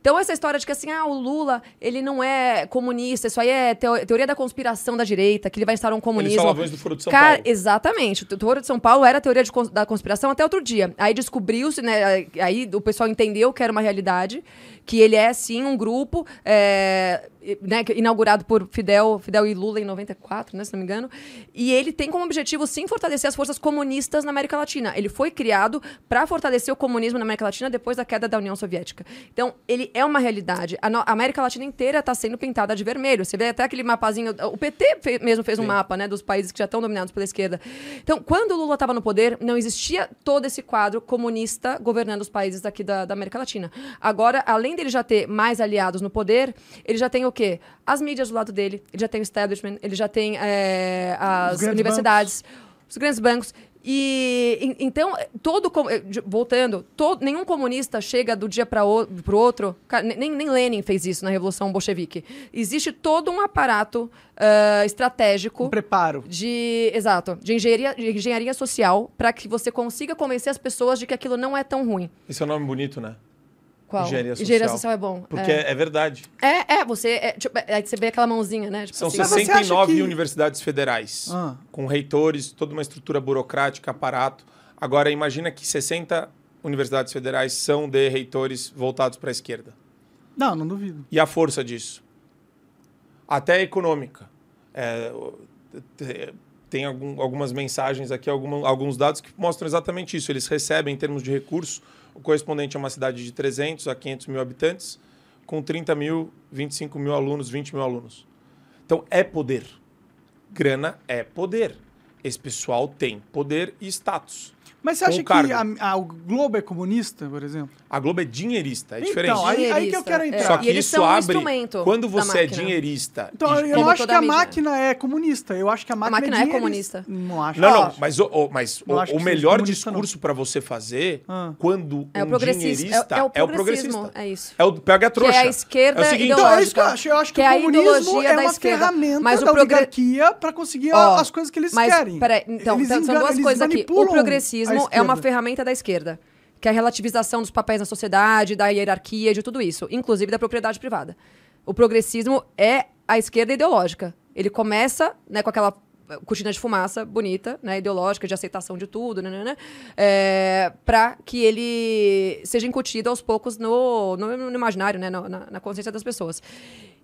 Então, essa história de que assim, ah, o Lula, ele não é comunista, isso aí é teo- teoria da conspiração da direita, que ele vai instaurar um Eles comunismo. falavam isso do Foro de São Cara, Paulo. exatamente. O Foro de São Paulo era a teoria de da conspiração até outro dia. Aí descobriu-se, né? Aí o pessoal entendeu que era uma realidade, que ele é sim um grupo, é, né, que- inaugurado por Fidel, Fidel e Lula em 94, né, se não me engano. E ele tem como objetivo sim fortalecer as forças comunistas na América Latina. Ele foi criado para fortalecer o comunismo na América Latina depois da queda da União Soviética. Então, ele é uma realidade. A, no- a América Latina inteira está sendo pintada de vermelho. Você vê até aquele mapazinho. O PT fe- mesmo fez um mapa, né, dos países que já estão dominados pela esquerda. Então, quando o Lula estava no poder, não existia todo esse quadro comunista governando os países daqui da, da América Latina. Agora, além dele já ter mais aliados no poder, ele já tem o quê? As mídias do lado dele, ele já tem o establishment, ele já tem é, as universidades, os grandes bancos. E então, todo eh, voltando, todo, nenhum comunista chega do dia para o pro outro. Nem, nem Lenin fez isso na Revolução Bolchevique. Existe todo um aparato ah, estratégico Um preparo. de exato de engenharia, de engenharia social para que você consiga convencer as pessoas de que aquilo não é tão ruim. Esse é um nome bonito, né? Qual? Engenharia social. Engenharia social é bom. Porque é, é verdade. é, é, você é, tipo, é, aí você vê aquela mãozinha, né? Tipo São assim, Mas você 69 acha que- universidades federais, Ah. com reitores, toda uma estrutura burocrática, aparato. Agora, imagina que 60 universidades federais são de reitores voltados para a esquerda. Não, não duvido. E a força disso? Até a econômica. É, tem algum- algumas mensagens aqui, alguma- alguns dados que mostram exatamente isso. Eles recebem, em termos de recurso, o correspondente a uma cidade de 300 a 500 mil habitantes, com 30 mil, 25 mil alunos, 20 mil alunos. Então, é poder. Grana é poder. Esse pessoal tem poder e status. Mas você acha que a- a- o Globo é comunista, por exemplo? A Globo é dinheirista, é Então, diferente. aí- aí que eu quero é. entrar. Só que E eles isso são um abre. instrumento Quando você é dinheirista. Então, e- eu não acho que a mídia. máquina é comunista. Eu acho que a máquina, máquina é dinheirista. comunista. Não acho. Não, não, mas, o, o- mas Não o, o melhor discurso para você fazer Ah. quando É o um progressismo. dinheirista É, é o é o progressismo. progressista. É isso. É o pega a trouxa. Que é a esquerda é o seguinte, Então, é isso que eu acho. Eu acho que, que é o a comunismo ideologia é da uma esquerda. ferramenta Mas o da oligarquia para conseguir as coisas que eles Mas, querem. peraí, então, então, são duas coisas aqui. O manipulam progressismo é uma ferramenta da esquerda, que é a relativização dos papéis na sociedade, da hierarquia, de tudo isso, inclusive da propriedade privada. O progressismo é a esquerda ideológica. Ele começa né, com aquela eh, cortina de fumaça bonita, né, ideológica, de aceitação de tudo, né, né, né, é, para que ele seja incutido aos poucos no, no, no imaginário, né, no- na, na consciência das pessoas.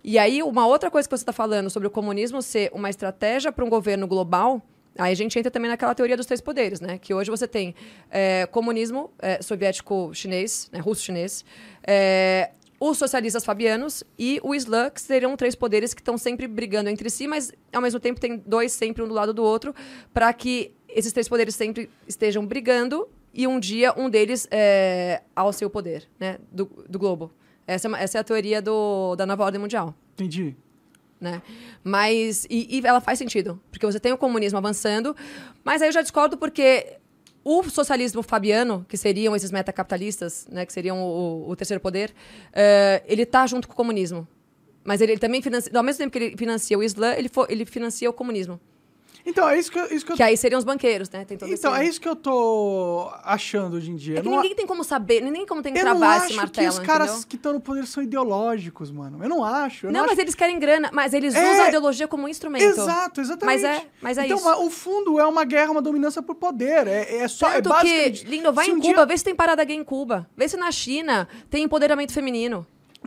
E aí, uma outra coisa que você está falando sobre o comunismo ser uma estratégia para um governo global, aí a gente entra também naquela teoria dos três poderes, né? Que hoje você tem é, comunismo é, soviético-chinês, né, russo-chinês, é, os socialistas fabianos e o Islã, que seriam três poderes que estão sempre brigando entre si, mas ao mesmo tempo tem dois sempre um do lado do outro, para que esses três poderes sempre estejam brigando e um dia um deles é, ao seu poder, né, do, do globo. Essa é, essa é a teoria do, da nova ordem mundial Entendi. Né? Mas e, e ela faz sentido, porque você tem o comunismo avançando, mas aí eu já discordo porque o socialismo fabiano, que seriam esses metacapitalistas, né, que seriam o, o terceiro poder, eh, ele tá junto com o comunismo. Mas ele, ele também financia, ao mesmo tempo que ele financia o Islã, ele, fo- ele financia o comunismo. Então, é isso que, eu- isso que eu Que aí seriam os banqueiros, né? Tem todo Então, esse... é isso que eu tô achando hoje em dia. É que não ninguém tem como saber, nem como tem que eu travar acho esse que martelo, os caras entendeu? que estão no poder são ideológicos, mano. Eu não acho. Eu Não, não, mas acho... eles querem grana, mas eles É. usam a ideologia como um instrumento. Exato, exatamente. Mas é- mas é então, isso. ma- o fundo é uma guerra, uma dominância por poder. É, é só. é Tanto que, basicamente- lindo, vai se em um Cuba, dia- vê se tem parada gay em Cuba. Vê se na China tem empoderamento feminino.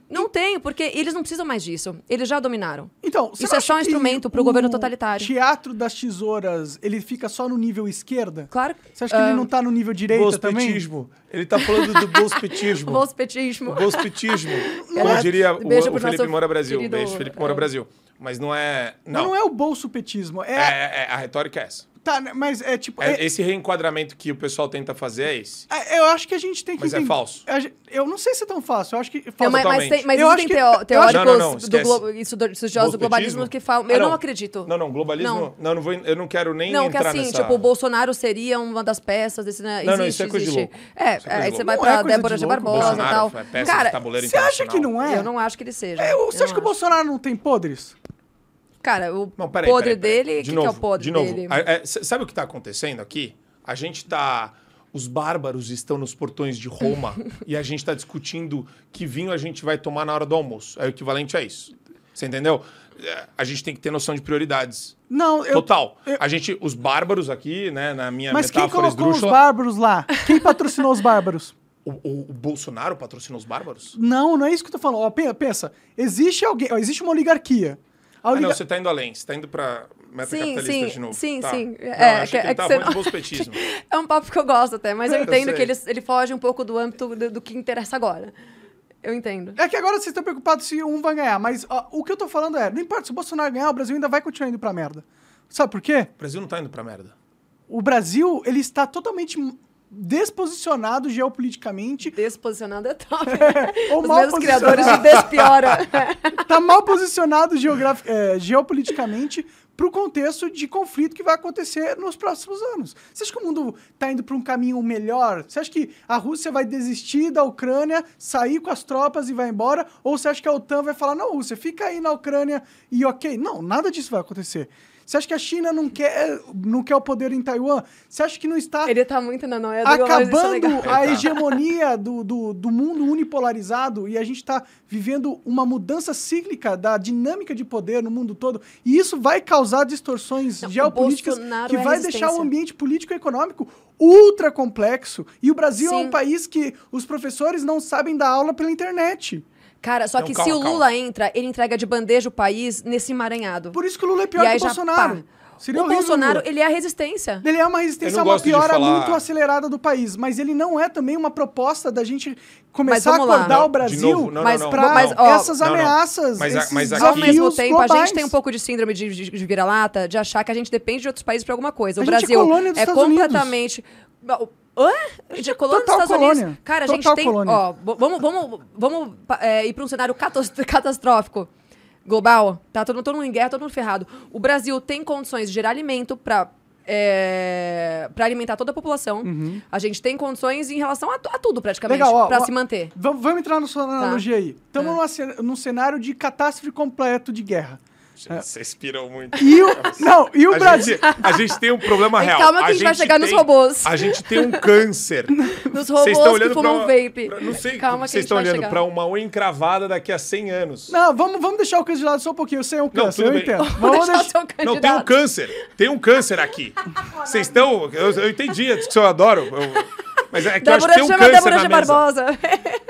Não tem, porque eles não precisam mais disso. Eles já dominaram. Então, você Isso é só um instrumento pro o governo totalitário. teatro das tesouras, ele fica só no nível esquerda? Claro. Você acha que ele não tá no nível direita também? Bolspetismo. Ele tá falando do bolspetismo. Bolspetismo. O bolspetismo. É. Como diria o, Beijo o Felipe Moura Brasil. querido- Beijo, Felipe Moura é. Brasil. Mas não é. Não. não é o bolsopetismo. É, É, é- a retórica é essa. Tá, né, mas é tipo. É- é- esse reenquadramento que o pessoal tenta fazer é esse. é- eu acho que a gente tem que. Mas é entender- falso. a gente- Eu não sei se é tão fácil. Eu acho que. Não, Falso. mas, mas, totalmente. tem, mas Eu existem acho que- teóricos Não, não, não, do glo... isso, do- estudiosos do globalismo que falam. Ah, Eu não, acredito. Não, não, globalismo. Não. Não, não, vou, eu não quero nem Não, que assim, nessa... tipo, o Bolsonaro seria uma das peças desse. Né? Não, não, existe, isso é coisa de existe. louco. É, Isso é aí de você vai Não pra é Débora de Barbosa e tal. é peça de Cara, você acha que não é? eu não acho que ele seja. É, você acha não que o Bolsonaro não tem podres? Cara, o Não, peraí, podre peraí, peraí. dele, o De que, novo, que é o podre de novo. dele? É, s- sabe o que está acontecendo aqui? A gente está... os bárbaros estão nos portões de Roma e a gente está discutindo que vinho a gente vai tomar na hora do almoço. É o equivalente a isso. Você entendeu? É, A gente tem que ter noção de prioridades. Não, eu. Total. A gente, os bárbaros aqui, né, na minha Mas quem metáfora colocou os esdrúxula, bárbaros lá? Quem patrocinou os bárbaros? o, o- o Bolsonaro patrocinou os bárbaros? Não, não é isso que eu tô falando. Ó, pe- pensa, existe alguém, ó, existe uma oligarquia. A Ah, não, você tá indo além. Você tá indo pra meta Sim, capitalista sim, de novo. sim, Tá. sim. Não, É, acho que- que, é ele que tá não- bolspetismo. É um papo que eu gosto até, mas eu Eu entendo sei. que ele, ele foge um pouco do âmbito do, do que interessa agora. Eu entendo. É que agora vocês estão preocupados se um vai ganhar, mas ó, o que eu tô falando é, não importa se o Bolsonaro ganhar, o Brasil ainda vai continuar indo pra merda. Sabe por quê? O Brasil não tá indo pra merda. O Brasil, ele está totalmente desposicionado geopoliticamente, Desposicionado é top. ou Os mal mesmos criadores de Despiora. tá mal posicionado é, geopoliticamente pro contexto de conflito que vai acontecer nos próximos anos. Você acha que o mundo tá indo para um caminho melhor? Você acha que a Rússia vai desistir da Ucrânia, sair com as tropas e vai embora? Ou você acha que a OTAN vai falar, não, Rússia, fica aí na Ucrânia e ok? Não, nada disso vai acontecer. Você acha que a China não quer, não quer o poder em Taiwan? Você acha que não está Ele tá muito na noia do é acabando a Tá. hegemonia do, do, do mundo unipolarizado e a gente está vivendo uma mudança cíclica da dinâmica de poder no mundo todo e isso vai causar distorções Não, geopolíticas que é vai deixar o ambiente político e econômico ultra complexo e o Brasil é Sim. um país que os professores não sabem dar aula pela internet. Cara, só Não, que calma, se o calma. Lula entra, ele entrega de bandeja o país nesse emaranhado. Por isso que o Lula é pior e que o Bolsonaro. pá. Seria o horrível Bolsonaro, ele é a resistência. Ele é uma resistência a uma piora falar- muito acelerada do país, mas ele não é também uma proposta da gente começar a acordar Não, o Brasil para essas ameaças, Mas a- esses mas aqui- Ao mesmo tempo, a gente globais. tem um pouco de síndrome de, de, de vira-lata, de achar que a gente depende de outros países para alguma coisa. O A gente é Brasil dos é Estados Unidos. Hã? De colônia dos total Estados colônia. Unidos. Cara, a gente Total tem. colônia. Ó, vamos, vamos, vamos é, ir para um cenário catastrófico global. Tá todo, todo mundo em guerra, todo mundo ferrado. O Brasil tem condições de gerar alimento para. para alimentar toda a população. A gente tem condições em relação a, a tudo, praticamente, Uhum. Para se manter. Vamos, vamos entrar na sua analogia aí. Estamos ce- num cenário de catástrofe completo de guerra. Vocês piram muito. E o, não, e o a, Brasil... gente, a gente tem um problema Mas real. calma que a gente vai chegar nos tem- robôs. A gente tem um câncer. Nos Vocês robôs estão que olhando pra fumam uma, vape. pra- não sei, Calma que a vocês estão olhando chegar. pra uma unha encravada daqui a 100 anos. Não, vamos, vamos deixar o câncer de lado só um pouquinho. Eu sei é um câncer, tudo eu bem. entendo. Vamos deixar o deixar... seu Não, tem um candidato. câncer. Tem um câncer aqui. Vocês estão. Eu, eu entendi, é isso que eu adoro. eu- mas é que eu acho Débora que tem um câncer Débora na G. mesa. Barbosa.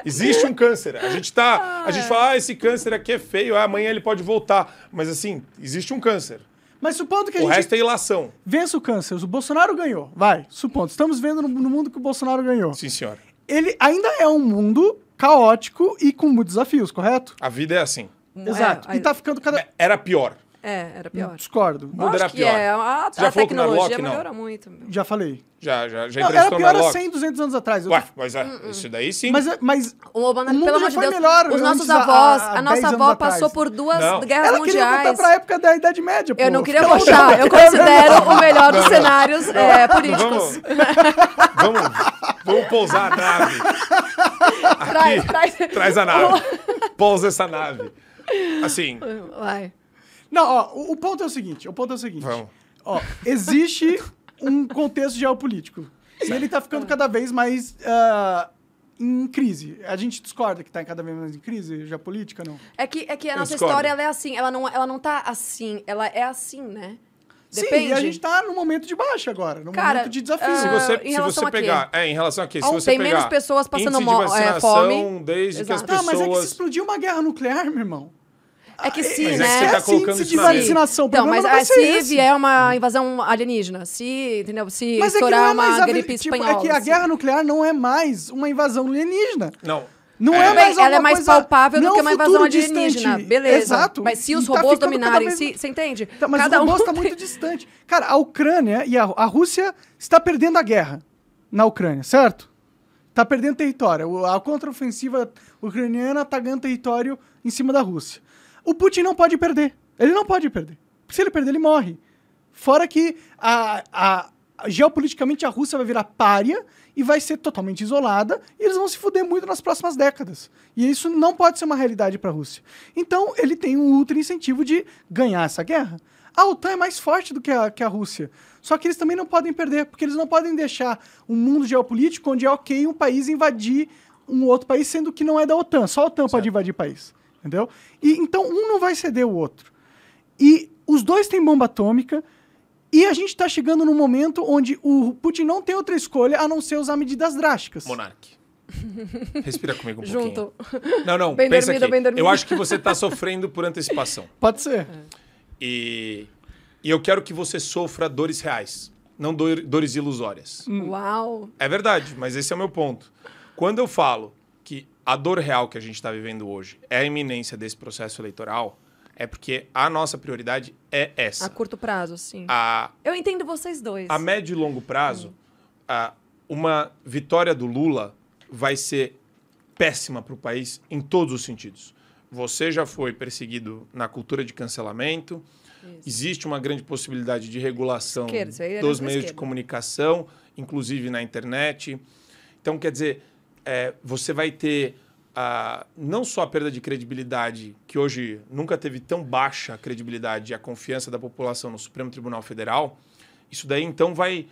Existe um câncer. A gente tá. A gente fala, ah, esse câncer aqui é feio, ah, amanhã ele pode voltar. Mas assim, existe um câncer. Mas supondo que a O gente resto é ilação. vença o câncer, o Bolsonaro ganhou, vai, supondo. Estamos vendo no, no mundo que o Bolsonaro ganhou. Sim, senhora. Ele ainda é um mundo caótico e com muitos desafios, correto? A vida é assim. Exato. É, E tá ficando cada... Era pior. É, era pior. Discordo. Acho era que pior. é. A, Já a falou que não é tecnologia Loki, não? melhora muito. meu. Já falei. Já, já, já Não, era pior há Loki. 100, 200 anos atrás. Ué, mas é, isso daí sim. Mas, é- mas O Obama, O mundo pelo já amor de foi Deus, melhor os nossos avós, a 10 nossa avó atrás. passou por duas Não. guerras ela queria voltar mundiais. pra época da Idade Média, pô. Eu não queria de puxar, eu considero o melhor dos cenários é, políticos. Vamos, vamos, pousar a nave. Traz, Aqui, traz. Traz a nave. Pousa essa nave. Assim, Vai. Não, ó, o, o ponto é o seguinte, o ponto é o seguinte. Vamos. Ó, existe um contexto geopolítico. E ele tá ficando cada vez mais ah, em crise. A gente discorda que tá cada vez mais em crise geopolítica, não? É que, é que a Eu nossa discordo. história ela é assim, ela não, ela não tá assim, ela é assim, né? Sim, Depende. e a gente tá num momento de baixa agora, num Cara, momento de desafio. ah, se você, se você pegar. É, em relação a quê? Se você tem pegar menos pessoas passando de é, fome. desde que as Exato. Tá, mas é que se pessoas. explodiu uma guerra nuclear, meu irmão. É que sim, Mas é né? que você tá índice isso de vacinação, Então, mas ah, se esse. vier uma invasão alienígena, se, entendeu? Se Mas é que não estourar é mais uma a- gripe tipo, espanhola. É que a assim. guerra nuclear não é mais uma invasão alienígena. Não. Não É. é, mais ela é mais coisa- palpável do não que é um uma invasão alienígena. distante. Beleza. Exato. Mas se os tá robôs dominarem, vez- se, você entende? Tá, mas Cada o robô um está tem- muito distante. Cara, a Ucrânia e a, a Rússia está perdendo a guerra na Ucrânia, certo? Está perdendo território. A contraofensiva ucraniana está ganhando território em cima da Rússia. O Putin não pode perder. Ele não pode perder. Se ele perder, ele morre. Fora que a, a- a- geopoliticamente a Rússia vai virar párea e vai ser totalmente isolada e eles vão se fuder muito nas próximas décadas. E isso não pode ser uma realidade para a Rússia. Então ele tem um ultra incentivo de ganhar essa guerra. A OTAN é mais forte do que a, que a Rússia. Só que eles também não podem perder, porque eles não podem deixar um mundo geopolítico onde é ok um país invadir um outro país, sendo que não é da OTAN. Só a OTAN pode invadir país. Entendeu? E então um não vai ceder o outro. E os dois têm bomba atômica. E a gente está chegando num momento onde o Putin não tem outra escolha a não ser usar medidas drásticas. Monark. Respira comigo um Junto. pouquinho. Não, não, Bem pensa dormido, aqui. bem dormido. Eu acho que você está sofrendo por antecipação. Pode ser. E, e eu quero que você sofra dores reais, não dor- dores ilusórias. Uau. É verdade, mas esse é o meu ponto. Quando eu falo a dor real que a gente está vivendo hoje é a iminência desse processo eleitoral, é porque a nossa prioridade é A essa. curto prazo, sim. A, Eu entendo vocês dois. a médio e longo prazo, a- uma vitória do Lula vai ser péssima para o país em todos os sentidos. Você já foi perseguido na cultura de cancelamento. Existe uma grande possibilidade de regulação Esquerda, isso era dos meios de esquerda. comunicação, inclusive na internet. Então, quer dizer, é, você vai ter ah, não só a perda de credibilidade, que hoje nunca teve tão baixa a credibilidade e a confiança da população no Supremo Tribunal Federal, isso daí então vai.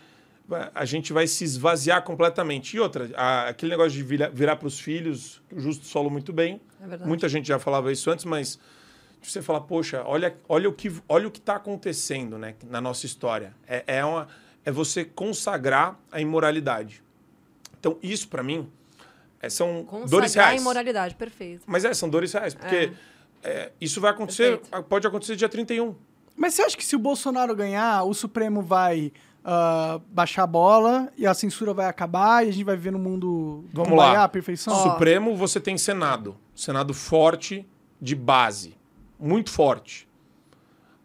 A gente vai se esvaziar completamente. E outra, a- aquele negócio de vira- virar para os filhos, o Justo falou muito bem. É. Muita gente já falava isso antes, mas você fala, poxa, olha, olha o que olha o que está acontecendo né, na nossa história. É, é, uma, é você consagrar a imoralidade. Então, isso para mim é, são dores Consagrar a reais. imoralidade, perfeito. Mas é, são dores reais, porque é, isso vai acontecer, Perfeito. pode acontecer dia 31. Mas você acha que se o Bolsonaro ganhar, o Supremo vai ah, baixar a bola e a censura vai acabar e a gente vai viver no mundo do Vamos lá. a perfeição? Supremo, você tem Senado. Senado forte, de base. Muito forte.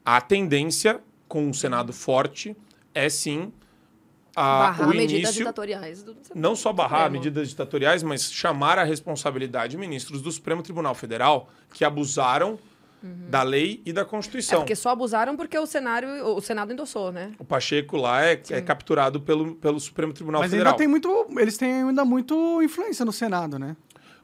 A tendência com um Senado forte é sim a, Barrar o medidas início. ditatoriais. Do... Não só barrar Supremo. medidas ditatoriais, mas chamar a responsabilidade ministros do Supremo Tribunal Federal que abusaram da lei e da É Constituição. porque só abusaram porque o cenário, o Senado endossou, né? O Pacheco lá é, é capturado pelo, pelo Supremo Tribunal Mas Federal. ainda tem muito. Eles têm ainda muito influência no Senado, né?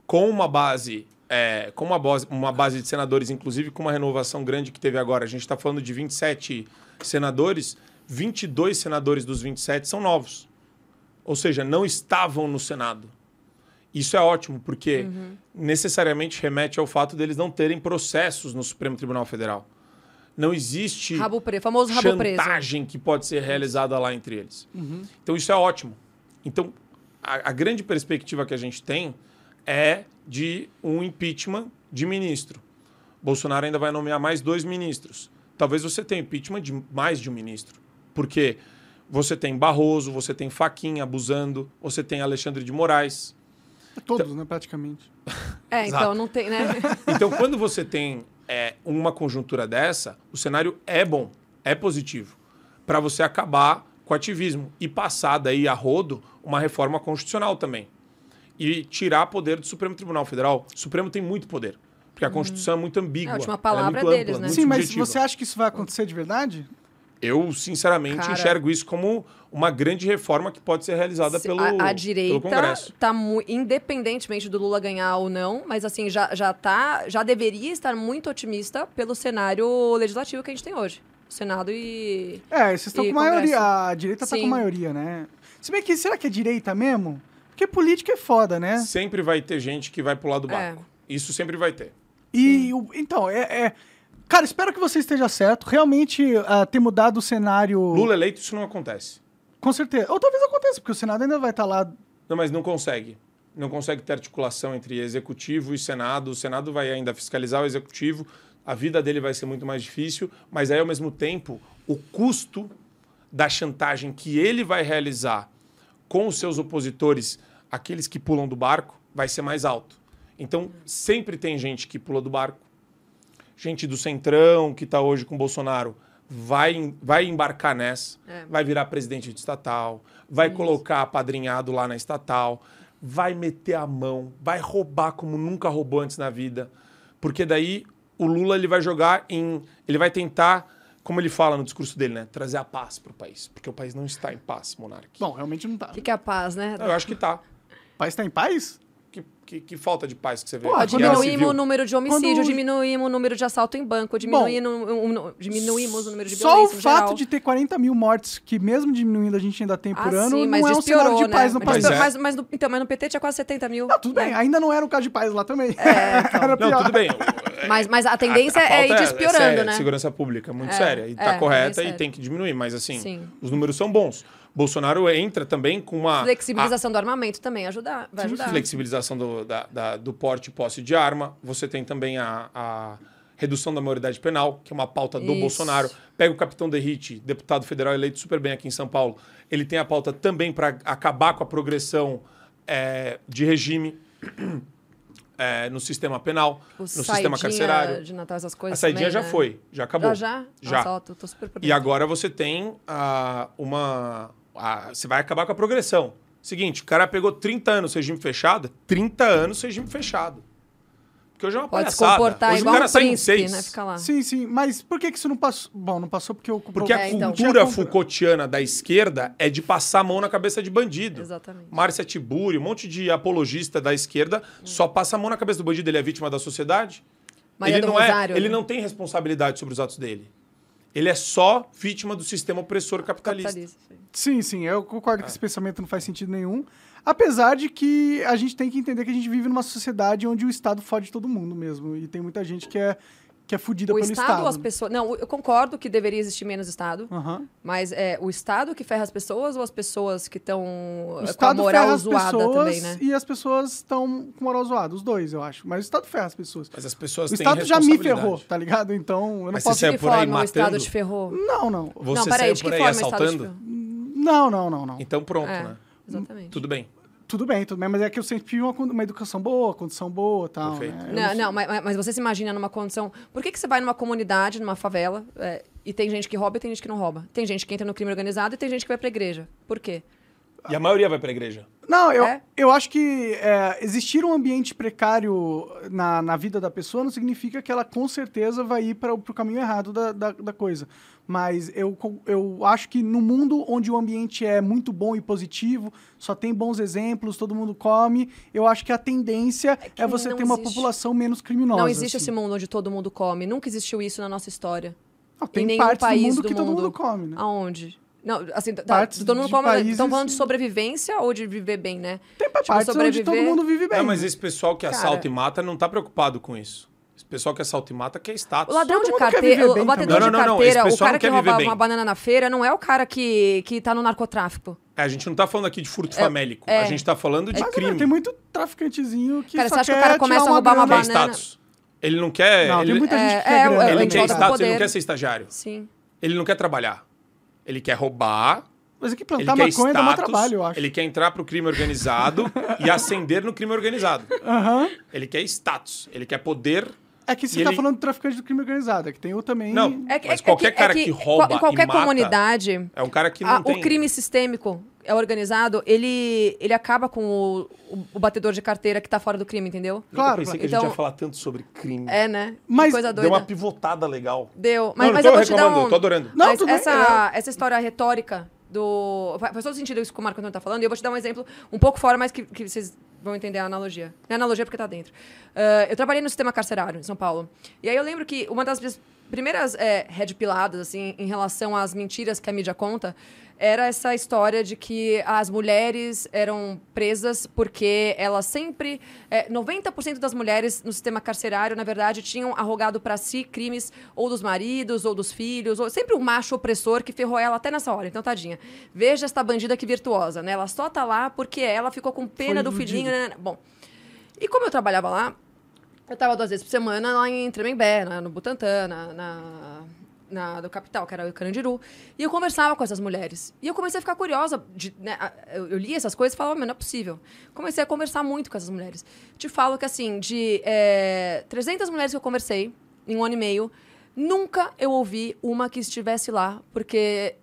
com uma base, é, com uma base, uma base de senadores, inclusive com uma renovação grande que teve agora. A gente está falando de 27 senadores, 22 senadores dos 27 são novos. Ou seja, não estavam no Senado. Isso é ótimo, porque necessariamente remete ao fato deles não terem processos no Supremo Tribunal Federal. Não existe Rabo preso, famoso rabo preso. chantagem que pode ser realizada lá entre eles. Então isso é ótimo. Então a, a grande perspectiva que a gente tem é de um impeachment de ministro. Bolsonaro ainda vai nomear mais dois ministros. Talvez você tenha impeachment de mais de um ministro. Porque você tem Barroso, você tem Faquinha abusando, você tem Alexandre de Moraes. Todos, né, praticamente. É, então não tem, né? Então, quando você tem é, uma conjuntura dessa, o cenário é bom, é positivo, para você acabar com o ativismo e passar daí a rodo uma reforma constitucional também. E tirar poder do Supremo Tribunal Federal. O Supremo tem muito poder, porque a Constituição é muito ambígua. É, a última ela palavra é deles, ampla, né? Sim, mas subjetiva. você acha que isso vai acontecer de verdade? Eu, sinceramente, Cara- enxergo isso como uma grande reforma que pode ser realizada Se- pelo, a, a pelo direita Congresso. tá muito independentemente do Lula ganhar ou não, mas assim já já tá, já deveria estar muito otimista pelo cenário legislativo que a gente tem hoje, Senado e É, vocês estão com maioria. Congresso. A direita tá Sim. com maioria, né? Se bem que, será que é direita mesmo? Porque política é foda, né? Sempre vai ter gente que vai pular do É. barco. Isso sempre vai ter. E, o- então, é, é- Cara, espero que você esteja certo. Realmente, ah, ter mudado o cenário... Lula eleito, isso não acontece. Com certeza. Ou talvez aconteça, porque o Senado ainda vai estar lá... Não, mas não consegue. Não consegue ter articulação entre executivo e Senado. O Senado vai ainda fiscalizar o executivo. A vida dele vai ser muito mais difícil, mas aí, ao mesmo tempo, o custo da chantagem que ele vai realizar com os seus opositores, aqueles que pulam do barco, vai ser mais alto. Então, sempre tem gente que pula do barco. Gente do Centrão, que está hoje com o Bolsonaro, vai, vai embarcar nessa, É. vai virar presidente de estatal, vai colocar apadrinhado lá na estatal, vai meter a mão, vai roubar como nunca roubou antes na vida. Porque daí o Lula ele vai jogar em. Ele vai tentar, como ele fala no discurso dele, né? Trazer a paz para o país. Porque o país não está em paz, Monark. Bom, realmente não tá. o que, que é a paz, né? Eu acho que tá. O país tá em paz? Que, que, que falta de paz que você vê? Pô, Diminuímos civil? o número de homicídio, Quando- diminuímos o número de assalto em banco, diminuímos, o, o- diminuímos o número de Só o violência fato geral. de ter 40 mil mortes, que mesmo diminuindo a gente ainda tem por ah, ano, sim, não mas é um sinal de né? paz no mas, país. É. mas, mas no, então, mas no PT tinha quase 70 mil. Não, tudo bem, né? ainda não era o caso de paz lá também. É, então. Era Não, tudo bem. Mas, mas a tendência A- a é ir despiorando, séria, né? Segurança pública, muito É, séria. E tá é, correta bem e tem que diminuir, mas assim, Sim. os números são bons. Bolsonaro entra também com uma. Flexibilização do armamento também ajudar, vai a ajudar. flexibilização do, da- da- do porte e posse de arma. Você tem também a, a redução da maioridade penal, que é uma pauta do Isso. Bolsonaro. Pega o capitão Derrite, deputado federal eleito super bem aqui em São Paulo. Ele tem a pauta também para acabar com a progressão é, de regime é, no sistema penal, O no sistema carcerário. de Natal, essas coisas A saidinha também, já né? foi, já acabou. Já, já? Já. Nossa, tô, tô E agora você tem ah, uma. Ah, você vai acabar com a progressão. Seguinte, o cara pegou 30 anos regime fechado, 30 anos regime fechado. Porque hoje é uma Pode se palhaçada. comportar hoje igual o cara um sai em príncipe, seis. né? Fica lá. Sim, sim, mas por que, que isso não passou? Bom, não passou porque o Porque a É, então. cultura Tinha- Foucaultiana da esquerda é de passar a mão na cabeça de bandido. Exatamente. Márcia Tiburi, um monte de apologista da esquerda, só passa a mão na cabeça do bandido, ele é vítima da sociedade. Maria ele não é, Rosário, ele né? não tem responsabilidade sobre os atos dele. Ele é só vítima do sistema opressor capitalista. Capitalista, sim. Sim, sim, eu concordo que esse pensamento não faz sentido nenhum. Apesar de que a gente tem que entender que a gente vive numa sociedade onde o Estado fode todo mundo mesmo. E tem muita gente que é, que é fudida O pelo Estado, Estado. ou as pessoas. Não, eu concordo que deveria existir menos Estado. Mas é o Estado que ferra as pessoas ou as pessoas que estão O com a Estado moral zoada pessoas também, né? e as pessoas estão com moral zoada. Os dois, eu acho. Mas o Estado ferra as pessoas. Mas as pessoas O têm Estado já me ferrou, tá ligado? Então eu não Mas posso... você por aí forma o Estado matando? te ferrou? Não, não. Você não, peraí, de que forma o Estado te assaltando? ferrou? Não, não, não, não. Então pronto, É, né? exatamente. Tudo bem. Tudo bem, tudo bem. Mas é que eu sempre tive uma, uma educação boa, condição boa e tal. Perfeito. né? Não, sou- não, mas, mas você se imagina numa condição. Por que, que você vai numa comunidade, numa favela, é, e tem gente que rouba e tem gente que não rouba? Tem gente que entra no crime organizado e tem gente que vai pra igreja. Por quê? E a maioria vai pra igreja. Não, eu, É? eu acho que é, existir um ambiente precário na, na vida da pessoa não significa que ela com certeza vai ir para o caminho errado da, da, da coisa. Mas eu, eu acho que no mundo onde o ambiente é muito bom e positivo, só tem bons exemplos, todo mundo come, eu acho que a tendência é, que você ter uma existe. população menos criminosa. não existe assim. esse mundo onde todo mundo come. Nunca existiu isso na nossa história. Não, tem em nenhum partes país do mundo do que todo mundo. mundo come, né? Aonde? Não, assim, tá, Partes todo mundo come. países- Estão falando de sobrevivência ou de viver bem, né? Tem Tipo, partes onde todo sobreviver- mundo vive bem. Não, mas né? esse pessoal que Cara- assalta e mata não tá preocupado com isso. Pessoal que assalta e mata quer status. O ladrão Todo de quer carteira, o- o batedor de Não, não, não, carteira, o cara não que quer rouba uma banana na feira, não é o cara que, que tá no narcotráfico. É, a gente não tá falando aqui de furto famélico. A gente tá falando de Mas, crime. né, tem muito traficantezinho que Cara, só você acha que o quer cara começa a uma roubar uma. Quer banana- status. Ele não quer. Não, ele tem muita É, gente que quer é, grana. é, ele quer status, ele não quer ser estagiário. Sim. Ele não quer trabalhar. Ele quer roubar. Mas é que Ele plantar quer maconha dá um status, trabalho, eu acho. Ele quer entrar pro crime organizado e ascender no crime organizado. Aham. Ele quer status. Ele quer poder. É que você E tá ele- falando do traficante do crime organizado, é que tem o também... Não. É que- Mas é qualquer que- é cara que que rouba Em qualquer e mata comunidade, É um cara que não a- tem. o crime sistêmico é organizado, ele, ele acaba com o, o, o batedor de carteira que tá fora do crime, entendeu? Claro, pensei que a então- gente ia falar tanto sobre crime. É, né? Mas que coisa Deu doida. uma pivotada legal. Deu. Mas, não mas tô eu vou te dar reclamando, um... eu tô adorando. Não, mas tudo bem, essa, essa história retórica do... Faz faz todo sentido isso que o Marco Antônio tá falando. E eu vou te dar um exemplo um pouco fora, mas que, que vocês vão entender a analogia. Não é analogia porque tá dentro. Ah, eu trabalhei no sistema carcerário em São Paulo. E aí eu lembro que uma das primeiras é, red piladas, assim, em relação às mentiras que a mídia conta, era essa história de que as mulheres eram presas porque elas sempre. É, 90% das mulheres no sistema carcerário, na verdade, tinham arrogado para si crimes ou dos maridos ou dos filhos, ou sempre um macho opressor que ferrou ela até nessa hora. Então, tadinha. Veja esta bandida que virtuosa, né? Ela só tá lá porque ela ficou com pena Foi do iludida. filhinho, né? Bom. E como eu trabalhava lá, eu tava duas vezes por semana lá em Tremembé, na- no Butantã, na, na, na- do capital, que era o Carandiru. E eu conversava com essas mulheres. E eu comecei a ficar curiosa. De, né, eu, eu li essas coisas e falava, mas não é possível. Comecei a conversar muito com essas mulheres. Te falo que, assim, de é, 300 mulheres que eu conversei em um ano e meio, nunca eu ouvi uma que estivesse lá, porque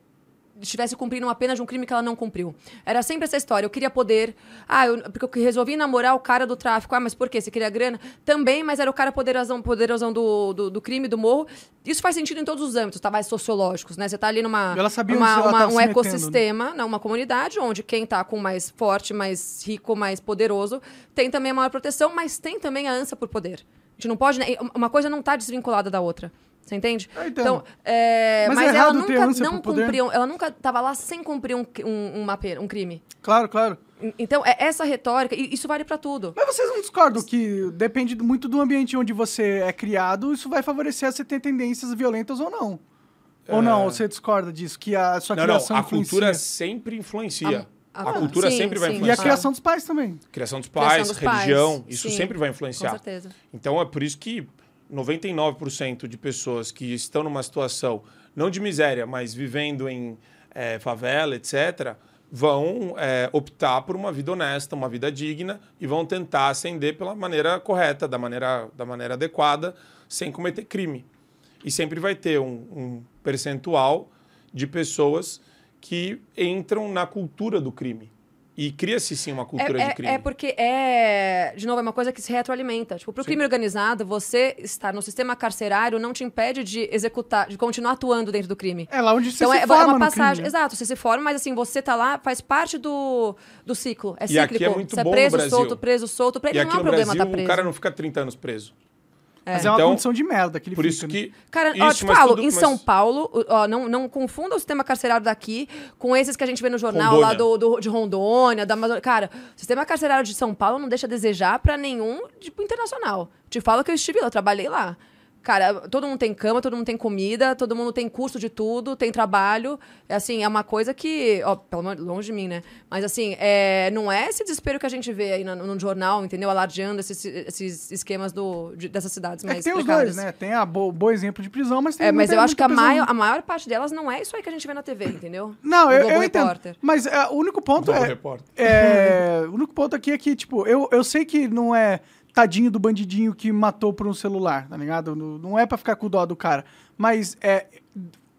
estivesse cumprindo uma pena de um crime que ela não cumpriu. Era sempre essa história. Eu queria poder. Ah, eu, porque eu resolvi namorar o cara do tráfico. Ah, mas por quê? Você queria grana? Também, mas era o cara poderosão, poderosão do, do, do crime, do morro. Isso faz sentido em todos os âmbitos, tá? Mais sociológicos, né? Você tá ali numa. Ela sabia uma, ela uma- um metendo, ecossistema, né? uma comunidade, onde quem tá com mais forte, mais rico, mais poderoso, tem também a maior proteção, mas tem também a ânsia por poder. A gente não pode. né? Uma coisa não tá desvinculada da outra. Você entende? Eu entendo. Então, é, Mas mas, é ela nunca ânsia não poder? cumpriu, ela nunca estava lá sem cumprir um, um, uma pena, um crime. Claro, claro. En- Então, é essa retórica, e isso vale pra tudo. Mas vocês não discordam que depende muito do ambiente onde você é criado, isso vai favorecer você ter tendências violentas ou não? Ou não? Você discorda disso? Que a sua É. Não, não, criação a influencia? cultura sempre influencia. A- A, a- cultura sim, sempre vai sim. E a influenciar. criação dos pais também. Criação dos Criação pais, dos pais, religião, isso sim, sempre vai Com influenciar. certeza. Então é por isso que 99% de pessoas que estão numa situação, não de miséria, mas vivendo em eh, favela, etc., vão eh, optar por uma vida honesta, uma vida digna e vão tentar ascender pela maneira correta, da maneira, da maneira adequada, sem cometer crime. E sempre vai ter um, um percentual de pessoas que entram na cultura do crime. E cria-se sim uma cultura É, de é- crime. é porque é, de novo, é uma coisa que se retroalimenta. Tipo, pro crime organizado, você estar no sistema carcerário não te impede de executar, de continuar atuando dentro do crime. É lá onde você Então se é, é forma uma no passagem. crime, né? Exato, você se forma, mas assim, você tá lá, faz parte do, do ciclo. É E aqui cíclico. é muito você bom é preso, solto, preso, solto. Pra E aqui não é um no problema Brasil, estar preso. o cara não fica 30 anos preso. Mas é uma Então, condição de merda que ele Por fica, isso né? que. Cara, ó, isso, te mas falo, tudo- em mas- São Paulo, ó, não, não confunda o sistema carcerário daqui com esses que a gente vê no jornal Rondônia. lá do, do- de Rondônia, da Amazônia. Cara, o sistema carcerário de São Paulo não deixa a desejar pra nenhum tipo internacional. Te falo que eu estive lá, eu trabalhei lá. Cara, todo mundo tem cama, todo mundo tem comida, todo mundo tem custo de tudo, tem trabalho. É assim, é uma coisa que, ó, pelo menos longe de mim, né? Mas assim, é, não é esse desespero que a gente vê aí no, no jornal, entendeu? Alardeando esses, esses esquemas do, de- dessas cidades É mais que tem os dois, né? Tem a bo bom exemplo de prisão, mas tem É, mas muita- eu acho que a maior, a maior parte delas não é isso aí que a gente vê na TV, entendeu? Não, No eu, Globo eu entendo. Repórter. Mas é, o único ponto Globo é, Repórter. é. O único ponto aqui é que, tipo, eu, eu sei que não é tadinho do bandidinho que matou por um celular, tá ligado? Não, é pra ficar com dó do cara. Mas é.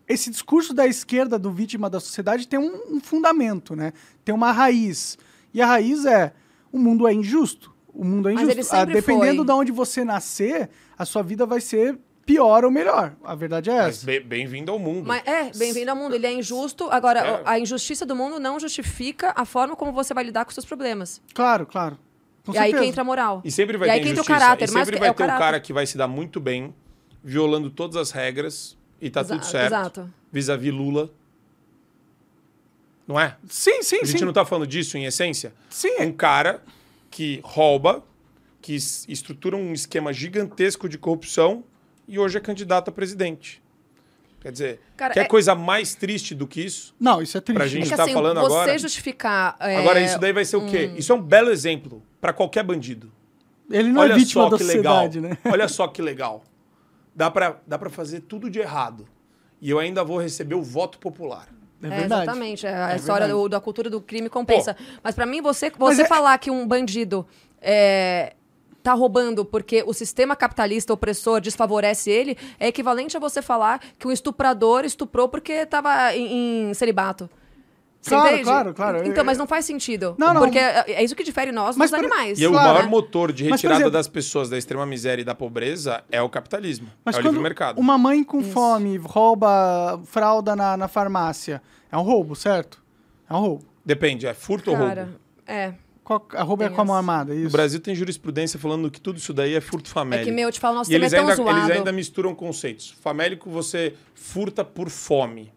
Esse discurso da esquerda do vítima da sociedade tem um, um fundamento, né? Tem uma raiz. E a raiz é: o mundo é injusto. O mundo é Mas injusto. Ah, dependendo foi. de onde você nascer, a sua vida vai ser pior ou melhor. A verdade é essa. be- bem-vindo ao mundo. Mas é, bem-vindo ao mundo. Ele é injusto. Agora, É. a injustiça do mundo não justifica a forma como você vai lidar com os seus problemas. Claro, claro. Com e aí que entra a moral. E sempre vai e aí ter que entra o caráter. e mas sempre que- vai é o ter um caráter. cara que vai se dar muito bem, violando todas as regras, e tá Exa- tudo certo. Exato. Vis-à-vis Lula. Não é? Sim, sim, A gente sim. não tá falando disso em essência? Sim, Um cara que rouba, que estrutura um esquema gigantesco de corrupção e hoje é candidato a presidente. Quer dizer, Cara, quer é- coisa mais triste do que isso? Não, isso é triste. Pra gente É que tá assim, falando você agora- justificar. é, Agora, isso daí vai ser o quê? Isso é um belo exemplo para qualquer bandido. Ele não Olha é vítima só da que legal. sociedade, né? Olha só que legal. Dá pra, dá pra fazer tudo de errado. E eu ainda vou receber o voto popular. É É, verdade. exatamente. A É história verdade. do- da cultura do crime compensa. Mas pra mim, você, você é- falar que um bandido é, tá roubando porque o sistema capitalista opressor desfavorece ele, é equivalente a você falar que um estuprador estuprou porque tava em, em celibato. Você Claro, entende? claro, claro. Então, mas não faz sentido. Não, não. Porque é é isso que difere nós Mas dos por- animais. E é o Claro, maior né? motor de retirada exemplo- das pessoas da extrema miséria e da pobreza é o capitalismo. Mas é o quando livre mercado. uma mãe com fome rouba fralda na, na farmácia, é um roubo, certo? É um roubo. Depende, é furto ou Cara, roubo. é. Qual- a roubo é Tem com a mão essa. armada, é No isso? Brasil tem jurisprudência falando que tudo isso daí é furto É famélico. que, meu, eu te falo, nosso E é eles tão ainda, zoado. eles ainda misturam conceitos. Famélico você furta por fome,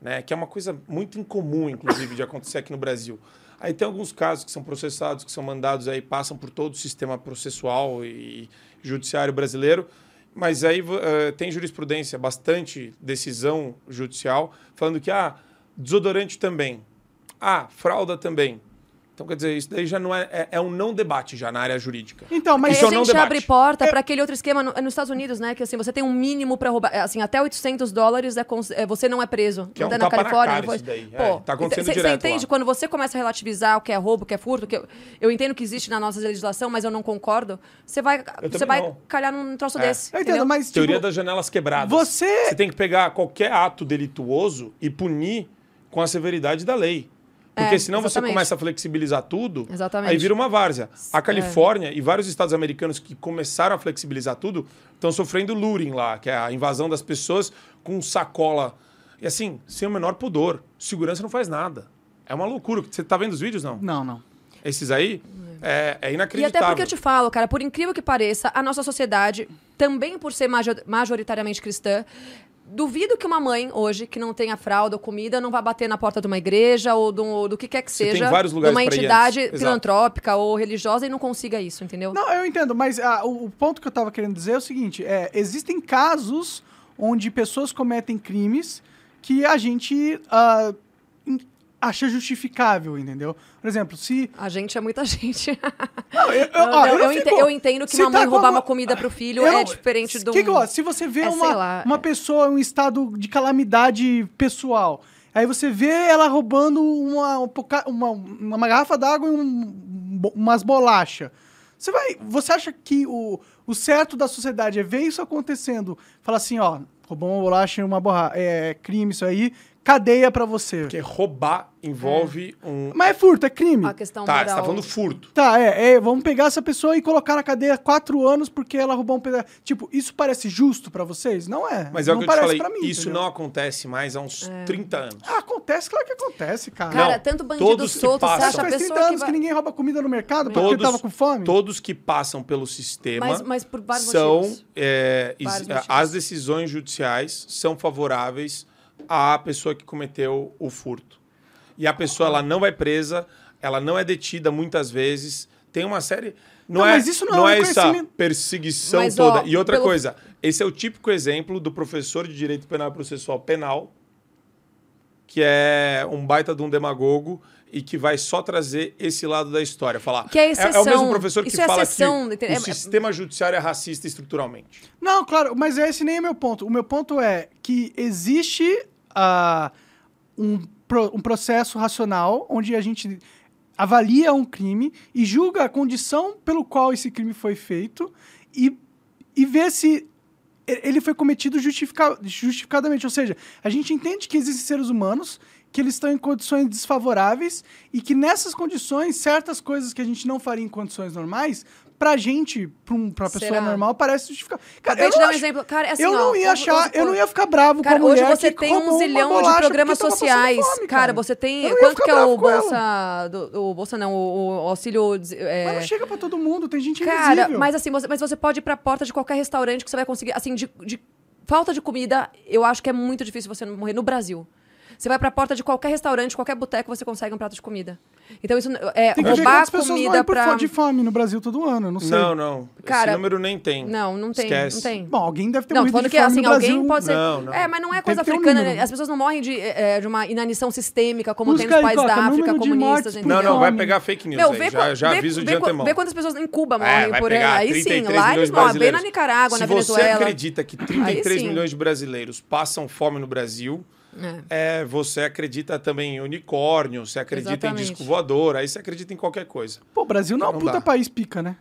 né? Que é uma coisa muito incomum, inclusive, de acontecer aqui no Brasil. Aí tem alguns casos que são processados, que são mandados aí, passam por todo o sistema processual e judiciário brasileiro. Mas aí eh, tem jurisprudência, bastante decisão judicial, falando que, ah, desodorante também. Ah, fralda também. Então, quer dizer, isso daí já não é, é, é um não debate já na área jurídica. Então, mas Isso é a um gente não abre porta para aquele outro esquema no- nos Estados Unidos, né? Que assim, você tem um mínimo para roubar. Assim, até 800 dólares é, cons- é, você não é preso. Que é Até um na tapa na Califórnia. cara não foi? isso daí. É, tá acontecendo Você direto entende? lá. Quando você começa a relativizar o que é roubo, o que é furto, que eu, eu entendo que existe na nossa legislação, mas eu não concordo, você vai, você vai não. calhar num troço É. desse. eu entendo, entendeu? mas Teoria tipo, das janelas quebradas. você- Você tem que pegar qualquer ato delituoso e punir com a severidade da lei. Porque É, senão você exatamente. começa a flexibilizar tudo, Exatamente. aí vira uma várzea. A Califórnia e vários estados americanos que começaram a flexibilizar tudo estão sofrendo luring lá, que é a invasão das pessoas com sacola. E assim, sem o menor pudor. Segurança não faz nada. É uma loucura. Você tá vendo os vídeos, não? Não, não. Esses aí? É, é E inacreditável. até porque eu te falo, cara, por incrível que pareça, a nossa sociedade, também por ser major- majoritariamente cristã, duvido que uma mãe hoje, que não tenha fralda ou comida, não vá bater na porta de uma igreja ou do, do que quer que Você tem seja, vários lugares de uma entidade filantrópica ou religiosa e não consiga isso, entendeu? Não, eu entendo, mas ah, o, o ponto que eu tava querendo dizer é o seguinte: é, existem casos onde pessoas cometem crimes que a gente ah, acha justificável, entendeu? Por exemplo, se. A gente é muita gente. Não, eu, ó, fico- entendo que se uma mãe tá roubar alguma- uma comida pro filho é diferente do. Que que, ó, se você vê É, uma, lá, uma é. pessoa em um estado de calamidade pessoal, aí você vê ela roubando uma, um uma, uma garrafa d'água e um, umas bolachas. Você vai. Você acha que o, o certo da sociedade é ver isso acontecendo? Falar assim, ó, roubou uma bolacha e uma borra, é crime isso aí, cadeia pra você. Porque roubar envolve um. Mas é furto, é crime. A questão Tá, moral. você tá falando furto. Tá, é, é, vamos pegar essa pessoa e colocar na cadeia quatro anos porque ela roubou um pedaço. Tipo, isso parece justo pra vocês? Não é. Mas é o não que eu te parece falei. pra mim, isso entendeu? não acontece mais há uns 30 anos. Ah, acontece, claro que acontece, cara. Cara, Não, tanto bandido todos que solto, você acha faz 30 pessoa que anos que, vai... ninguém rouba comida no mercado porque Todos, tava com fome. todos que passam pelo sistema Mas- mas por vários são motivos. é, motivos. as decisões judiciais são favoráveis à pessoa que cometeu o furto. E a pessoa ela não vai presa, ela não é detida muitas vezes. Tem uma série. Não, Não, é, mas isso não é um essa perseguição Mas, ó, toda. e outra pelo- coisa, esse é o típico exemplo do professor de direito penal e processual penal, que é um baita de um demagogo e que vai só trazer esse lado da história. Falar. Que é é, o exceção. mesmo professor que Isso é fala exceção, que o É- sistema judiciário é racista estruturalmente. Não, claro, mas esse nem é meu ponto. O meu ponto é que existe ah, um, pro- um processo racional onde a gente avalia um crime e julga a condição pelo qual esse crime foi feito e, e vê se ele foi cometido justifica- justificadamente. Ou seja, a gente entende que existem seres humanos que eles estão em condições desfavoráveis e que nessas condições, certas coisas que a gente não faria em condições normais, pra gente, pra, um, pra pessoa Será? normal, parece justificado. Acabei eu não dar um acho- exemplo. Cara, é assim, eu ó, não ia vamos- achar, vamos eu não ia ficar bravo Cara, com a mulher hoje você tem um zilhão de programas sociais. fome, cara. você tem. Eu Quanto que é o. Bolsa. Do, o Bolsa não, o, o auxílio. é, Mas não chega pra todo mundo, tem gente Cara, invisível. mas assim, você, mas você pode ir pra porta de qualquer restaurante que você vai conseguir. Assim, de, de falta de comida, eu acho que é muito difícil você morrer no Brasil. Você vai pra porta de qualquer restaurante, qualquer boteco, você consegue um prato de comida. Então, isso é Tem que roubar pessoas comida morrem por de fome no Brasil todo ano, eu não sei. Não, não. Cara, Esse número nem tem. Não, não tem. Esquece. Não tem. Bom, alguém deve ter Não, morrido de que fome assim, no Brasil. alguém pode ser. Não, não. É, mas não é coisa que um africana. número. né? As pessoas não morrem de, é, de uma inanição sistêmica, como Busca tem nos aí, países da África comunistas. entendeu? Não, não, vai pegar fake news Meu, aí. vê, já, já aviso vê, de antemão. Vê quantas pessoas em Cuba É, morrem por. Aí 33 sim, lá milhões eles de morrem bem brasileiros. na Nicarágua, Se na você Venezuela. acredita que 33 sim. milhões de brasileiros passam fome no Brasil, É. é, você acredita também em unicórnio, você acredita Exatamente. em disco voador, aí você acredita em qualquer coisa. Pô, o Brasil não é um puta dá. país pica, né?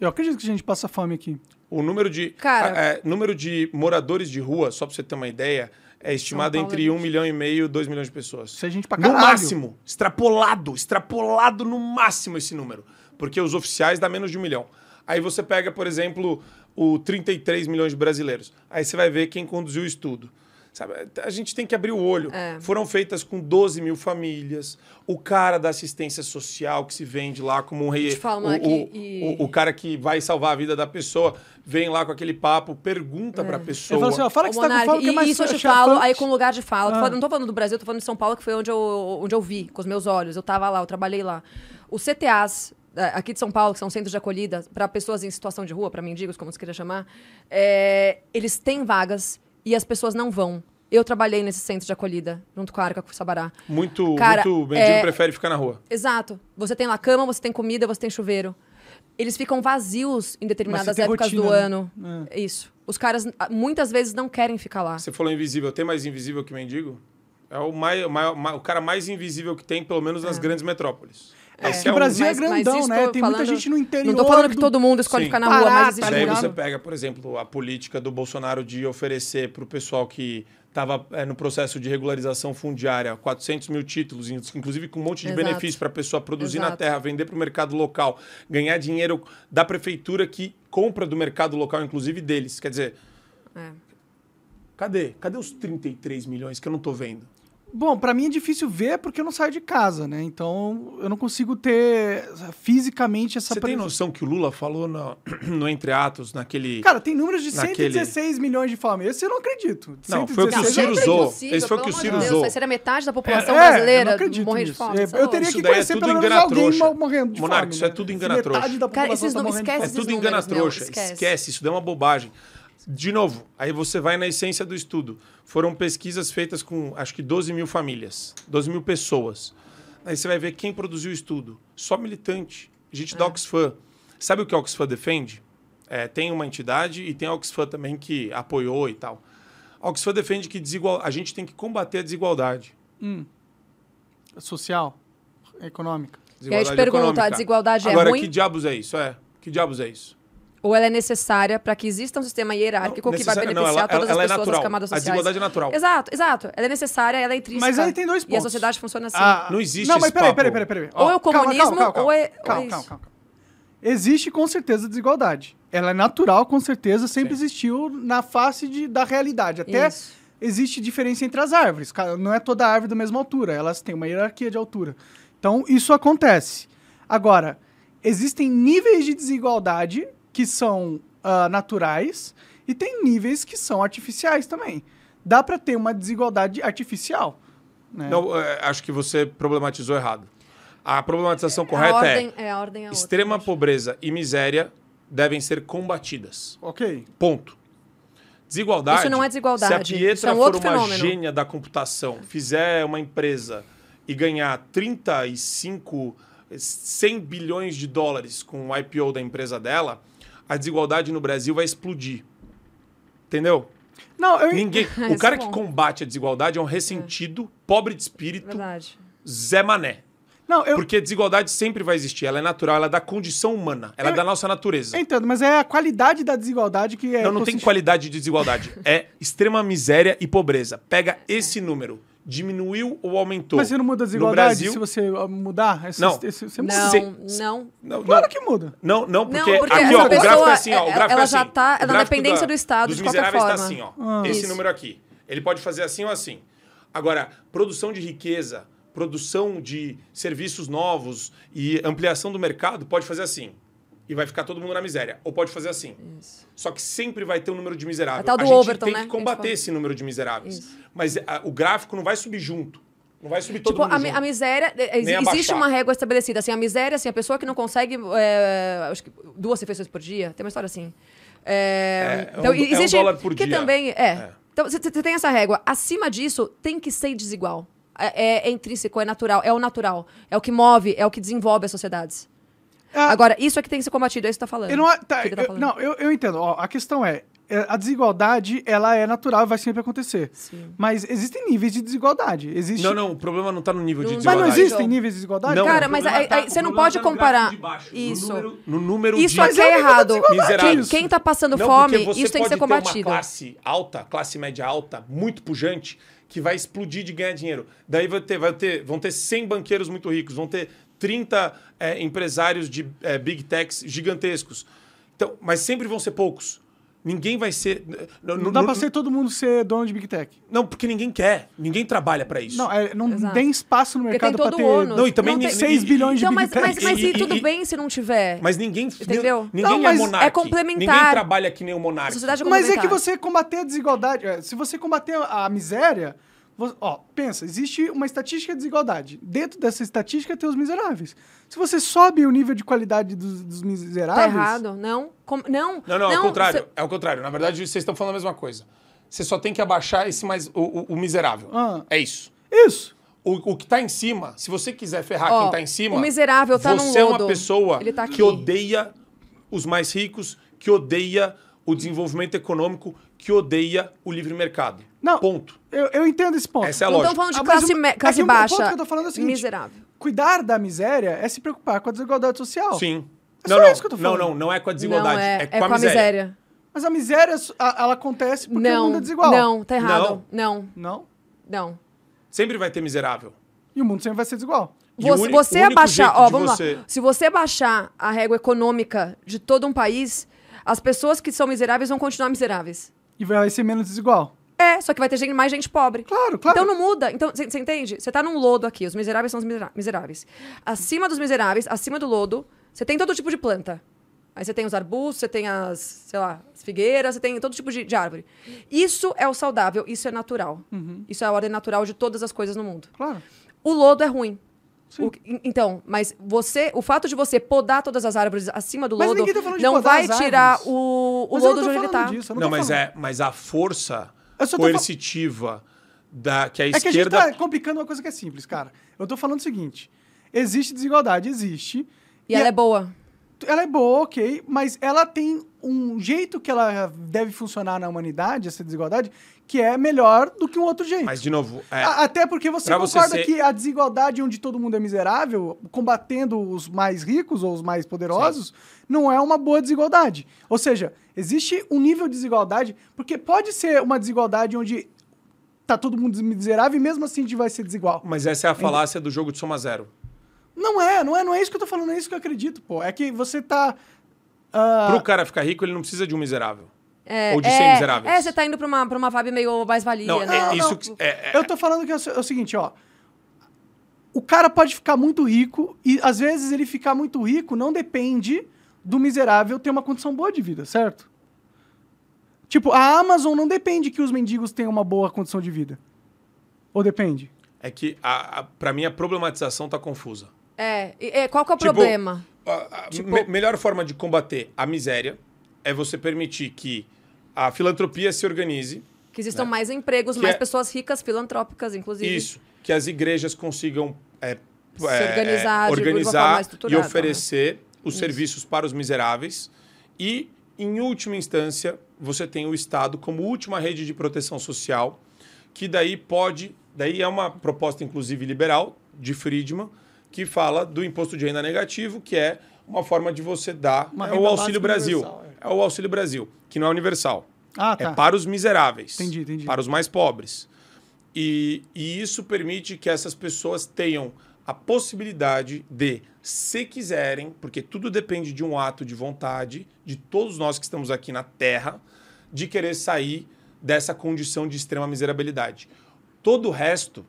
Eu acredito que a gente passa fome aqui. O número de, Cara- é, número de moradores de rua, só pra você ter uma ideia, é estimado Paulo entre é 1 milhão e meio e 2 milhões de pessoas. Isso é gente pra No caralho. máximo. Extrapolado. Extrapolado no máximo esse número. Porque os oficiais dá menos de um milhão. Aí você pega, por exemplo, o 33 milhões de brasileiros. Aí você vai ver quem conduziu o estudo. Sabe, a gente tem que abrir o olho. É. Foram feitas com 12 mil famílias. O cara da assistência social que se vende lá como um rei. Te falo, o, e- o- o cara que vai salvar a vida da pessoa vem lá com aquele papo, pergunta pra Ele pessoa. falou assim, ó, fala Ô, que você tá com fome, que é mais e isso eu te falo aí com lugar de fala. Tô Ah. falando- não tô falando do Brasil, tô falando de São Paulo, que foi onde eu, onde eu vi, com os meus olhos. Eu tava lá, eu trabalhei lá. Os CTAs eh, aqui de São Paulo, que são centros de acolhida para pessoas em situação de rua, para mendigos, como você queria chamar, eh, eles têm vagas e as pessoas não vão. Eu trabalhei nesse centro de acolhida, junto com a Arca, com o Sabará. Muito, Cara, muito mendigo é- prefere ficar na rua. Exato. Você tem lá cama, você tem comida, você tem chuveiro. Eles ficam vazios em determinadas épocas rotina, do né? ano. Isso. Os caras muitas vezes não querem ficar lá. Você falou invisível. Tem mais invisível que mendigo? É o, mai- o o cara mais invisível que tem, pelo menos nas grandes metrópoles. É Esse que o um- Brasil mas- é mas grandão, isso né? Tem muita falando- gente no interior. Não tô falando que do- todo mundo escolhe Sim. ficar na rua, Pará, mas tá existe Daí você pega, por exemplo, a política do Bolsonaro de oferecer pro pessoal que estava no processo de regularização fundiária, 400 mil títulos, in- inclusive com um monte de Exato. benefício para a pessoa produzir na Exato. terra, vender para o mercado local, ganhar dinheiro da prefeitura que compra do mercado local, inclusive deles. Quer dizer, É. cadê? Cadê os 33 milhões que eu não estou vendo? Bom, pra mim é difícil ver porque eu não saio de casa, né? Então eu não consigo ter fisicamente essa Você tem presença. noção que o Lula falou no, no Entre Atos, naquele... Cara, tem números de Naquele- 116 milhões de fome. Esse eu não acredito. Não, foi o que o 116 Ciro usou. é Esse foi o que o Ciro usou. Deus, Seria metade da população É, eu brasileira não acredito morrer de fome. É, você eu é teria. Isso que é conhecer tudo pelo menos alguém morrendo de Monarca, fome. isso é né? tudo Se engana Metade trouxa. Cara, esses tá não- morrendo de esquece É tudo engana trouxa. esquece. Esquece. isso daí é uma bobagem. De novo, aí você vai na essência do estudo. Foram pesquisas feitas com acho que 12 mil famílias, 12 mil pessoas. Aí você vai ver quem produziu o estudo. Só militante. Gente da Oxfam. Sabe o que a Oxfam defende? É, tem uma entidade e tem a Oxfam também que apoiou e tal. A Oxfam defende que desigual... a gente tem que combater a desigualdade. Social, econômica. E aí eu te Desigualdade pergunto, a econômica. desigualdade é Agora, ruim? que diabos é isso? É. Que diabos é isso? Ou ela é necessária para que exista um sistema hierárquico que vai necessária- não, beneficiar ela- todas ela é as pessoas natural. das camadas A sociais? desigualdade é natural. Exato, exato. Ela é necessária, ela é intrínseca. Mas aí tem dois E a pontos. sociedade funciona assim. Ah, Não existe Não, mas peraí, peraí, peraí, peraí. Ou é o calma, comunismo, calma, calma, ou é- calma, ou é calma, isso. calma, calma. Existe com certeza desigualdade. Ela é natural, com certeza, sempre Sim. existiu na face de- da realidade. Até Isso. existe diferença entre as árvores. Não é toda árvore da mesma altura, elas têm uma hierarquia de altura. Então, isso acontece. Agora, existem níveis de desigualdade que são ah, naturais e tem níveis que são artificiais também. Dá para ter uma desigualdade artificial. Né? Não, é, acho que você problematizou errado. A problematização a correta ordem, é é a ordem é outra, extrema acho. pobreza e miséria devem ser combatidas. Ok. Ponto. Desigualdade. Isso não é desigualdade, Se a Pietra isso é um for uma fenômeno. gênia da computação, fizer uma empresa e ganhar 35, 100 bilhões de dólares com o IPO da empresa dela, a desigualdade no Brasil vai explodir. Entendeu? Não, eu, Ninguém, Isso o cara é que combate a desigualdade é um ressentido, pobre de espírito, Verdade. Zé Mané. não, eu, Porque a desigualdade sempre vai existir. Ela é natural, ela é da condição humana, ela é Eu- da nossa natureza. entendo, mas é a qualidade da desigualdade que é. Não, não tem qualidade de desigualdade. É extrema miséria e pobreza. Pega esse número. Diminuiu ou aumentou? Mas você não muda a No desigualdade Brasil, se você ah, mudar? Esse, Não. esse- você muda. Não, Se- não. Não, Claro não, que muda. não, não, porque, Não, porque aqui, ó, o gráfico pessoa, é assim, ó. O ela- gráfico ela é já assim. tá- O na dependência do Estado, dos de qualquer miseráveis tá forma. assim, ó. Ah. Esse Isso. número aqui. Ele pode fazer assim ou assim. Agora, produção de riqueza, produção de serviços novos e ampliação do mercado pode fazer assim. E vai ficar todo mundo na miséria. Ou pode fazer assim. Só que sempre vai ter um número de miserável. A tal do gente Overton, tem né, que a combater esse número de miseráveis. Isso. Mas ah, o gráfico não vai subir junto. Não vai subir todo Tipo, mundo a, junto. a miséria. eh, existe uma régua estabelecida. Assim, a miséria, assim, a pessoa que não consegue. eh, acho que duas refeições por dia. Tem uma história assim. Eh, É, é um- é um dólar por que dia. também. É. É. Então, você tem essa régua. Acima disso, tem que ser desigual. É, é- é intrínseco, é natural. É o natural. É o que move, é o que desenvolve as sociedades. Ah, Agora, isso é que tem que ser combatido. É isso que você tá falando. eu não, tá, que ele tá eu- não, eu, eu entendo. Ó, a questão é, é, a desigualdade, ela é natural e vai sempre acontecer. Sim. Mas existem níveis de desigualdade. Existe... Não, não, o problema não está no nível de Não- Mas desigualdade. não existem níveis de desigualdade? Não, Cara, mas aí- tá- você não pode tá no comparar baixo, isso. No número, no número Isso de aqui é é errado. Quem, quem tá passando Não, fome, isso tem que ser ter uma combatido. classe alta, classe média alta, muito pujante, que vai explodir de ganhar dinheiro. Daí vai ter, vai ter, vão ter 100 banqueiros muito ricos, vão ter 30 é, empresários de é, big techs gigantescos. Então, mas sempre vão ser poucos. Ninguém vai ser. Não, Não dá pra ser todo mundo ser dono de Big Tech. Não, porque ninguém quer. Ninguém trabalha para isso. Não, é, não Exato. tem espaço no Porque mercado todo ter... ônus. Não, e também Não tem- 6 bilhões de Então, Big mas, mas, Tech. mas e, E- e- tudo e- bem se não tiver. Mas ninguém. Entendeu? Ninguém Não, mas é é monarca. complementar. Ninguém trabalha que nem o monarca. É Mas é que você combater a desigualdade, é, se você combater a miséria, ó, pensa, existe uma estatística de desigualdade. Dentro dessa estatística tem os miseráveis. Se você sobe o nível de qualidade dos, dos Tá miseráveis, errado. Não. Com- não. Não, não, é o contrário. você- É o contrário. Na verdade, vocês estão falando a mesma coisa. Você só tem que abaixar esse mais o, o- o miserável. Ah. É isso. isso. O, o que tá em cima, se você quiser ferrar Ó, quem tá em cima, o miserável tá num você é uma pessoa Ele tá que odeia os mais ricos, que odeia o desenvolvimento econômico, que odeia o livre mercado. Não. Ponto. Eu, eu entendo esse ponto. Essa é a Não lógica. estamos falando de Ah, mas classe, o- me- é classe que o baixa. ponto que eu tô falando é o seguinte, miserável. Cuidar da miséria é se preocupar com a desigualdade social. Sim. É não, só não, isso que eu tô não, falando. não, não é com a desigualdade, Não, é, é, com, é a, miséria. Mas a miséria, a- ela acontece porque o não, mundo é desigual. não, tá errado. Não, Não? não. Sempre vai ter miserável. E o mundo sempre vai ser desigual. E Você, o você o abaixar, ó, vamos você- lá. Se você baixar a régua econômica de todo um país, as pessoas que são miseráveis vão continuar miseráveis. E vai ser menos desigual. É, só que vai ter gente, mais gente pobre. Claro, claro. Então não muda. Então, você entende? Você tá num lodo aqui, os miseráveis são os miseráveis. Acima dos miseráveis, acima do lodo, você tem todo tipo de planta. Aí você tem os arbustos, você tem as, sei lá, as figueiras, você tem todo tipo de, de árvore. Isso é o saudável, isso é natural. Uhum. Isso é a ordem natural de todas as coisas no mundo. Claro. O lodo é ruim. Sim. O- en- então, mas você, o fato de você podar todas as árvores acima do Mas lodo tá falando de não vai tirar o, o lodo não de onde ele tá. disso, Não, tô mas, falando. é, mas a força Coercitiva da, que a É que a gente esquerda. tá complicando uma coisa que é simples, cara. Eu tô falando o seguinte: existe desigualdade, existe. E ela a- é boa. Ela é boa, ok, mas ela tem um jeito que ela deve funcionar na humanidade, essa desigualdade, que é melhor do que um outro jeito. Mas, de novo, é, A- Até porque você Pra você concorda ser- que a desigualdade onde todo mundo é miserável, combatendo os mais ricos ou os mais poderosos, não é uma boa desigualdade. Ou seja, existe um nível de desigualdade, porque pode ser uma desigualdade onde tá todo mundo miserável e mesmo assim a gente vai ser desigual. mas essa é a falácia do jogo de soma zero. Não é, não é, não é isso que eu tô falando, não é isso que eu acredito, pô. É que você tá. ah, Pro cara ficar rico, ele não precisa de um miserável. É, Ou de é, ser miseráveis. É, você tá indo pra uma, pra uma vibe meio mais-valia, Não, né? é, isso não. que- é- é- Eu tô falando que é é o seguinte, ó. O cara pode ficar muito rico e às vezes ele ficar muito rico não depende do miserável ter uma condição boa de vida, certo? Tipo, a Amazon não depende que os mendigos tenham uma boa condição de vida. Ou depende? é que, a, a, pra mim, a problematização tá confusa. É, é, qual que é o Tipo, problema? A, a Tipo- me- melhor forma de combater a miséria é você permitir que a filantropia se organize, Que existam mais empregos, que mais é- pessoas ricas, filantrópicas, inclusive. isso, que as igrejas consigam é, Se organizar é, organizar e né? oferecer os Isso. serviços para os miseráveis e, em última instância, você tem o Estado como última rede de proteção social, que daí pode, daí é uma proposta inclusive liberal de Friedman, que fala do imposto de renda negativo, que é uma forma de você dar é o Auxílio Brasil. universal, É o Auxílio Brasil, que não é universal. Ah, tá. É para os miseráveis. Entendi, entendi. Para os mais pobres. E, e isso permite que essas pessoas tenham a possibilidade de, se quiserem, porque tudo depende de um ato de vontade de todos nós que estamos aqui na Terra, de querer sair dessa condição de extrema miserabilidade. Todo o resto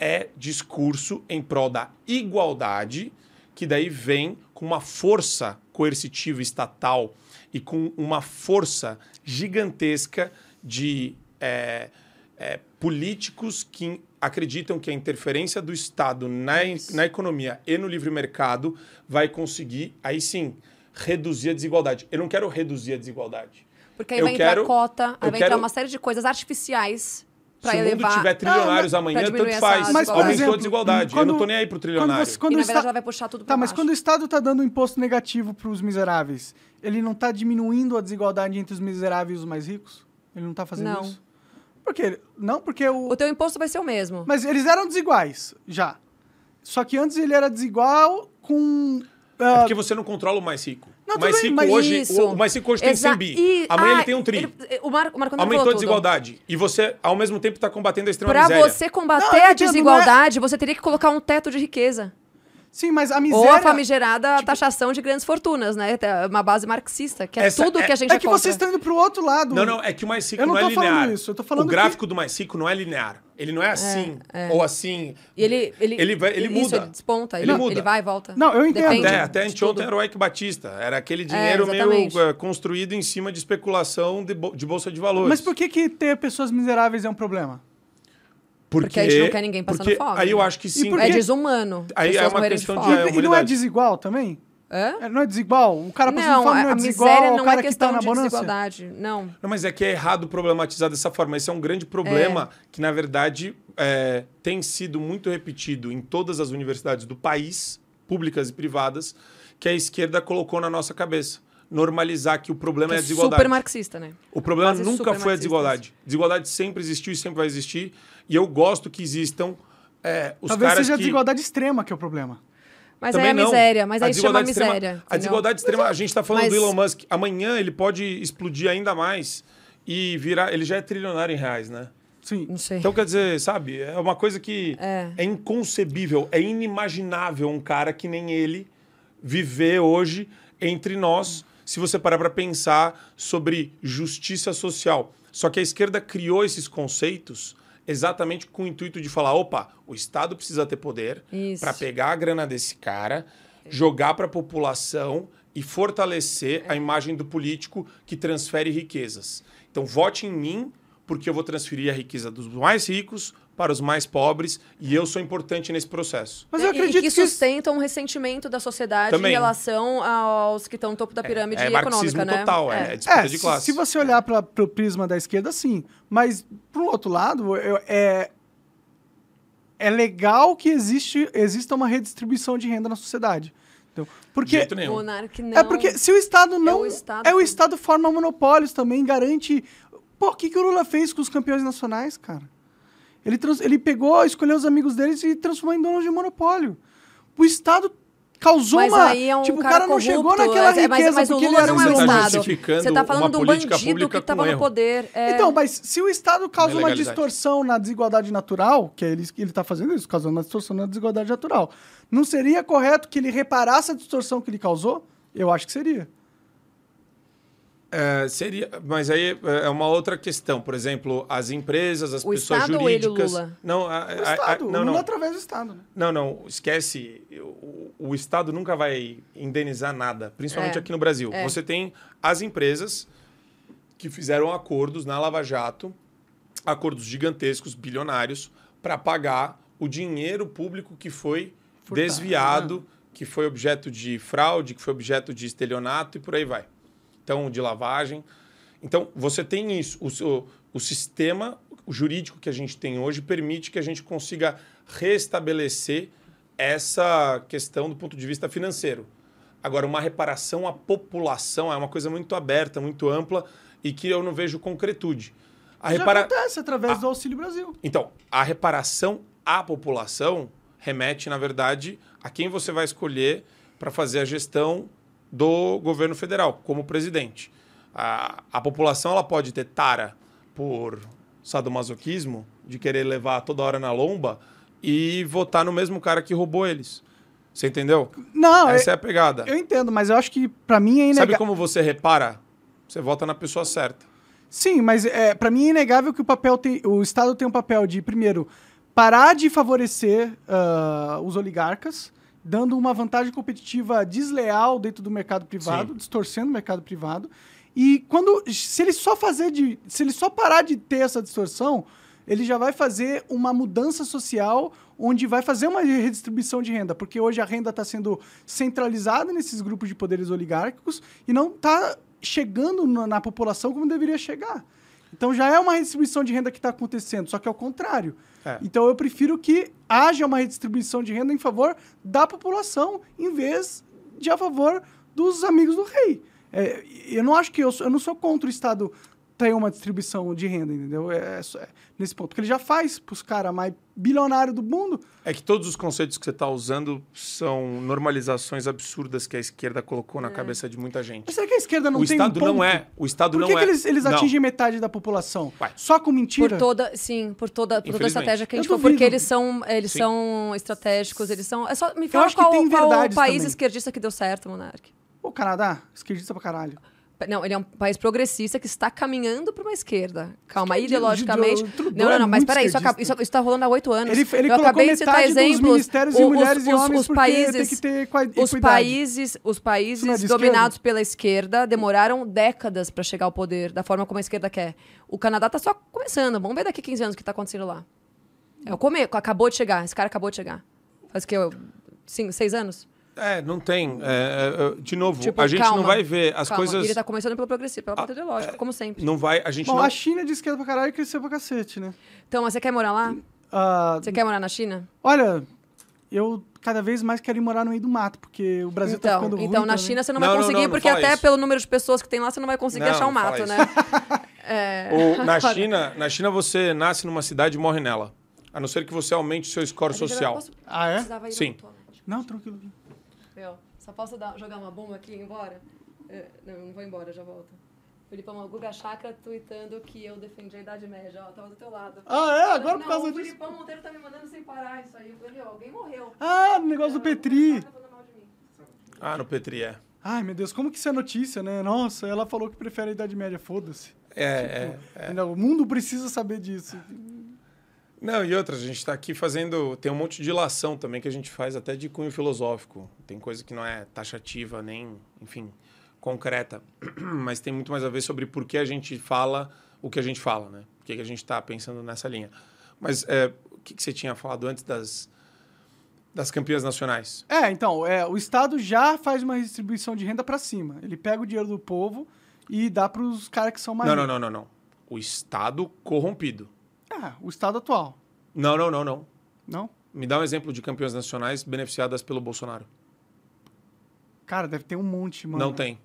é discurso em prol da igualdade, que daí vem com uma força coercitiva estatal e com uma força gigantesca de é, é, políticos que acreditam que a interferência do Estado na, na economia e no livre mercado vai conseguir, aí sim, reduzir a desigualdade. Eu não quero reduzir a desigualdade. Porque aí Eu vai entrar quero- cota, aí vai quero- entrar uma série de coisas artificiais pra Se o elevar. mundo tiver trilionários Não, amanhã, tanto faz. Mas, por exemplo, a desigualdade. eu quando- não tô nem aí pro trilionário. você- e quando na o verdade ela vai puxar tudo pra Tá, mas baixo. quando o Estado tá dando um imposto negativo para os miseráveis, ele não tá diminuindo a desigualdade entre os miseráveis e os mais ricos? Ele não tá fazendo Não. isso? Por quê? Não, porque o... O teu imposto vai ser o mesmo. Mas eles eram desiguais, já. Só que antes ele era desigual com... É ah, porque você não controla o mais rico. Não, tudo mas hoje, Isso. o, mais rico hoje tem Exa- 100 bi. e- Amanhã ah, ele tem um tri. ele- o Marco, o Marco Aumentou falou a tudo. desigualdade. E você, ao mesmo tempo, está combatendo a extrema Pra miséria. você Não, combater eu a entendo, desigualdade, você teria que colocar um teto de riqueza. Sim, mas a Ou miséria... a famigerada taxação de grandes fortunas, né? É Uma base marxista, que é Essa tudo é- que a gente É que contra. vocês estão indo pro outro lado. Não, não, é que o mais rico Eu não não, tô é falando linear. isso, eu tô falando o gráfico do mais rico não é linear. Ele não é assim ou assim. E ele, ele, Ele vai- ele isso, muda. ele desponta, Ele ele, muda. ele vai e volta. Não, eu entendo. Depende Até, até anteontem era o Eike Batista. Era aquele dinheiro meio eh, construído em cima de especulação de, de bolsa de valores. Mas por que, que ter pessoas miseráveis é um problema? Porque a gente não quer ninguém passando porque fome, Aí eu né? acho que sim. É desumano. Aí é uma questão de de-. É, e, e não é desigual também? Hã? É, Não é desigual? O cara passando Não, fome não a, é a desigual miséria não cara é que questão tá na de bonança? desigualdade. Não. Não, mas é que é errado problematizar dessa forma. Esse é um grande problema que, na verdade, é, tem sido muito repetido em todas as universidades do país, públicas e privadas, que a esquerda colocou na nossa cabeça. Normalizar que o problema Que é a é desigualdade. super marxista, né? O problema Quase nunca super foi a desigualdade. Desigualdade sempre existiu e sempre vai existir. E eu gosto que existam é, os Talvez caras seja a que... desigualdade extrema que é o problema. Mas Também é não. miséria, mas A aí chama desigualdade extrema- miséria. A desigualdade extrema, a gente está falando Mas- do Elon Musk. Amanhã ele pode explodir ainda mais e virar. Ele já é trilionário em reais, né? Sim. Não sei. Então, quer dizer, sabe, é uma coisa que É. é, inconcebível, é inimaginável um cara que nem ele viver hoje entre nós, se você parar para pensar sobre justiça social. Só que a esquerda criou esses conceitos exatamente com o intuito de falar: opa, o Estado precisa ter poder para pegar a grana desse cara, jogar para a população e fortalecer a imagem do político que transfere riquezas. Então, vote em mim, porque eu vou transferir a riqueza dos mais ricos para os mais pobres e eu sou importante nesse processo. Mas É, eu e- acredito e que que... sustentam um ressentimento da sociedade Também. em relação aos que estão no topo da pirâmide é econômica, marxismo né? total, é, É. disputa É, de se, classe. se você olhar para o prisma da esquerda, sim. Mas, por um outro lado, eu- é, é legal que existe, exista uma redistribuição de renda na sociedade. Então, De porque. É porque se o Estado não. o Estado é o que- Estado forma monopólios também, garante. Pô, o que, que o Lula fez com os campeões nacionais, cara? Ele, trans- ele pegou, escolheu os amigos deles e transformou em donos de monopólio. O Estado causou Mas uma. aí é um tipo, o cara cara não chegou naquela é, mas- riqueza mas o porque Lula ele era não é um tá Estado. Você tá falando de um política bandido pública que estava no poder. É, Então, mas se o Estado causa uma distorção na desigualdade natural, que é ele, ele está fazendo isso, causando uma distorção na desigualdade natural, não seria correto que ele reparasse a distorção que ele causou? Eu acho que seria. É, seria, mas aí é uma outra questão. Por exemplo, as empresas, as O pessoas Estado ou ele, jurídicas. Lula? Não, a- O a- a- Estado, o não, Lula não. através do Estado. né? Não, não, esquece. O, o Estado nunca vai indenizar nada, principalmente É, aqui no Brasil. é. Você tem as empresas que fizeram acordos na Lava Jato, acordos gigantescos, bilionários, para pagar o dinheiro público que foi Furtado, desviado, que foi objeto de fraude, que foi objeto de estelionato e por aí vai. Então, de lavagem. Então, você tem isso. O, seu- o sistema jurídico que a gente tem hoje permite que a gente consiga restabelecer essa questão do ponto de vista financeiro. Agora, uma reparação à população é uma coisa muito aberta, muito ampla e que eu não vejo concretude. A Já repara... acontece através do Auxílio Brasil. Então, a reparação à população remete, na verdade, a quem você vai escolher para fazer a gestão do governo federal, como presidente. A, a população ela pode ter tara por sadomasoquismo, de querer levar toda hora na lomba e votar no mesmo cara que roubou eles. Você entendeu? Não, Essa é eu, a pegada. eu entendo, mas eu acho que pra mim é Sabe inegável. como você repara? Você vota na pessoa certa. Sim, mas é, para mim é inegável que o papel tem, o Estado tem um papel de, primeiro, parar de favorecer ah, os oligarcas, dando uma vantagem competitiva desleal dentro do mercado privado, Sim. distorcendo o mercado privado. E quando se ele só fazer de, se ele só parar de ter essa distorção, ele já vai fazer uma mudança social onde vai fazer uma redistribuição de renda, porque hoje a renda está sendo centralizada nesses grupos de poderes oligárquicos e não está chegando na, na população como deveria chegar. Então já é uma redistribuição de renda que está acontecendo, só que é o contrário. É. Então eu prefiro que haja uma redistribuição de renda em favor da população, em vez de a favor dos amigos do rei. É, eu não acho que eu, eu não sou contra o Estado ter uma distribuição de renda, entendeu? É, é é nesse ponto. Porque ele já faz para os caras mais bilionários do mundo. É que todos os conceitos que você está usando são normalizações absurdas que a esquerda colocou na É. cabeça de muita gente. Mas será que a esquerda não o tem Estado um ponto? não é. O Estado Por não que, que é. eles, eles Não. atingem metade da população? Vai. Só com mentira? Por toda, sim, por toda, por toda a estratégia que a gente for, porque eles são, eles Sim. são estratégicos, eles são. É só me fala qual, tem qual verdades país também. esquerdista que deu certo, Monark. O Canadá, esquerdista pra caralho. Não, ele é um país progressista que está caminhando para uma esquerda. Calma, ideologicamente. o Trudeau Não, não, é não, mas peraí, isso, esquerdista. acaba- isso, isso tá rolando há oito anos. Ele, ele Eu acabei de citar dos exemplos. ministérios os- mulheres e os- homens os países, os países, os não é países de dominados pela esquerda demoraram décadas para chegar ao poder da forma como a esquerda quer. O Canadá tá só começando. Vamos ver daqui a 15 anos o que tá acontecendo lá. É o começo, acabou de chegar. Esse cara acabou de chegar. Faz o que? Cinco, seis anos? É, não tem. É, é, é, de novo, Tipo, a gente calma, não vai ver as Calma, coisas. Ele tá começando pelo progressivo, pela Ah, parte ideológica, como sempre. Não vai. A gente Bom, não. a China é de esquerda pra caralho e cresceu pra cacete, né? Então, mas você quer morar lá? Ah, Você quer morar na China? olha, eu cada vez mais quero ir morar no meio do mato, porque o Brasil tá Então, ficando ruim então na também. China você não, Não, vai conseguir, não, não porque até isso. pelo número de pessoas que tem lá, você não vai conseguir Não, achar um mato, né? É, O- na, China, na China, você nasce numa cidade e morre nela. A não ser que você aumente o seu score social. posso- Ah, é? Sim. Não, tranquilo. Só posso dar- jogar uma bomba aqui e ir embora? É, não, não vou embora, já volto. Filipão, o Guga Chakra tweetando que eu defendi a Idade Média, ó, tava do teu lado. Ah, é? Agora por não, causa o disso. Filipão Monteiro tá me mandando sem parar isso aí. Eu falei, ó, alguém morreu. Ah, no negócio do O Petri. Ah, no Petri é. Ai, meu Deus, como que isso é notícia, né? Nossa, ela falou que prefere a Idade Média, foda-se. É, é, Ainda O mundo precisa saber disso. Não, e outra, a gente está aqui fazendo. Tem um monte de ilação também que a gente faz até de cunho filosófico. Tem coisa que não é taxativa, nem, enfim, concreta. Mas tem muito mais a ver sobre por que a gente fala o que a gente fala, né? Por que que a gente está pensando nessa linha. Mas é, o que, que você tinha falado antes das, das campeãs nacionais? É, então, é, o Estado já faz uma distribuição de renda pra cima. Ele pega o dinheiro do povo e dá pros caras que são mais Não, não, não, não, não. O Estado corrompido. É, o Estado atual. Não, não, não, não. Não? Me dá um exemplo de campeãs nacionais beneficiadas pelo Bolsonaro. Cara, deve ter um monte, mano. Não tem.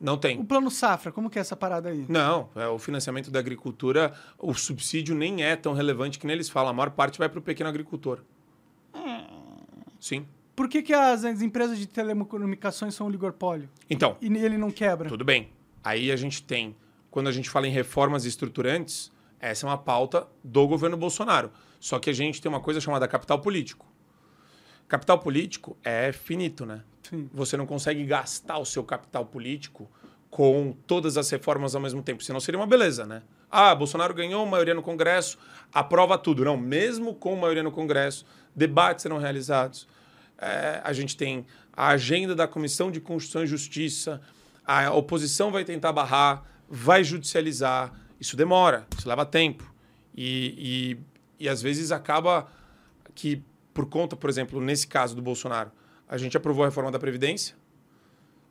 Não tem. O plano Safra, como que é essa parada aí? Não, é, o financiamento da agricultura, o subsídio nem é tão relevante que nem eles falam. A maior parte vai para o pequeno agricultor. Sim. Por que, que as, as empresas de telecomunicações são oligopólio? Então, E ele não quebra? tudo bem. Aí a gente tem, quando a gente fala em reformas estruturantes, essa é uma pauta do governo Bolsonaro. Só que a gente tem uma coisa chamada capital político. Capital político é finito, né? Sim. Você não consegue gastar o seu capital político com todas as reformas ao mesmo tempo, senão seria uma beleza, né? Ah, Bolsonaro ganhou maioria no Congresso, aprova tudo. Não, mesmo com maioria no Congresso, debates serão realizados. É, a gente tem a agenda da Comissão de Constituição e Justiça, a oposição vai tentar barrar, vai judicializar. Isso demora, isso leva tempo. E, e, e às vezes acaba que, por conta, por exemplo, nesse caso do Bolsonaro, a gente aprovou a reforma da Previdência,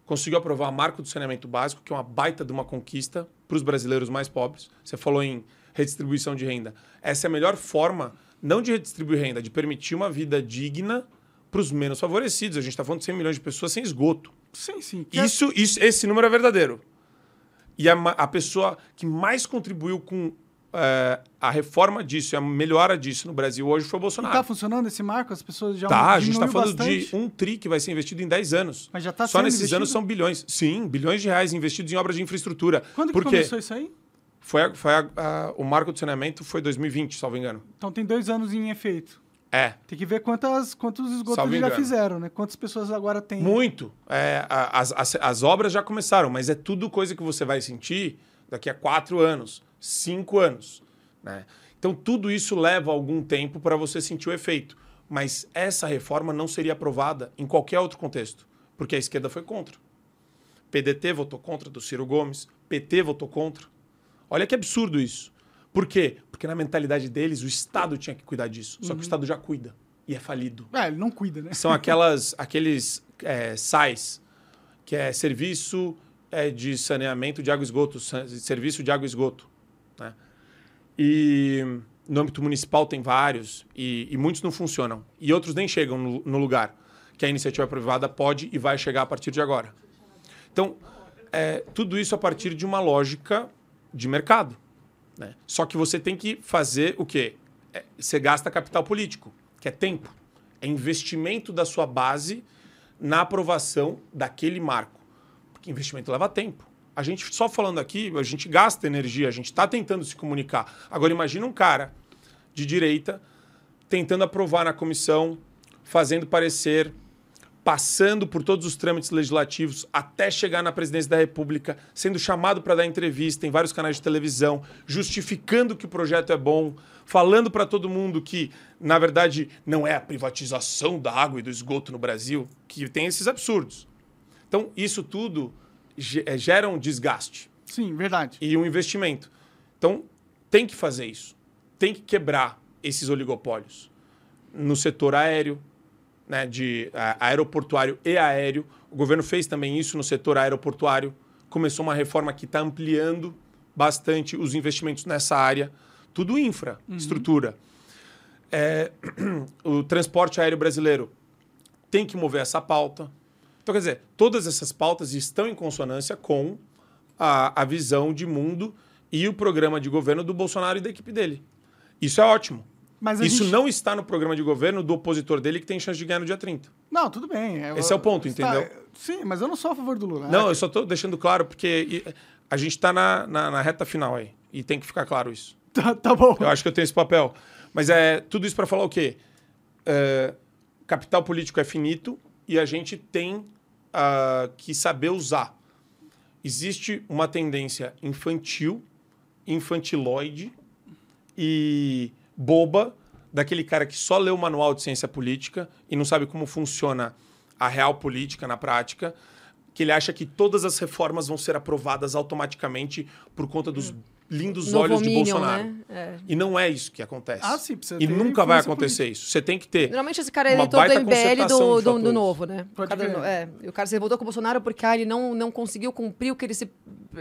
conseguiu aprovar a marco do saneamento básico, que é uma baita de uma conquista para os brasileiros mais pobres. Você falou em redistribuição de renda. Essa é a melhor forma, não de redistribuir renda, de permitir uma vida digna para os menos favorecidos. A gente está falando de 100 milhões de pessoas sem esgoto. Sim, sim. Isso, isso, esse número é verdadeiro. E a, a pessoa que mais contribuiu com eh, a reforma disso, e a melhora disso no Brasil hoje foi o Bolsonaro. tá funcionando esse marco? As pessoas já Tá, a gente está falando bastante? de um tri que vai ser investido em 10 anos. Mas já tá Só nesses investido? anos são bilhões. Sim, bilhões de reais investidos em obras de infraestrutura. Quando que Por quê? começou isso aí? Foi, a- foi a- a- o marco do saneamento foi 2020, salvo engano. Então tem dois anos em efeito. É, Tem que ver quantas, quantos esgotos Salvo eles já engano. fizeram, né? Quantas pessoas agora tem. muito. É, as, as, as obras já começaram, mas é tudo coisa que você vai sentir daqui a quatro anos, cinco anos. Né? Então, tudo isso leva algum tempo para você sentir o efeito. Mas essa reforma não seria aprovada em qualquer outro contexto, porque a esquerda foi contra. PDT votou contra, do Ciro Gomes, PT votou contra. Olha que absurdo isso. Por quê? Porque na mentalidade deles o Estado tinha que cuidar disso. Só que o Estado já cuida e é falido É, ele não cuida, né? são aquelas, aqueles é, SAIs, que é Serviço é, de Saneamento de Água e Esgoto, Serviço de Água e Esgoto. Né? E no âmbito municipal tem vários, e, e muitos não funcionam. E outros nem chegam no, no lugar que a iniciativa privada pode e vai chegar a partir de agora. Então, é, tudo isso a partir de uma lógica de mercado. Né? Só que você tem que fazer o quê? É, você gasta capital político, que é tempo. É investimento da sua base na aprovação daquele marco. Porque investimento leva tempo. A gente, só falando aqui, a gente gasta energia, a gente está tentando se comunicar. Agora, imagina um cara de direita tentando aprovar na comissão, fazendo parecer, passando por todos os trâmites legislativos até chegar na presidência da República, sendo chamado para dar entrevista em vários canais de televisão, justificando que o projeto é bom, falando para todo mundo que, na verdade, não é a privatização da água e do esgoto no Brasil, que tem esses absurdos. Então, isso tudo eh, gera um desgaste Sim, verdade. e um investimento. Então, tem que fazer isso. Tem que quebrar esses oligopólios no setor aéreo, né, de aeroportuário e aéreo. O governo fez também isso no setor aeroportuário. Começou uma reforma que está ampliando bastante os investimentos nessa área. Tudo infra, estrutura. É, o transporte aéreo brasileiro tem que mover essa pauta. Então, quer dizer, todas essas pautas estão em consonância com a, a visão de mundo e o programa de governo do Bolsonaro e da equipe dele. Isso é ótimo. Isso gente- não está no programa de governo do opositor dele que tem chance de ganhar no dia 30. Não, tudo bem. eu- Esse é o ponto, está- entendeu? Sim, mas eu não sou a favor do Lula. Não, É, eu só tô deixando claro porque a gente tá na, na, na reta final aí. E tem que ficar claro isso. Tá, tá bom. Eu acho que eu tenho esse papel. Mas é tudo isso para falar o quê? É, capital político é finito e a gente tem ah, que saber usar. Existe uma tendência infantil, infantiloide e boba daquele cara que só lê o manual de ciência política e não sabe como funciona a real política na prática, que ele acha que todas as reformas vão ser aprovadas automaticamente por conta dos lindos Novo olhos de Minion, Bolsonaro. né? É. E não é isso que acontece. Ah, sim, precisa E nunca vai acontecer isso. Você tem que ter. Normalmente esse cara é eleitor do MBL do, de do, do novo, né? Pode O cara, é, e o cara se revoltou com o Bolsonaro porque ah, ele não, não conseguiu cumprir o que ele se,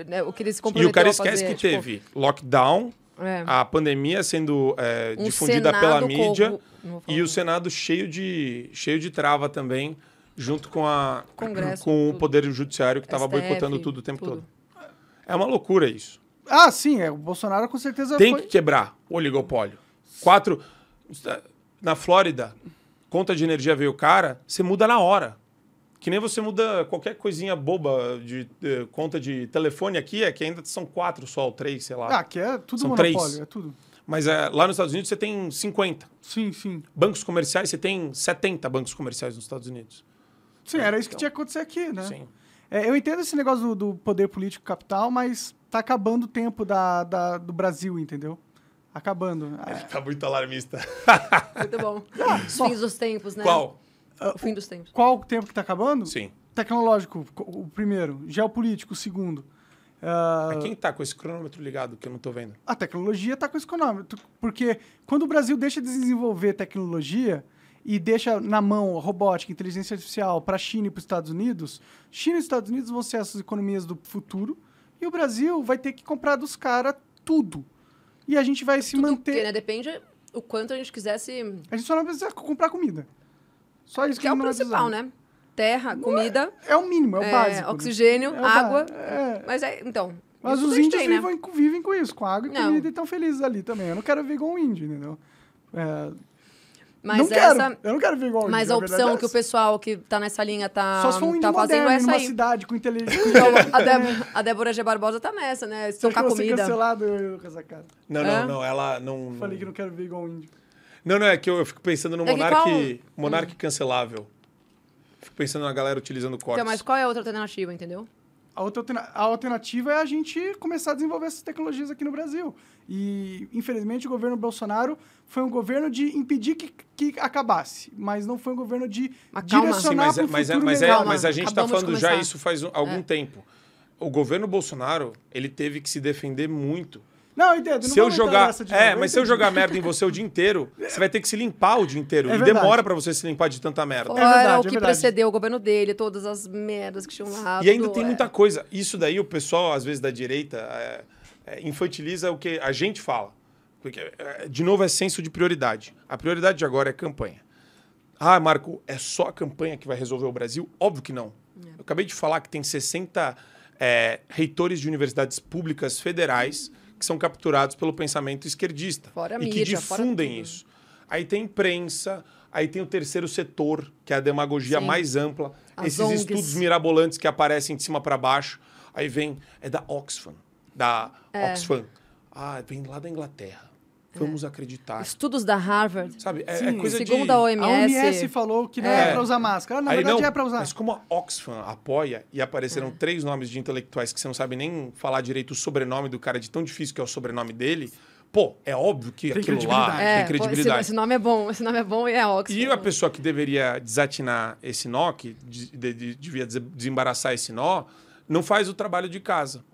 né, o que ele se E comprometeu o cara esquece fazer. que tipo, teve lockdown, é, a pandemia sendo é, um difundida Senado pela com- mídia falar e o. Senado cheio de, cheio de trava também, junto com, a, Congresso, com o. Poder Judiciário que estava boicotando tudo o tempo tudo. todo. É uma loucura isso. Ah, sim, é, o Bolsonaro com certeza Tem foi... que quebrar o oligopólio. Quatro. Na Flórida, conta de energia veio cara, você muda na hora. Que nem você muda qualquer coisinha boba de eh, conta de telefone aqui, é que ainda são quatro só, ou três, sei lá. Ah, que é tudo São monopólio, três. é tudo. Mas é, lá nos Estados Unidos você tem 50. Sim, sim. Bancos comerciais, você tem 70 bancos comerciais nos Estados Unidos. Sim, era isso que tinha que acontecer aqui, né? Sim. É, eu entendo esse negócio do, do poder político capital, mas tá acabando o tempo da, da- do Brasil, entendeu? Acabando. É, Tá muito alarmista. Muito bom. Os fins dos tempos, né? Qual? O fim dos tempos. qual o tempo que tá acabando? Sim. Tecnológico, co- o primeiro. Geopolítico, o segundo. Ah, Mas quem tá com esse cronômetro ligado que eu não tô vendo? A tecnologia está com esse cronômetro. Porque quando o Brasil deixa de desenvolver tecnologia e deixa na mão robótica, inteligência artificial para a China e para os Estados Unidos, China e Estados Unidos vão ser essas economias do futuro e o Brasil vai ter que comprar dos caras tudo. E a gente vai se Tudo manter. que, né? Depende o quanto a gente quisesse. A gente só não precisa comprar comida. Só isso que, Que é a o não principal, né? Terra, comida, É o mínimo, é o é, básico. né? oxigênio, É ba- água. é. Mas é, então. Mas isso os índios tem, né? vivem, com- vivem com isso, com água e Não. comida e estão felizes ali também. Eu não quero ver igual um índio, entendeu? É, Mas não quero. essa. Eu não quero ver igual um Mas índio. a opção é que o pessoal que tá nessa linha tá, Só se for um índio tá fazendo moderno, é essa aí. cidade com inteligência. Então, a, Débora, a Débora G. Barbosa tá nessa, né? Se eu fosse comida. cancelado, eu, eu com essa cara. Não, É? não, não. Ela não. não- Falei que não quero ver igual um índio. Não, não, é que eu, eu fico pensando no É monarque, qual- Hum. monarque cancelável. Fico pensando na galera utilizando cortes. Então, mas qual é a outra alternativa, entendeu? A, outra a alternativa é a gente começar a desenvolver essas tecnologias aqui no Brasil. E, infelizmente, o governo Bolsonaro foi um governo de impedir que, que acabasse, mas não foi um governo de Mas calma. Sim, direcionar mas, é, mas, é, mas, é- mas a gente está falando já isso faz um- algum É. tempo. O governo Bolsonaro, ele teve que se defender muito. Não, eu entendo. não se eu jogar, de é, novo, mas eu se eu jogar merda em você o dia inteiro, você vai ter que se limpar o dia inteiro. É e verdade. demora pra você se limpar de tanta merda. Fora verdade, o é que verdade. precedeu o governo dele, todas as merdas que tinham lá. E ainda tem é. muita coisa. Isso daí o pessoal, às vezes, da direita, é, é, infantiliza o que a gente fala. Porque, é, de novo, é senso de prioridade. A prioridade de agora é campanha. Ah, Marco, é só a campanha que vai resolver o Brasil? Óbvio que não. É. Eu acabei de falar que tem 60 é, reitores de universidades públicas federais que são capturados pelo pensamento esquerdista. Fora e que mídia, fora difundem isso. Aí tem imprensa, aí tem o terceiro setor, que é a demagogia Sim. mais ampla. As Esses ONGs. estudos mirabolantes que aparecem de cima para baixo. Aí vem, é da Oxfam, da É. Oxfam. Ah, vem lá da Inglaterra. Vamos acreditar. Estudos da Harvard. Sabe, é, Sim. é coisa Segundo de... a OMS. A OMS falou que não é, É. pra usar máscara. Ah, Na Aí verdade não, é pra usar. Mas como a Oxfam apoia e apareceram três nomes de intelectuais que você não sabe nem falar direito o sobrenome do cara de tão difícil que é o sobrenome dele, pô, é óbvio que Tem aquilo lá credibilidade. É, tem credibilidade. Esse, esse nome é bom, esse nome é bom e é Oxford. E a pessoa que deveria desatinar esse nó, que de- de- de- devia des- desembaraçar esse nó, não faz o trabalho de casa.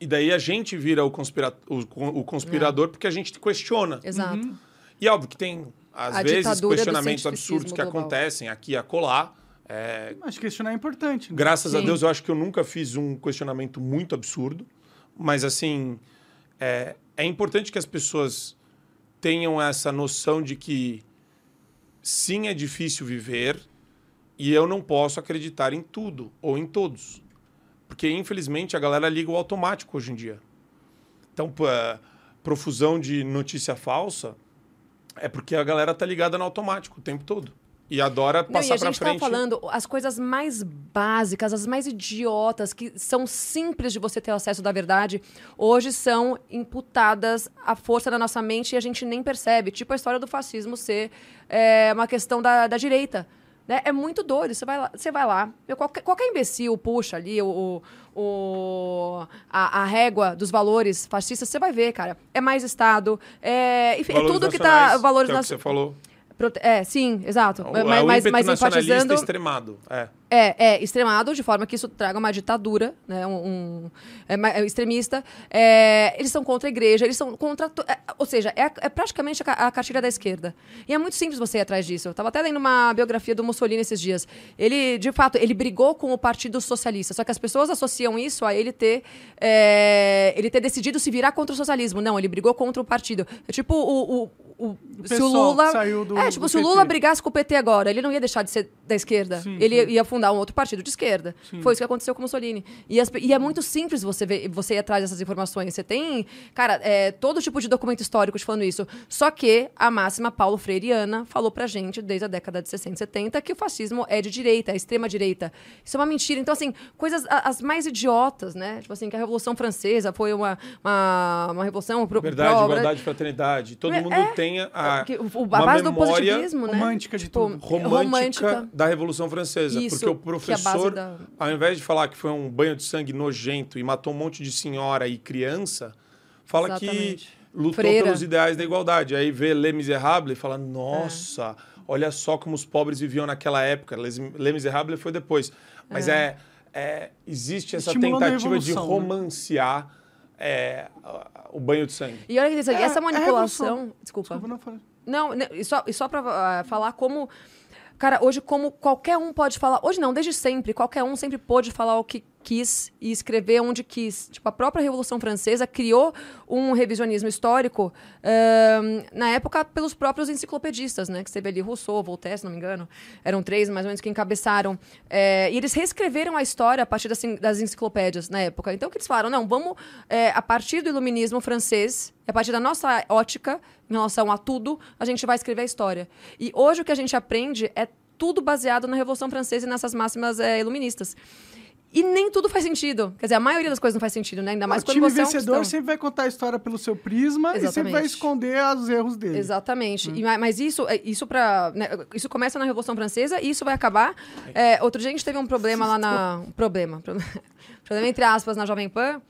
E daí a gente vira o, conspira o, o conspirador porque a gente questiona. Exato. Uhum. E é óbvio que tem, às A vezes, questionamentos absurdos que global. acontecem aqui e acolá. É, Mas questionar é importante. né? Graças a Sim. Deus, eu acho que eu nunca fiz um questionamento muito absurdo. Mas, assim, é, é importante que as pessoas tenham essa noção de que sim, é difícil viver e eu não posso acreditar em tudo ou em todos. Porque, infelizmente, a galera liga o automático hoje em dia. Então, pá, profusão de notícia falsa é porque a galera tá ligada no automático o tempo todo. E adora Não, passar e a pra gente frente. tá falando as coisas mais básicas, as mais idiotas, que são simples de você ter acesso da verdade, hoje são imputadas à força da nossa mente e a gente nem percebe. Tipo a história do fascismo ser é, uma questão da, da direita. Né? É muito doido. Você vai lá, você vai lá qualquer, qualquer imbecil puxa ali o, o, a, a régua dos valores fascistas, você vai ver, cara. É mais Estado, é, enfim, é Valores tudo que nacionais, tá. Valores que é o que você falou. É, sim, exato. O, mas, é o mas, mas enfatizando. extremado. É. É, é, extremado, de forma que isso traga uma ditadura, né? Um, um- é, é extremista. É, eles são contra a igreja, eles são contra. é, ou seja, é, é praticamente a, a cartilha da esquerda. E é muito simples você ir atrás disso. Eu estava até lendo uma biografia do Mussolini esses dias. Ele, de fato, ele brigou com o Partido Socialista. Só que as pessoas associam isso a ele ter, ele ter decidido se virar contra o socialismo. Não, ele brigou contra o partido. É tipo o. o, o- se o Lula. saiu do- é, tipo, se o. Lula brigasse com o PT agora, ele não ia deixar de ser da esquerda. Sim, ele sim. ia fundar um outro partido de esquerda. Foi isso que aconteceu com Mussolini. E, as e é muito simples você ver, você ir atrás dessas informações. Você tem, cara, é, todo tipo de documento histórico te falando isso. Só que a máxima Paulo Freireana falou pra gente, desde a década de 60 e 70, que o fascismo é de direita, é extrema direita. Isso é uma mentira. Então, assim, coisas a- as mais idiotas, né? Tipo assim, que a Revolução Francesa foi uma, uma, uma revolução pro, Verdade, pro- igualdade, fraternidade. Todo É, mundo é. tem a, que o- o- a base do positivismo, né? romântica de tudo. romântica, da Revolução Francesa. Isso, porque o que é professor, da- ao invés de falar que foi um banho de sangue nojento e matou um monte de senhora e criança, fala Exatamente. que lutou Freira. pelos ideais da igualdade. Aí vê Les Miserables e fala, nossa, olha só como os pobres viviam naquela época. Les, Les Miserables foi depois. Mas é. é- existe essa Estimulando tentativa de né? romancear é, a- o banho de sangue. E olha que interessante, É- essa é manipulação. desculpa. Desculpa, não. Não, né, e só, e só pra ah, falar como. Cara, hoje, como qualquer um pode falar. Hoje não, desde sempre. Qualquer um sempre pôde falar o que quis e escrever onde quis. Tipo, a própria Revolução Francesa criou um revisionismo histórico ahn, na época pelos próprios enciclopedistas, né? Que vê ali Rousseau, Voltaire, se não me engano. Eram três, mais ou menos, que encabeçaram. É, e eles reescreveram a história a partir das, das enciclopédias na época. Então, o que eles falaram? Não, vamos, é, a partir do iluminismo francês, a partir da nossa ótica, em relação a tudo, a gente vai escrever a história. E hoje o que a gente aprende é tudo baseado na Revolução Francesa e nessas máximas é, iluministas. E nem tudo faz sentido. Quer dizer, a maioria das coisas não faz sentido, né? Ainda mais o quando time você é um sempre vai contar a história pelo seu prisma e sempre Exatamente. vai esconder os erros dele. Exatamente. E ma- mas isso, é- isso para, isso começa na Revolução Francesa e isso vai acabar. É, outro dia a gente teve um problema lá na, um problema, problema entre aspas na Jovem Pan,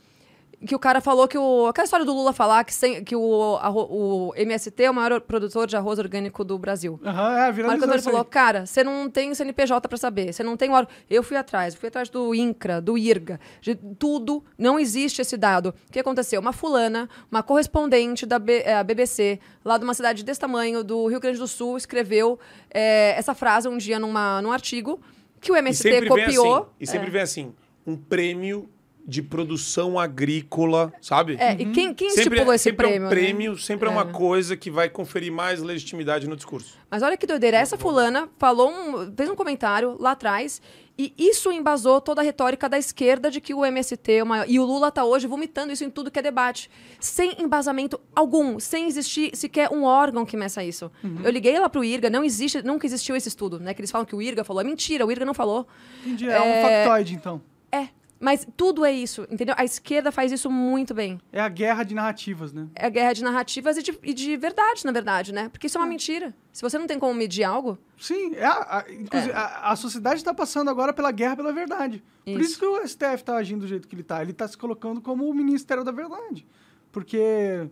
que o cara falou que o aquela história do Lula falar que, sem, que o, arro- o MST é o maior produtor de arroz orgânico do Brasil. Aham, é, Mas viralizou isso aí. falou, cara, você não tem CNPJ pra saber, você não tem órgão. Eu fui atrás, fui atrás do INCRA, do IRGA, de tudo, não existe esse dado. O que aconteceu? Uma fulana, uma correspondente da B- eh, BBC, lá de uma cidade desse tamanho, do Rio Grande do Sul, escreveu eh, essa frase um dia numa, num artigo que o MST copiou. assim. E sempre é. vem assim, um prêmio de produção agrícola, sabe? É, e quem, quem Sempre, estipulou é, esse sempre prêmio? é um né? prêmio, sempre é. uma É. coisa que vai conferir mais legitimidade no discurso. Mas olha que doideira, essa fulana falou um, fez um comentário lá atrás e isso embasou toda a retórica da esquerda de que o MST é o maior. E o Lula tá hoje vomitando isso em tudo que é debate. Sem embasamento algum, sem existir sequer um órgão que meça isso. Eu liguei lá pro IRGA, não existe, nunca existiu esse estudo, né? Que eles falam que o IRGA falou. É mentira, o IRGA não falou. Entendi, é um factoide, então. É. Mas tudo é isso, entendeu? A esquerda faz isso muito bem. É a guerra de narrativas, né? É a guerra de narrativas e de, e de verdade, na verdade, né? Porque isso é uma mentira. Se você não tem como medir algo, Sim, é a, a- inclusive, a, a sociedade está passando agora pela guerra pela verdade. Por Isso. isso que o STF está agindo do jeito que ele está. Ele está se colocando como o Ministério da Verdade. Porque.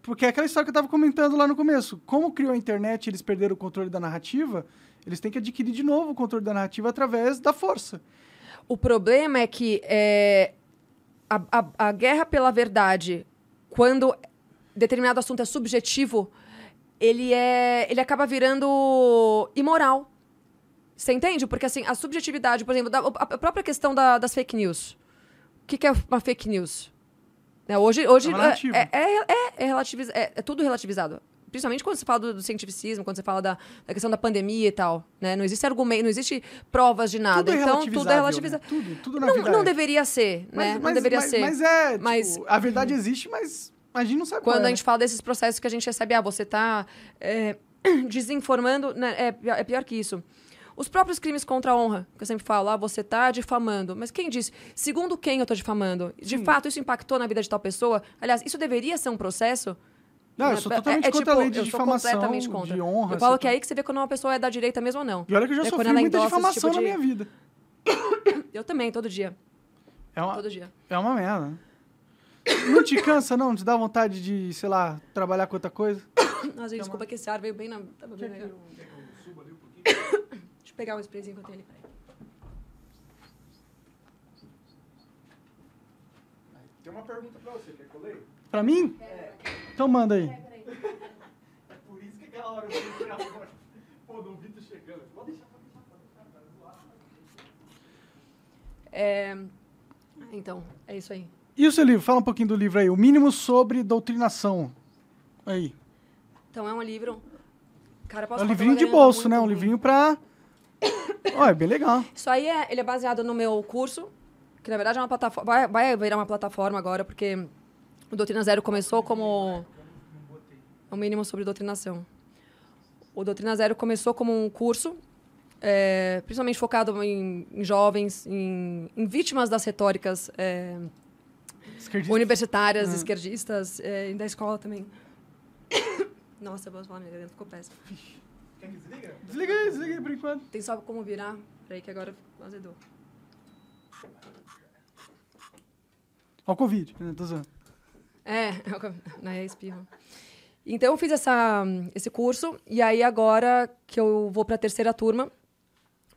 Porque é aquela história que eu estava comentando lá no começo. Como criou a internet e eles perderam o controle da narrativa, eles têm que adquirir de novo o controle da narrativa através da força. O problema é que é, a, a- a guerra pela verdade, quando determinado assunto é subjetivo, ele, é, ele acaba virando imoral. Você entende? Porque assim, a subjetividade, por exemplo, da- a própria questão da- das fake news. O que, que é uma fake news? Né, hoje hoje É é, é, é, é relativiz- é- é tudo relativizado. Principalmente quando você fala do, do cientificismo, quando você fala da, da questão da pandemia e tal. Né? Não existe argumento, não existe provas de nada. tudo é então, tudo é relativizado. né? Tudo, tudo na Não, não é. deveria ser, né? não deveria mas, ser. Mas é, tipo, Mas- a verdade existe, mas a gente não sabe Quando é, a gente fala desses processos que a gente recebe, ah, você tá. é, desinformando. Né, é, é pior que isso. Os próprios crimes contra a honra, que eu sempre falo, ah, você tá difamando. Mas quem disse? Segundo quem eu tô difamando? De fato, isso impactou na vida de tal pessoa? Aliás, isso deveria ser um processo? Não, eu Né, sou é- totalmente é contra a tipo, lei de eu sou difamação, completamente contra. de honra. Eu falo que é aí que você vê quando uma pessoa é da direita mesmo ou não. E olha que eu já É sofri muita esse difamação tipo na de- minha vida. Eu também, todo dia. É uma, Todo dia. é uma merda. Não te cansa, não? Te dá vontade de, sei lá, trabalhar com outra coisa? Nossa, gente, desculpa que esse ar veio bem na. Tava bem legal. Deixa eu pegar um sprayzinho que eu tenho ali. peraí. Tem uma pergunta pra você, quer que eu leia? Pra mim? Então manda aí. É por isso que aquela hora eu fui tirar agora. Pô, não vi tu chegando. Pode deixar, pode deixar, pode deixar, cara. zoar. É... Então, é isso aí. E o seu livro? Fala um pouquinho do livro aí. O mínimo sobre doutrinação. Aí. Então, é um livro. Cara, É posso um falar livrinho de bolso, né? Um livrinho pra... Ó, é bem legal. Isso aí é, ele é baseado no meu curso, que na verdade é uma plataforma. Vai, vai virar uma plataforma agora, porque o Doutrina Zero começou como. O mínimo sobre doutrinação. O Doutrina Zero começou como um curso, é, principalmente focado em, em jovens, em, em vítimas das retóricas é, Esquerdista. universitárias, Ah. esquerdistas, é, e da escola também. Nossa, eu posso falar, minha garganta ficou péssima. Quer que desliga? Desliga aí, desliga aí por enquanto. Tem só como virar? Peraí que agora azedou. Ó o Covid, né? Tô zoando. É, né, espirro. Então eu fiz essa, esse curso e aí agora que eu vou para a terceira turma,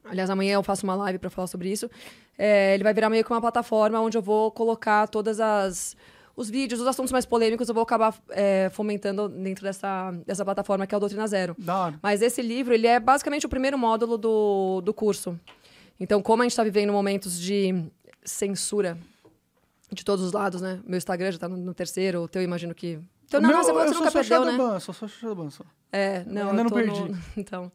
aliás amanhã eu faço uma live para falar sobre isso, é, ele vai virar meio que uma plataforma onde eu vou colocar todas as os vídeos, os assuntos mais polêmicos eu vou acabar é, fomentando dentro dessa, dessa plataforma que é o Doutrina Zero. Da hora. Mas esse livro, ele é basicamente o primeiro módulo do, do curso. Então, como a gente está vivendo momentos de censura de todos os lados, né? Meu Instagram já tá no, no terceiro, o teu eu imagino que... Então, não, Meu, não, você você nunca perdeu, né? Shadowban, sou só Shadowban, só. É, não, Ainda eu não tô perdi. no- Então...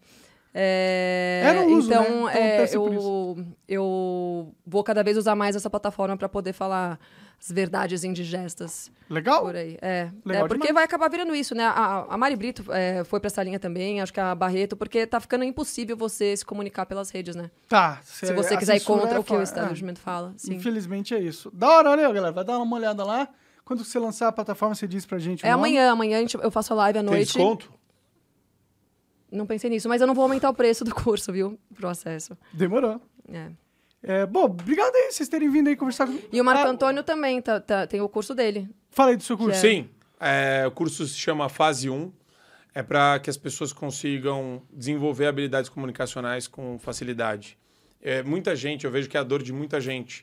É, É, não uso, né? então, Então é, eu, eu vou cada vez usar mais essa plataforma para poder falar as verdades indigestas Legal? por aí. É, Legal é porque demais. vai acabar virando isso, né? A, a Mari Brito é, foi pra essa linha também, acho que a Barreto, porque tá ficando impossível você se comunicar pelas redes, né? Tá. Se você a quiser ir censura contra é o que o foda. establishment fala. Sim. Infelizmente é isso. Da hora, olha aí, galera. Vai dar uma olhada lá. Quando você lançar a plataforma, você diz pra gente É nome. amanhã, amanhã a gente- eu faço a live à Tem noite. desconto? Não pensei nisso, mas eu não vou aumentar o preço do curso, viu? Pro acesso. Demorou. É. É, bom, obrigado aí vocês terem vindo aí conversar comigo. E o Marco Ah, Antônio também tá- tá- tem o curso dele. Fala aí do seu curso. É. Sim. É, o curso se chama Fase 1. É para que as pessoas consigam desenvolver habilidades comunicacionais com facilidade. É, muita gente, eu vejo que é a dor de muita gente.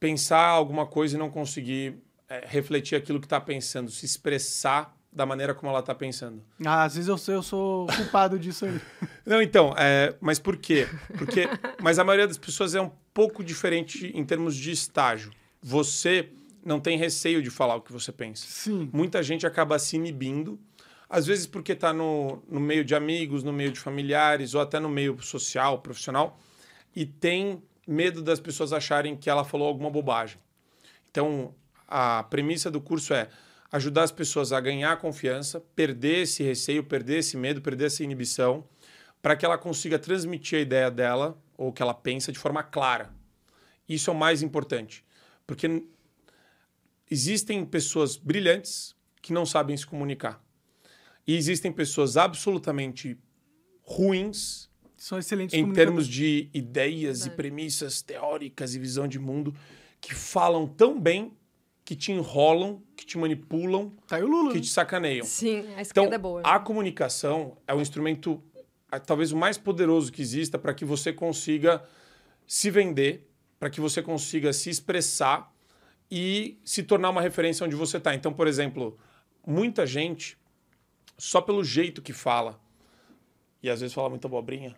Pensar alguma coisa e não conseguir é, refletir aquilo que está pensando, se expressar da maneira como ela está pensando. Ah, às vezes eu sou, eu sou culpado disso aí. Não, então, é, mas por quê? Porque, mas a maioria das pessoas é um pouco diferente em termos de estágio. Você não tem receio de falar o que você pensa. Sim. Muita gente acaba se inibindo, às vezes porque está no, no meio de amigos, no meio de familiares, ou até no meio social, profissional, e tem medo das pessoas acharem que ela falou alguma bobagem. Então, a premissa do curso é ajudar as pessoas a ganhar confiança, perder esse receio, perder esse medo, perder essa inibição, para que ela consiga transmitir a ideia dela ou o que ela pensa de forma clara. Isso é o mais importante, porque existem pessoas brilhantes que não sabem se comunicar. E existem pessoas absolutamente ruins São excelentes em termos de ideias e Verdade. premissas teóricas e visão de mundo que falam tão bem que te enrolam, que te manipulam, Tá aí o Lula. que né? te sacaneiam. Sim, a Então, esquerda é boa. a comunicação é o instrumento ah, talvez o mais poderoso que exista para que você consiga se vender, para que você consiga se expressar e se tornar uma referência onde você está. Então, por exemplo, muita gente, só pelo jeito que fala, e às vezes fala muita abobrinha,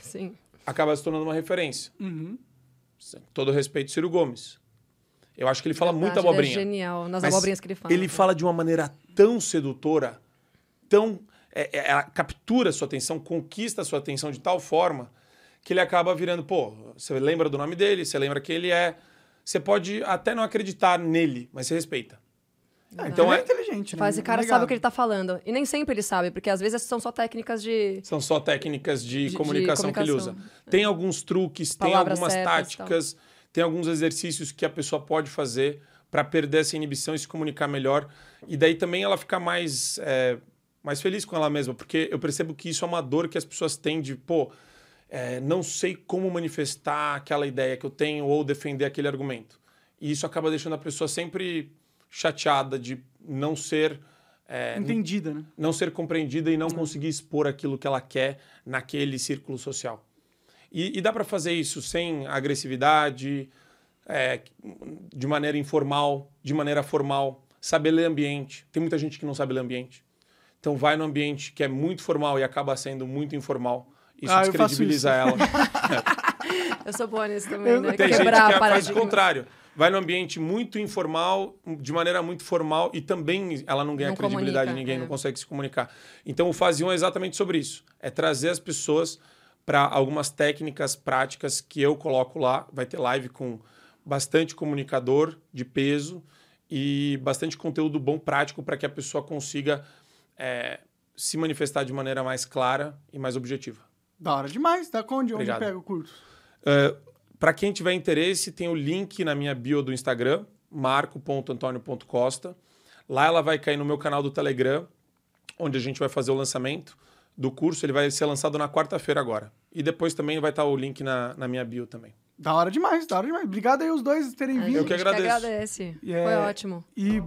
Sim. acaba se tornando uma referência. Uhum. Com todo respeito, Ciro Gomes. Eu acho que ele fala muita Verdade, ele abobrinha. É genial nas Mas abobrinhas que ele fala. Ele fala de uma maneira tão sedutora, tão. é, é, ela captura a sua atenção, conquista a sua atenção de tal forma que ele acaba virando, pô, você lembra do nome dele, você lembra quem ele é. Você pode até não acreditar nele, mas você respeita. Ah, Então é é- inteligente, né? Fala, esse cara Legal. sabe o que ele tá falando. E nem sempre ele sabe, porque às vezes são só técnicas de. São só técnicas de, De- de comunicação, que ele usa. comunicação. Tem alguns truques, tem Palavras algumas certas e tal. Tem alguns exercícios que a pessoa pode fazer para perder essa inibição e se comunicar melhor. E daí também ela ficar mais, é, mais feliz com ela mesma, porque eu percebo que isso é uma dor que as pessoas têm de, pô, é, não sei como manifestar aquela ideia que eu tenho ou defender aquele argumento. E isso acaba deixando a pessoa sempre chateada de não ser. é, Entendida, né? não ser compreendida e não conseguir expor aquilo que ela quer naquele círculo social. E, e dá para fazer isso sem agressividade, é, de maneira informal, de maneira formal, saber ler ambiente. Tem muita gente que não sabe ler ambiente. Então vai no ambiente que é muito formal e acaba sendo muito informal. Isso Ah, descredibiliza isso. ela. Eu sou boa nisso também, né? Tem gente que Quebrar faz o contrário. Vai no ambiente muito informal, de maneira muito formal, e também ela não ganha Não credibilidade de ninguém, é. não consegue se comunicar. Então o fase 1 é exatamente sobre isso. É trazer as pessoas para algumas técnicas práticas que eu coloco lá. Vai ter live com bastante comunicador de peso e bastante conteúdo bom prático para que a pessoa consiga é, se manifestar de maneira mais clara e mais objetiva. Da hora demais. Da onde? Onde Obrigado. pega o curso? Para quem tiver interesse, tem o link na minha bio do Instagram, marco.antonio.costa. Lá ela vai cair no meu canal do Telegram, onde a gente vai fazer o lançamento do curso. Ele vai ser lançado na quarta-feira agora. E depois também vai estar o link na, na minha bio também. Da hora demais, da hora demais. Obrigado aí os dois terem vindo. Eu que agradeço. agradece. E é- Foi ótimo. E...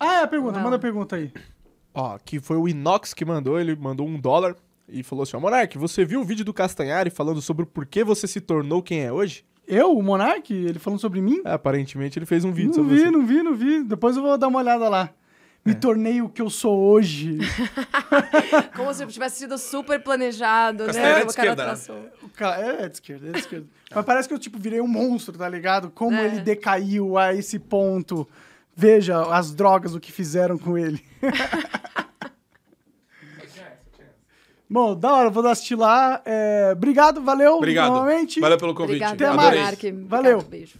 Ah, é a pergunta. Vai Manda a pergunta aí. Ó, que foi o Inox que mandou, ele mandou um dólar e falou assim: ó, Monark, você viu o vídeo do Castanhari falando sobre o porquê você se tornou quem é hoje? Eu, o Monark, ele falando sobre mim? É, aparentemente ele fez um vídeo Não sobre vi, você. não vi, não vi. Depois eu vou dar uma olhada lá. Me tornei o que eu sou hoje. Como se tivesse sido super planejado, Castanheira né? é de O cara esquerda, né? O cara, é, é de esquerda, é de esquerda. Mas parece que eu, tipo, virei um monstro, tá ligado? Como É. ele decaiu a esse ponto. Veja as drogas, o que fizeram com ele. Bom, da hora, vou assistir lá. É, obrigado, valeu Obrigado. novamente. Valeu pelo convite. Obrigado, Até mais. Valeu. Obrigado, Beijo.